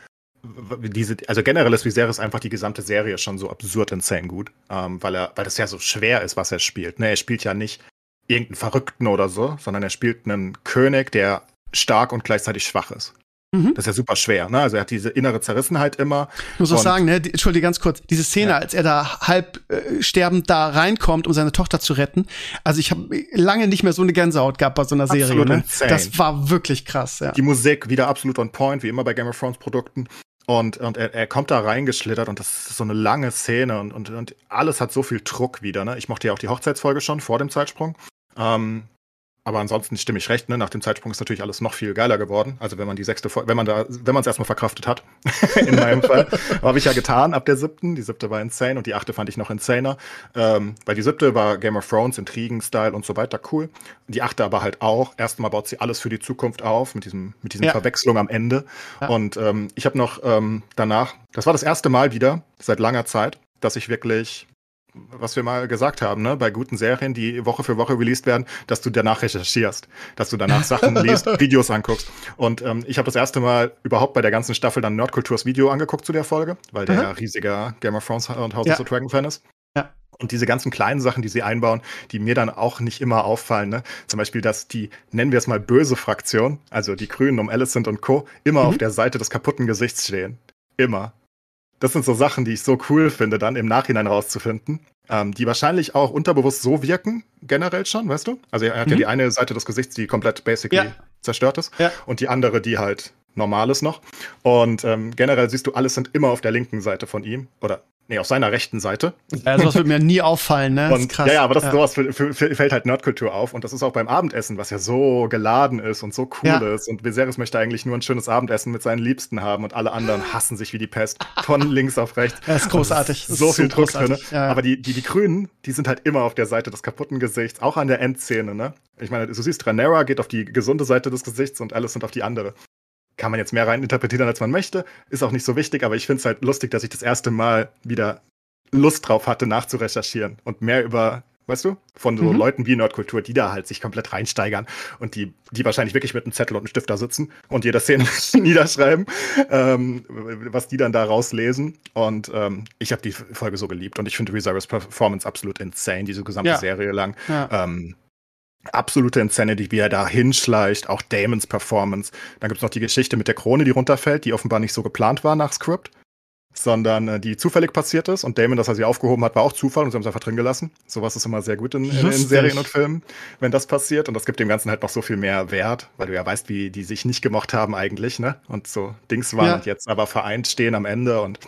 diese, also generell ist Viserys einfach die gesamte Serie schon so absurd insane gut, ähm, weil er, weil das ja so schwer ist, was er spielt. Ne, er spielt ja nicht irgendeinen Verrückten oder so, sondern er spielt einen König, der stark und gleichzeitig schwach ist. Mhm. Das ist ja super schwer, ne? Also er hat diese innere Zerrissenheit immer. Ich muss auch sagen, ne, die, Entschuldige ganz kurz, diese Szene, ja. als er da halb äh, sterbend da reinkommt, um seine Tochter zu retten. Also ich habe lange nicht mehr so eine Gänsehaut gehabt bei so einer Serie. Ne? Das war wirklich krass, ja. Die Musik wieder absolut on point, wie immer bei Game of Thrones Produkten. Und, und er, er kommt da reingeschlittert und das ist so eine lange Szene und, und, und alles hat so viel Druck wieder. Ne? Ich mochte ja auch die Hochzeitsfolge schon vor dem Zeitsprung. Ähm, aber ansonsten stimme ich recht, ne? Nach dem Zeitsprung ist natürlich alles noch viel geiler geworden. Also wenn man die sechste Folge, wenn man da, wenn man es erstmal verkraftet hat, in meinem Fall. Habe ich ja getan ab der siebten. Die siebte war insane und die achte fand ich noch insaner. Ähm, weil die siebte war Game of Thrones, Intrigen-Style und so weiter, cool. Die achte aber halt auch. Erstmal baut sie alles für die Zukunft auf, mit diesem, mit diesen ja. Verwechslung am Ende. Ja. Und ähm, ich habe noch ähm, danach, das war das erste Mal wieder, seit langer Zeit, dass ich wirklich was wir mal gesagt haben, ne, bei guten Serien, die Woche für Woche released werden, dass du danach recherchierst, dass du danach Sachen liest, Videos anguckst. Und ähm, ich habe das erste Mal überhaupt bei der ganzen Staffel dann Nerdkulturs Video angeguckt zu der Folge, weil der ja riesiger Game of Thrones und House ja. of the Dragon Fan ist. Ja. Und diese ganzen kleinen Sachen, die sie einbauen, die mir dann auch nicht immer auffallen. Ne? Zum Beispiel, dass die, nennen wir es mal böse Fraktion, also die Grünen um Alicent und Co., immer mhm. auf der Seite des kaputten Gesichts stehen. Immer das sind so Sachen, die ich so cool finde, dann im Nachhinein rauszufinden. Ähm, die wahrscheinlich auch unterbewusst so wirken, generell schon, weißt du? Also er hat mhm. ja die eine Seite des Gesichts, die komplett basically ja. zerstört ist. Ja. Und die andere, die halt normal ist noch. Und ähm, generell siehst du, alles sind immer auf der linken Seite von ihm. Oder Nee, auf seiner rechten Seite. Ja, sowas würde mir nie auffallen, ne? Und, krass. Ja, ja, aber das, ja. sowas für, für, für, fällt halt Nerdkultur auf. Und das ist auch beim Abendessen, was ja so geladen ist und so cool ja. ist. Und Viserys möchte eigentlich nur ein schönes Abendessen mit seinen Liebsten haben und alle anderen hassen sich wie die Pest. Von links auf rechts. Das ist großartig. Ist so viel Druck drin. Ja. Aber die, die, die Grünen, die sind halt immer auf der Seite des kaputten Gesichts, auch an der Endszene, ne? Ich meine, du siehst, Rhaenyra geht auf die gesunde Seite des Gesichts und alles sind auf die andere kann man jetzt mehr rein interpretieren, als man möchte. Ist auch nicht so wichtig, aber ich finde es halt lustig, dass ich das erste Mal wieder Lust drauf hatte, nachzurecherchieren und mehr über, weißt du, von so mhm. Leuten wie Nerdkultur, die da halt sich komplett reinsteigern und die, die wahrscheinlich wirklich mit einem Zettel und einem Stift da sitzen und jede Szene niederschreiben, ähm, was die dann da rauslesen. Und ähm, ich habe die Folge so geliebt und ich finde Reserves Performance absolut insane, diese gesamte ja. Serie lang. Ja. Ähm, absolute Insanity, wie er da hinschleicht, auch Damons Performance. Dann gibt es noch die Geschichte mit der Krone, die runterfällt, die offenbar nicht so geplant war nach Script sondern äh, die zufällig passiert ist. Und Damon, dass er sie aufgehoben hat, war auch Zufall und sie haben es einfach drin gelassen. Sowas ist immer sehr gut in, in, in, Serien und Filmen, wenn das passiert. Und das gibt dem Ganzen halt noch so viel mehr Wert, weil du ja weißt, wie die sich nicht gemocht haben eigentlich, ne? Und so Dings waren ja. und jetzt aber vereint stehen am Ende und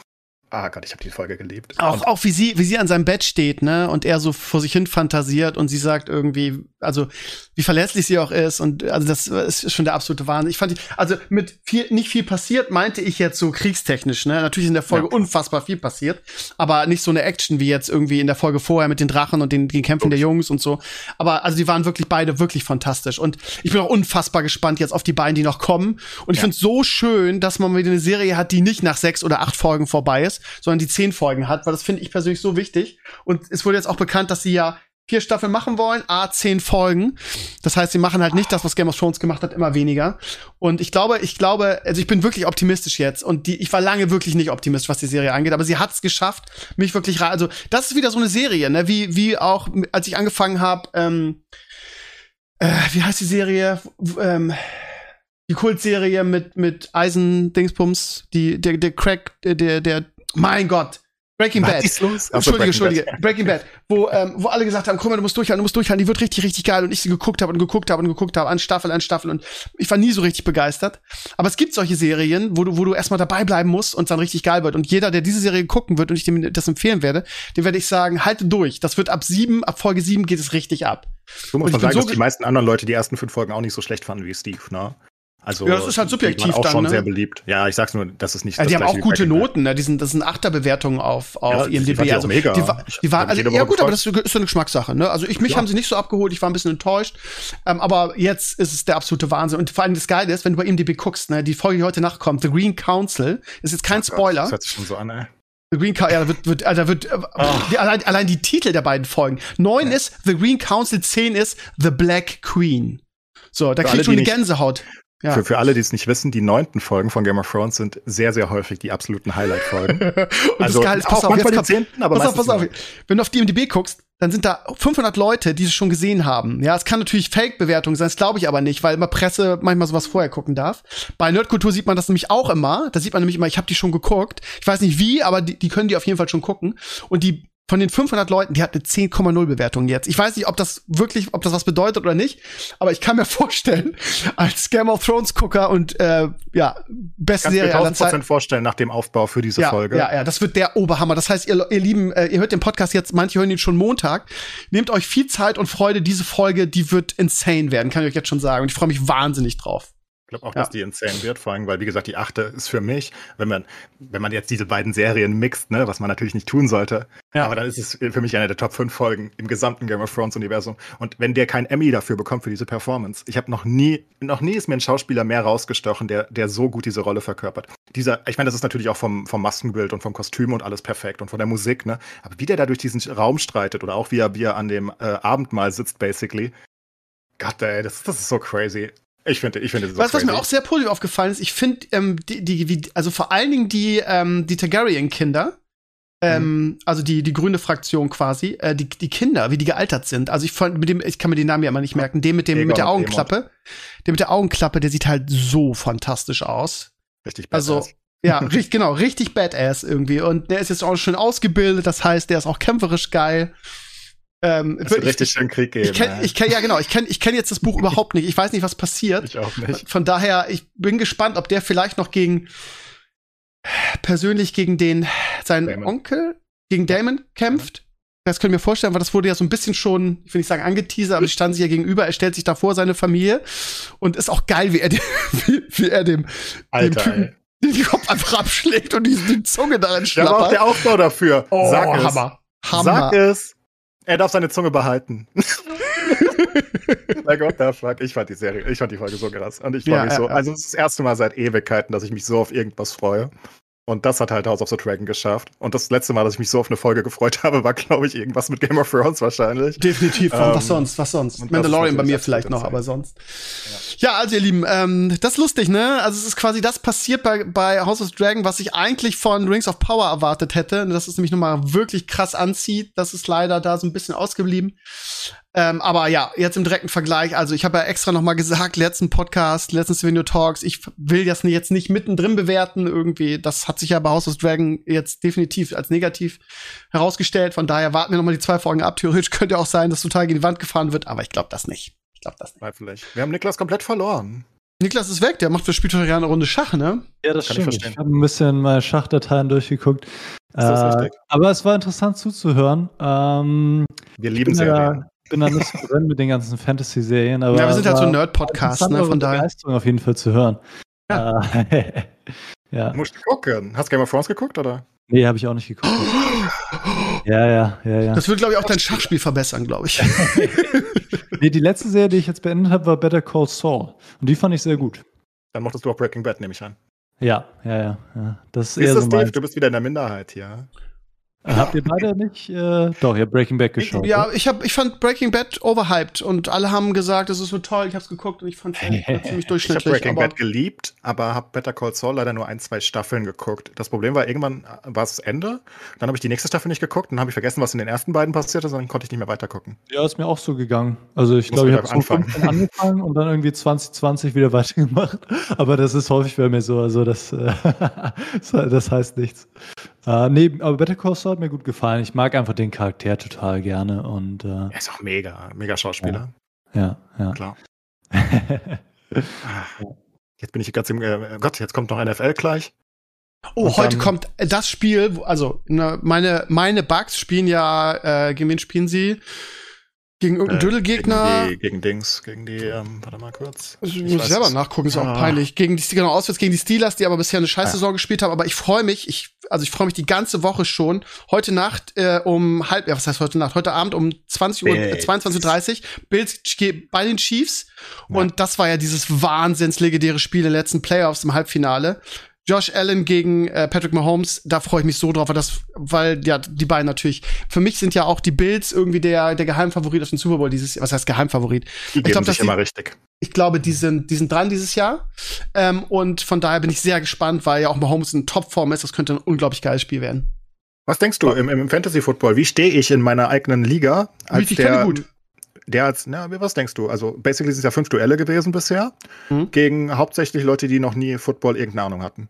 Ah Gott, ich habe die Folge geliebt. Auch, auch wie sie, wie sie an seinem Bett steht, ne, und er so vor sich hin fantasiert und sie sagt irgendwie, also wie verlässlich sie auch ist und also das ist schon der absolute Wahnsinn. Ich fand, die, also mit viel, nicht viel passiert, meinte ich jetzt so kriegstechnisch, ne. Natürlich in der Folge ja. unfassbar viel passiert, aber nicht so eine Action wie jetzt irgendwie in der Folge vorher mit den Drachen und den, den Kämpfen Ups. der Jungs und so. Aber also die waren wirklich beide wirklich fantastisch und ich bin auch unfassbar gespannt jetzt auf die beiden, die noch kommen. Und ich ja. finde es so schön, dass man wieder eine Serie hat, die nicht nach sechs oder acht Folgen vorbei ist sondern die zehn Folgen hat, weil das finde ich persönlich so wichtig. Und es wurde jetzt auch bekannt, dass sie ja vier Staffeln machen wollen, a zehn Folgen. Das heißt, sie machen halt nicht das, was Game of Thrones gemacht hat, immer weniger. Und ich glaube, ich glaube, also ich bin wirklich optimistisch jetzt. Und die, ich war lange wirklich nicht optimistisch, was die Serie angeht, aber sie hat es geschafft, mich wirklich also das ist wieder so eine Serie, ne, wie wie auch als ich angefangen habe. Ähm, äh, wie heißt die Serie? Ähm, die Kultserie mit mit Eisen Dingsbums, die der der Crack der der mein Gott. Breaking Was Bad. Ist los? Entschuldige, Entschuldige. Bad. Breaking Bad. Wo, ähm, wo alle gesagt haben, guck mal, du musst durchhalten, du musst durchhalten, die wird richtig, richtig geil. Und ich sie geguckt habe und geguckt habe und geguckt habe, an Staffel, an Staffel. Und ich war nie so richtig begeistert. Aber es gibt solche Serien, wo du, wo du erstmal dabei bleiben musst und dann richtig geil wird. Und jeder, der diese Serie gucken wird und ich dem das empfehlen werde, dem werde ich sagen, halte durch. Das wird ab sieben, ab Folge sieben geht es richtig ab. So muss man sagen, so dass die meisten anderen Leute die ersten fünf Folgen auch nicht so schlecht fanden wie Steve, ne? Also, ja, das ist halt subjektiv auch dann, schon ne? sehr beliebt. Ja, ich sag's nur, das ist nicht. Ja, die haben auch gute Noten, ne? Die sind, das sind Achterbewertungen auf, auf ja, IMDb. Die also, mega. Die, die war, also, ja gut, aber das ist so eine Geschmackssache, ne? Also ich, mich ja. haben sie nicht so abgeholt, ich war ein bisschen enttäuscht. Ähm, aber jetzt ist es der absolute Wahnsinn. Und vor allem das Geile ist, wenn du bei IMDb guckst, ne? Die Folge, die heute nachkommt, The Green Council, ist jetzt kein oh Spoiler. das hört sich schon so an, ey. The Green Council, ja, da wird, wird, also da wird, oh. die, allein, allein die Titel der beiden Folgen. Neun ja. ist The Green Council, zehn ist The Black Queen. So, da kriegt schon eine Gänsehaut. Ja. Für, für alle, die es nicht wissen, die neunten Folgen von Game of Thrones sind sehr, sehr häufig die absoluten Highlight-Folgen. also das Geil ist, pass auch auf, manchmal die zehnten, aber pass auf, pass auf. Wenn du auf die MDB guckst, dann sind da 500 Leute, die es schon gesehen haben. Ja, es kann natürlich Fake-Bewertung sein, das glaube ich aber nicht, weil immer Presse manchmal sowas vorher gucken darf. Bei Nerdkultur sieht man das nämlich auch immer. Da sieht man nämlich immer, ich habe die schon geguckt. Ich weiß nicht wie, aber die, die können die auf jeden Fall schon gucken. Und die von den 500 Leuten, die hat eine 10,0 Bewertung jetzt. Ich weiß nicht, ob das wirklich, ob das was bedeutet oder nicht, aber ich kann mir vorstellen, als Game of Thrones Gucker und äh, ja, beste Serie aller Zeiten. vorstellen nach dem Aufbau für diese ja, Folge. Ja, ja, das wird der Oberhammer. Das heißt, ihr, ihr Lieben, äh, ihr hört den Podcast jetzt, manche hören ihn schon Montag. Nehmt euch viel Zeit und Freude. Diese Folge, die wird insane werden, kann ich euch jetzt schon sagen. Und ich freue mich wahnsinnig drauf. Ich glaube auch, dass die insane wird, vor allem, weil, wie gesagt, die achte ist für mich, wenn man, wenn man jetzt diese beiden Serien mixt, ne, was man natürlich nicht tun sollte, ja. aber dann ist es für mich eine der Top 5 Folgen im gesamten Game of Thrones Universum. Und wenn der kein Emmy dafür bekommt für diese Performance, ich habe noch nie, noch nie ist mir ein Schauspieler mehr rausgestochen, der, der so gut diese Rolle verkörpert. Dieser, ich meine, das ist natürlich auch vom, vom Maskenbild und vom Kostüm und alles perfekt und von der Musik, ne, aber wie der da durch diesen Raum streitet oder auch wie er, wie er an dem äh, Abendmahl sitzt, basically, Gott, ey, das, das ist so crazy. Ich finde, ich finde das Was, was mir auch sehr positiv aufgefallen ist, ich finde, ähm, die, die, wie, also vor allen Dingen die, ähm, die Targaryen-Kinder, ähm, mhm. also die, die grüne Fraktion quasi, äh, die, die Kinder, wie die gealtert sind. Also ich fand, mit dem, ich kann mir den Namen ja immer nicht merken, dem mit dem, mit der Augenklappe, der mit der Augenklappe, der sieht halt so fantastisch aus. Richtig badass. Also, ja, richtig, genau, richtig badass irgendwie. Und der ist jetzt auch schön ausgebildet, das heißt, der ist auch kämpferisch geil. Ähm, es wird richtig schön Krieg geben. Ich kenne, ich kenn, ja genau, ich kenne ich kenn jetzt das Buch überhaupt nicht. Ich weiß nicht, was passiert. Ich auch nicht. Von daher, ich bin gespannt, ob der vielleicht noch gegen persönlich gegen den seinen Damon. Onkel gegen Damon kämpft. Das können wir vorstellen, weil das wurde ja so ein bisschen schon, ich will nicht sagen angeteasert, aber sie standen sich ja gegenüber. Er stellt sich da vor seine Familie und ist auch geil, wie er, dem, wie, wie er dem, Alter, dem Typen ey. den Kopf einfach abschlägt und die, die Zunge darin schlappert. Da braucht der Aufbau dafür. Oh, Sag es. Hammer. Hammer. Sag es. Er darf seine Zunge behalten. like, what the fuck? Ich fand die Serie, ich fand die Folge so krass. Und ich freue ja, mich so. Ja, ja. Also, es ist das erste Mal seit Ewigkeiten, dass ich mich so auf irgendwas freue. Und das hat halt House of the Dragon geschafft. Und das letzte Mal, dass ich mich so auf eine Folge gefreut habe, war, glaube ich, irgendwas mit Game of Thrones wahrscheinlich. Definitiv. Ähm, was sonst? Was sonst? Mandalorian bei mir vielleicht noch, aber sonst. Ja. ja, also ihr Lieben, ähm, das ist lustig, ne? Also es ist quasi das passiert bei, bei House of the Dragon, was ich eigentlich von Rings of Power erwartet hätte. Dass es nämlich nochmal wirklich krass anzieht. Das ist leider da so ein bisschen ausgeblieben. Ähm, aber ja, jetzt im direkten Vergleich, also ich habe ja extra noch mal gesagt, letzten Podcast, letzten Video Talks, ich will das jetzt nicht mittendrin bewerten irgendwie. Das hat sich ja bei House of Dragon jetzt definitiv als negativ herausgestellt. Von daher warten wir noch mal die zwei Folgen ab. Theoretisch könnte auch sein, dass total gegen die Wand gefahren wird, aber ich glaube das nicht. Ich glaube das nicht. Vielleicht. Wir haben Niklas komplett verloren. Niklas ist weg, der macht für Spieltag eine Runde Schach, ne? Ja, das Kann stimmt. Ich, ich habe ein bisschen meine Schachdateien durchgeguckt. Ist das äh, richtig? Aber es war interessant zuzuhören. Ähm, wir lieben Serien bin da nicht so drin mit den ganzen Fantasy-Serien. Ja, wir sind halt so ein Nerd-Podcast, ne? Von daher. Begeisterung auf jeden Fall zu hören. Ja. Äh, ja. Musst du gucken. Hast du Game of Thrones geguckt, oder? Nee, habe ich auch nicht geguckt. ja, ja, ja, ja. Das würde, glaube ich, auch dein Schachspiel verbessern, glaube ich. nee, die letzte Serie, die ich jetzt beendet habe, war Better Call Saul. Und die fand ich sehr gut. Dann mochtest du auch Breaking Bad, nehme ich an. Ja, ja, ja. ja. Das ist, ist das, so Dave? Du bist wieder in der Minderheit hier. Habt ihr beide nicht? Äh, doch, ihr habt Breaking Bad geschaut. Ja, oder? ich, hab, ich fand Breaking Bad overhyped und alle haben gesagt, es ist so toll. Ich hab's geguckt und ich fand es ziemlich durchschnittlich. Ich habe Breaking Bad geliebt, aber habe Better Call Saul leider nur ein, zwei Staffeln geguckt. Das Problem war, irgendwann war es Ende. Dann habe ich die nächste Staffel nicht geguckt. Dann habe ich vergessen, was in den ersten beiden passiert ist. Dann konnte ich nicht mehr weitergucken. Ja, ist mir auch so gegangen. Also ich glaube, ich habe so angefangen und dann irgendwie 2020 wieder weitergemacht. Aber das ist häufig bei mir so. Also das, äh, das heißt nichts. Uh, nee, aber Better Call Saul hat mir gut gefallen. Ich mag einfach den Charakter total gerne und uh, er ist auch mega, mega Schauspieler. Ja, ja. ja. Klar. jetzt bin ich ganz im äh, Gott, jetzt kommt noch NFL gleich. Oh, und heute kommt das Spiel, also ne, meine meine Bugs spielen ja äh, gegen wen spielen sie? Gegen irgendeinen äh, Dödelgegner. Gegen, gegen Dings, gegen die, ähm, warte mal kurz. Also, ich muss selber nachgucken, ist ah. auch peinlich. Gegen die, genau, auswärts gegen die Steelers, die aber bisher eine Scheißsaison ah. gespielt haben. Aber ich freue mich, ich, also ich freue mich die ganze Woche schon. Heute Nacht äh, um halb, ja, was heißt heute Nacht? Heute Abend um 20 Uhr, äh, 22.30 Uhr, Bills bei den Chiefs. Ja. Und das war ja dieses wahnsinns legendäre Spiel der letzten Playoffs im Halbfinale. Josh Allen gegen äh, Patrick Mahomes, da freue ich mich so drauf, weil das, weil ja die beiden natürlich. Für mich sind ja auch die Bills irgendwie der der Geheimfavorit auf den Super Bowl dieses, was heißt Geheimfavorit? Die ich glaube, das immer richtig. Ich glaube, die sind die sind dran dieses Jahr ähm, und von daher bin ich sehr gespannt, weil ja auch Mahomes in Topform ist. Das könnte ein unglaublich geiles Spiel werden. Was denkst du im, im Fantasy Football? Wie stehe ich in meiner eigenen Liga als der? Der als, na, was denkst du? Also, basically sind es ja fünf Duelle gewesen bisher, mhm. gegen hauptsächlich Leute, die noch nie Football irgendeine Ahnung hatten.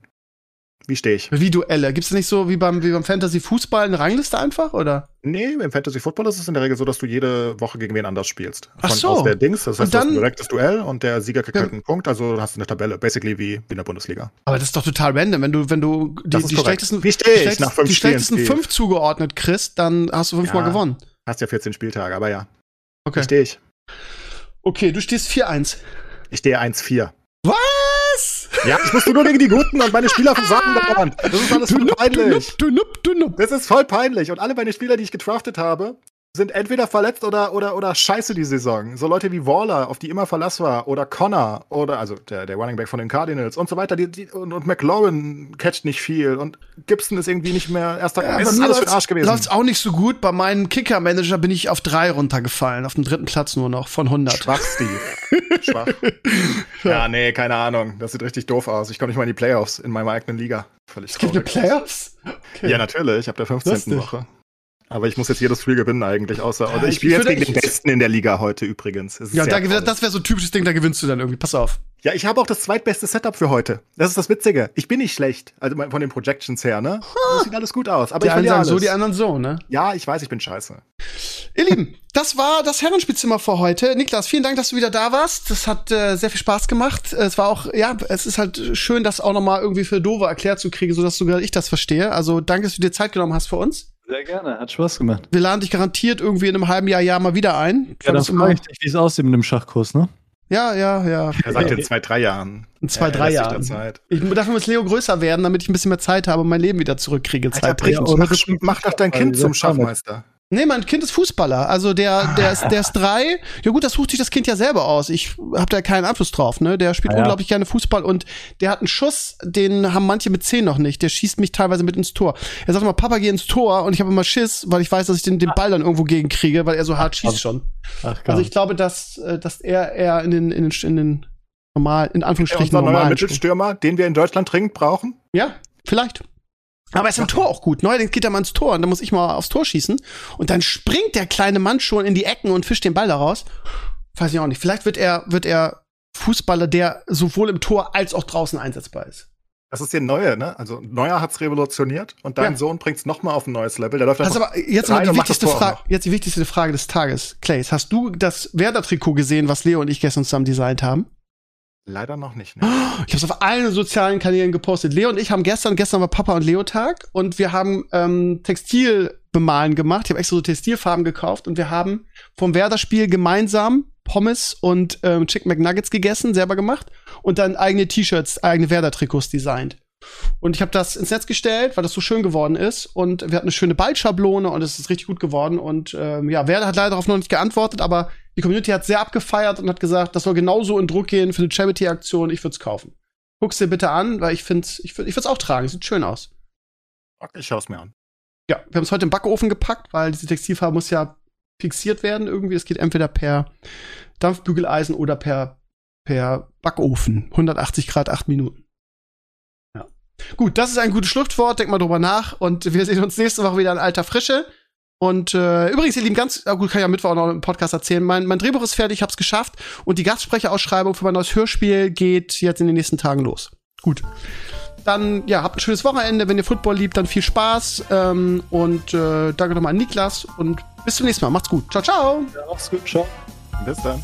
Wie stehe ich? Wie Duelle. Gibt es nicht so wie beim, wie beim Fantasy Fußball eine Rangliste einfach, oder? Nee, im Fantasy Football ist es in der Regel so, dass du jede Woche gegen wen anders spielst. Von, Ach so. Aus der Dings, das heißt, dann, du hast ein direktes Duell und der Sieger kriegt ja. halt einen Punkt, also hast du eine Tabelle, basically wie, wie in der Bundesliga. Aber das ist doch total random, wenn du, wenn du die, die schlechtesten, nach fünf die schlechtesten fünf zugeordnet kriegst, dann hast du fünfmal ja, gewonnen. Hast ja 14 Spieltage, aber ja. Okay. Wie stehe ich? Okay, du stehst 4-1. Ich stehe 1-4. Was? Ja, ich musste nur gegen die Guten und meine Spieler versagen dauernd. Das ist alles voll peinlich. Du nup, du nup, Das ist voll peinlich. Und alle meine Spieler, die ich getraftet habe, sind entweder verletzt oder, oder, oder scheiße die Saison. So Leute wie Waller, auf die immer Verlass war, oder Connor, oder also der, der Running Back von den Cardinals und so weiter. Die, die, und, und McLaurin catcht nicht viel und Gibson ist irgendwie nicht mehr erster. Ja, ist alles für den Arsch gewesen. Läuft's auch nicht so gut. Bei meinem Kicker-Manager bin ich auf drei runtergefallen, auf dem dritten Platz nur noch von 100. Schwach, Steve. Schwach. ja, nee, keine Ahnung. Das sieht richtig doof aus. Ich komme nicht mal in die Playoffs in meiner eigenen Liga. Völlig es gibt eine Playoffs? Okay. Ja, natürlich. Ab der 15. Lustig. Woche. Aber ich muss jetzt jedes Spiel gewinnen eigentlich, außer ja, ich spiele jetzt gegen den Besten in der Liga heute übrigens. Ja, da, das wäre so ein typisches Ding, da gewinnst du dann irgendwie. Pass auf. Ja, ich habe auch das zweitbeste Setup für heute. Das ist das Witzige. Ich bin nicht schlecht, also von den Projections her, ne? Das sieht alles gut aus. Aber die ich einen sagen alles. so, die anderen so, ne? Ja, ich weiß, ich bin scheiße. Ihr Lieben, das war das Herrenspielzimmer für heute. Niklas, vielen Dank, dass du wieder da warst. Das hat äh, sehr viel Spaß gemacht. Es war auch, ja, es ist halt schön, das auch noch mal irgendwie für Dove erklärt zu kriegen, sodass sogar ich das verstehe. Also danke, dass du dir Zeit genommen hast für uns. Sehr gerne, hat Spaß gemacht. Wir laden dich garantiert irgendwie in einem halben Jahr, Jahr mal wieder ein. Ja, das frage ich dich, wie es aussieht mit dem Schachkurs, ne? Ja, ja, ja. Er sagt in zwei, drei Jahren. In zwei, drei Jahren. Ich, dafür muss Leo größer werden, damit ich ein bisschen mehr Zeit habe und mein Leben wieder zurückkriege. Zeit Alter, mach, mach doch dein Kind zum Schachmeister. Nee, mein Kind ist Fußballer. Also der, der ist, der ist drei. Ja gut, das sucht sich das Kind ja selber aus. Ich habe da keinen Einfluss drauf, ne? Der spielt ah, ja. unglaublich gerne Fußball und der hat einen Schuss, den haben manche mit zehn noch nicht. Der schießt mich teilweise mit ins Tor. Er sagt immer, Papa, geh ins Tor und ich habe immer Schiss, weil ich weiß, dass ich den, den Ball dann irgendwo gegen kriege, weil er so hart schießt schon. Ach, also ich glaube, dass, äh, dass er eher in den, in den, in den normal, in Anführungsstrichen unser neuer Mittelstürmer, den wir in Deutschland dringend brauchen? Ja, vielleicht. Aber er ist im Tor auch gut. Neuerdings geht er mal ins Tor und dann muss ich mal aufs Tor schießen. Und dann springt der kleine Mann schon in die Ecken und fischt den Ball da raus. Weiß ich auch nicht. Vielleicht wird er, wird er Fußballer, der sowohl im Tor als auch draußen einsetzbar ist. Das ist der Neue, ne? Also Neuer hat's revolutioniert und dein ja. Sohn bringt's noch mal auf ein neues Level. Der läuft also aber jetzt mal die wichtigste Frage, jetzt die wichtigste Frage des Tages. Clays, hast du das Werder-Trikot gesehen, was Leo und ich gestern zusammen designt haben? Leider noch nicht. Ne? Ich habe es auf allen sozialen Kanälen gepostet. Leo und ich haben gestern, gestern war Papa und Leo Tag und wir haben ähm, Textilbemalen gemacht. Ich habe extra so Textilfarben gekauft und wir haben vom Werder-Spiel gemeinsam Pommes und ähm, Chicken McNuggets gegessen, selber gemacht und dann eigene T-Shirts, eigene Werder-Trikots designt. Und ich habe das ins Netz gestellt, weil das so schön geworden ist. Und wir hatten eine schöne Ballschablone und es ist richtig gut geworden. Und ähm, ja, Werder hat leider darauf noch nicht geantwortet, aber die Community hat sehr abgefeiert und hat gesagt, das soll genauso in Druck gehen für eine Charity-Aktion. Ich würde es kaufen. Guck's dir bitte an, weil ich finde ich würd, ich auch tragen. Sieht schön aus. Ich schau's mir an. Ja, wir haben es heute im Backofen gepackt, weil diese Textilfarbe muss ja fixiert werden irgendwie. Es geht entweder per Dampfbügeleisen oder per, per Backofen. 180 Grad, 8 Minuten. Gut, das ist ein gutes Schluchtwort. Denk mal drüber nach. Und wir sehen uns nächste Woche wieder in alter Frische. Und äh, übrigens, ihr Lieben, ganz äh, gut, kann ich am Mittwoch auch noch im Podcast erzählen. Mein, mein Drehbuch ist fertig, ich hab's geschafft. Und die Gastsprecherausschreibung für mein neues Hörspiel geht jetzt in den nächsten Tagen los. Gut. Dann, ja, habt ein schönes Wochenende. Wenn ihr Football liebt, dann viel Spaß. Ähm, und äh, danke nochmal an Niklas und bis zum nächsten Mal. Macht's gut. Ciao, ciao. Ja, macht's gut. Ciao. Bis dann.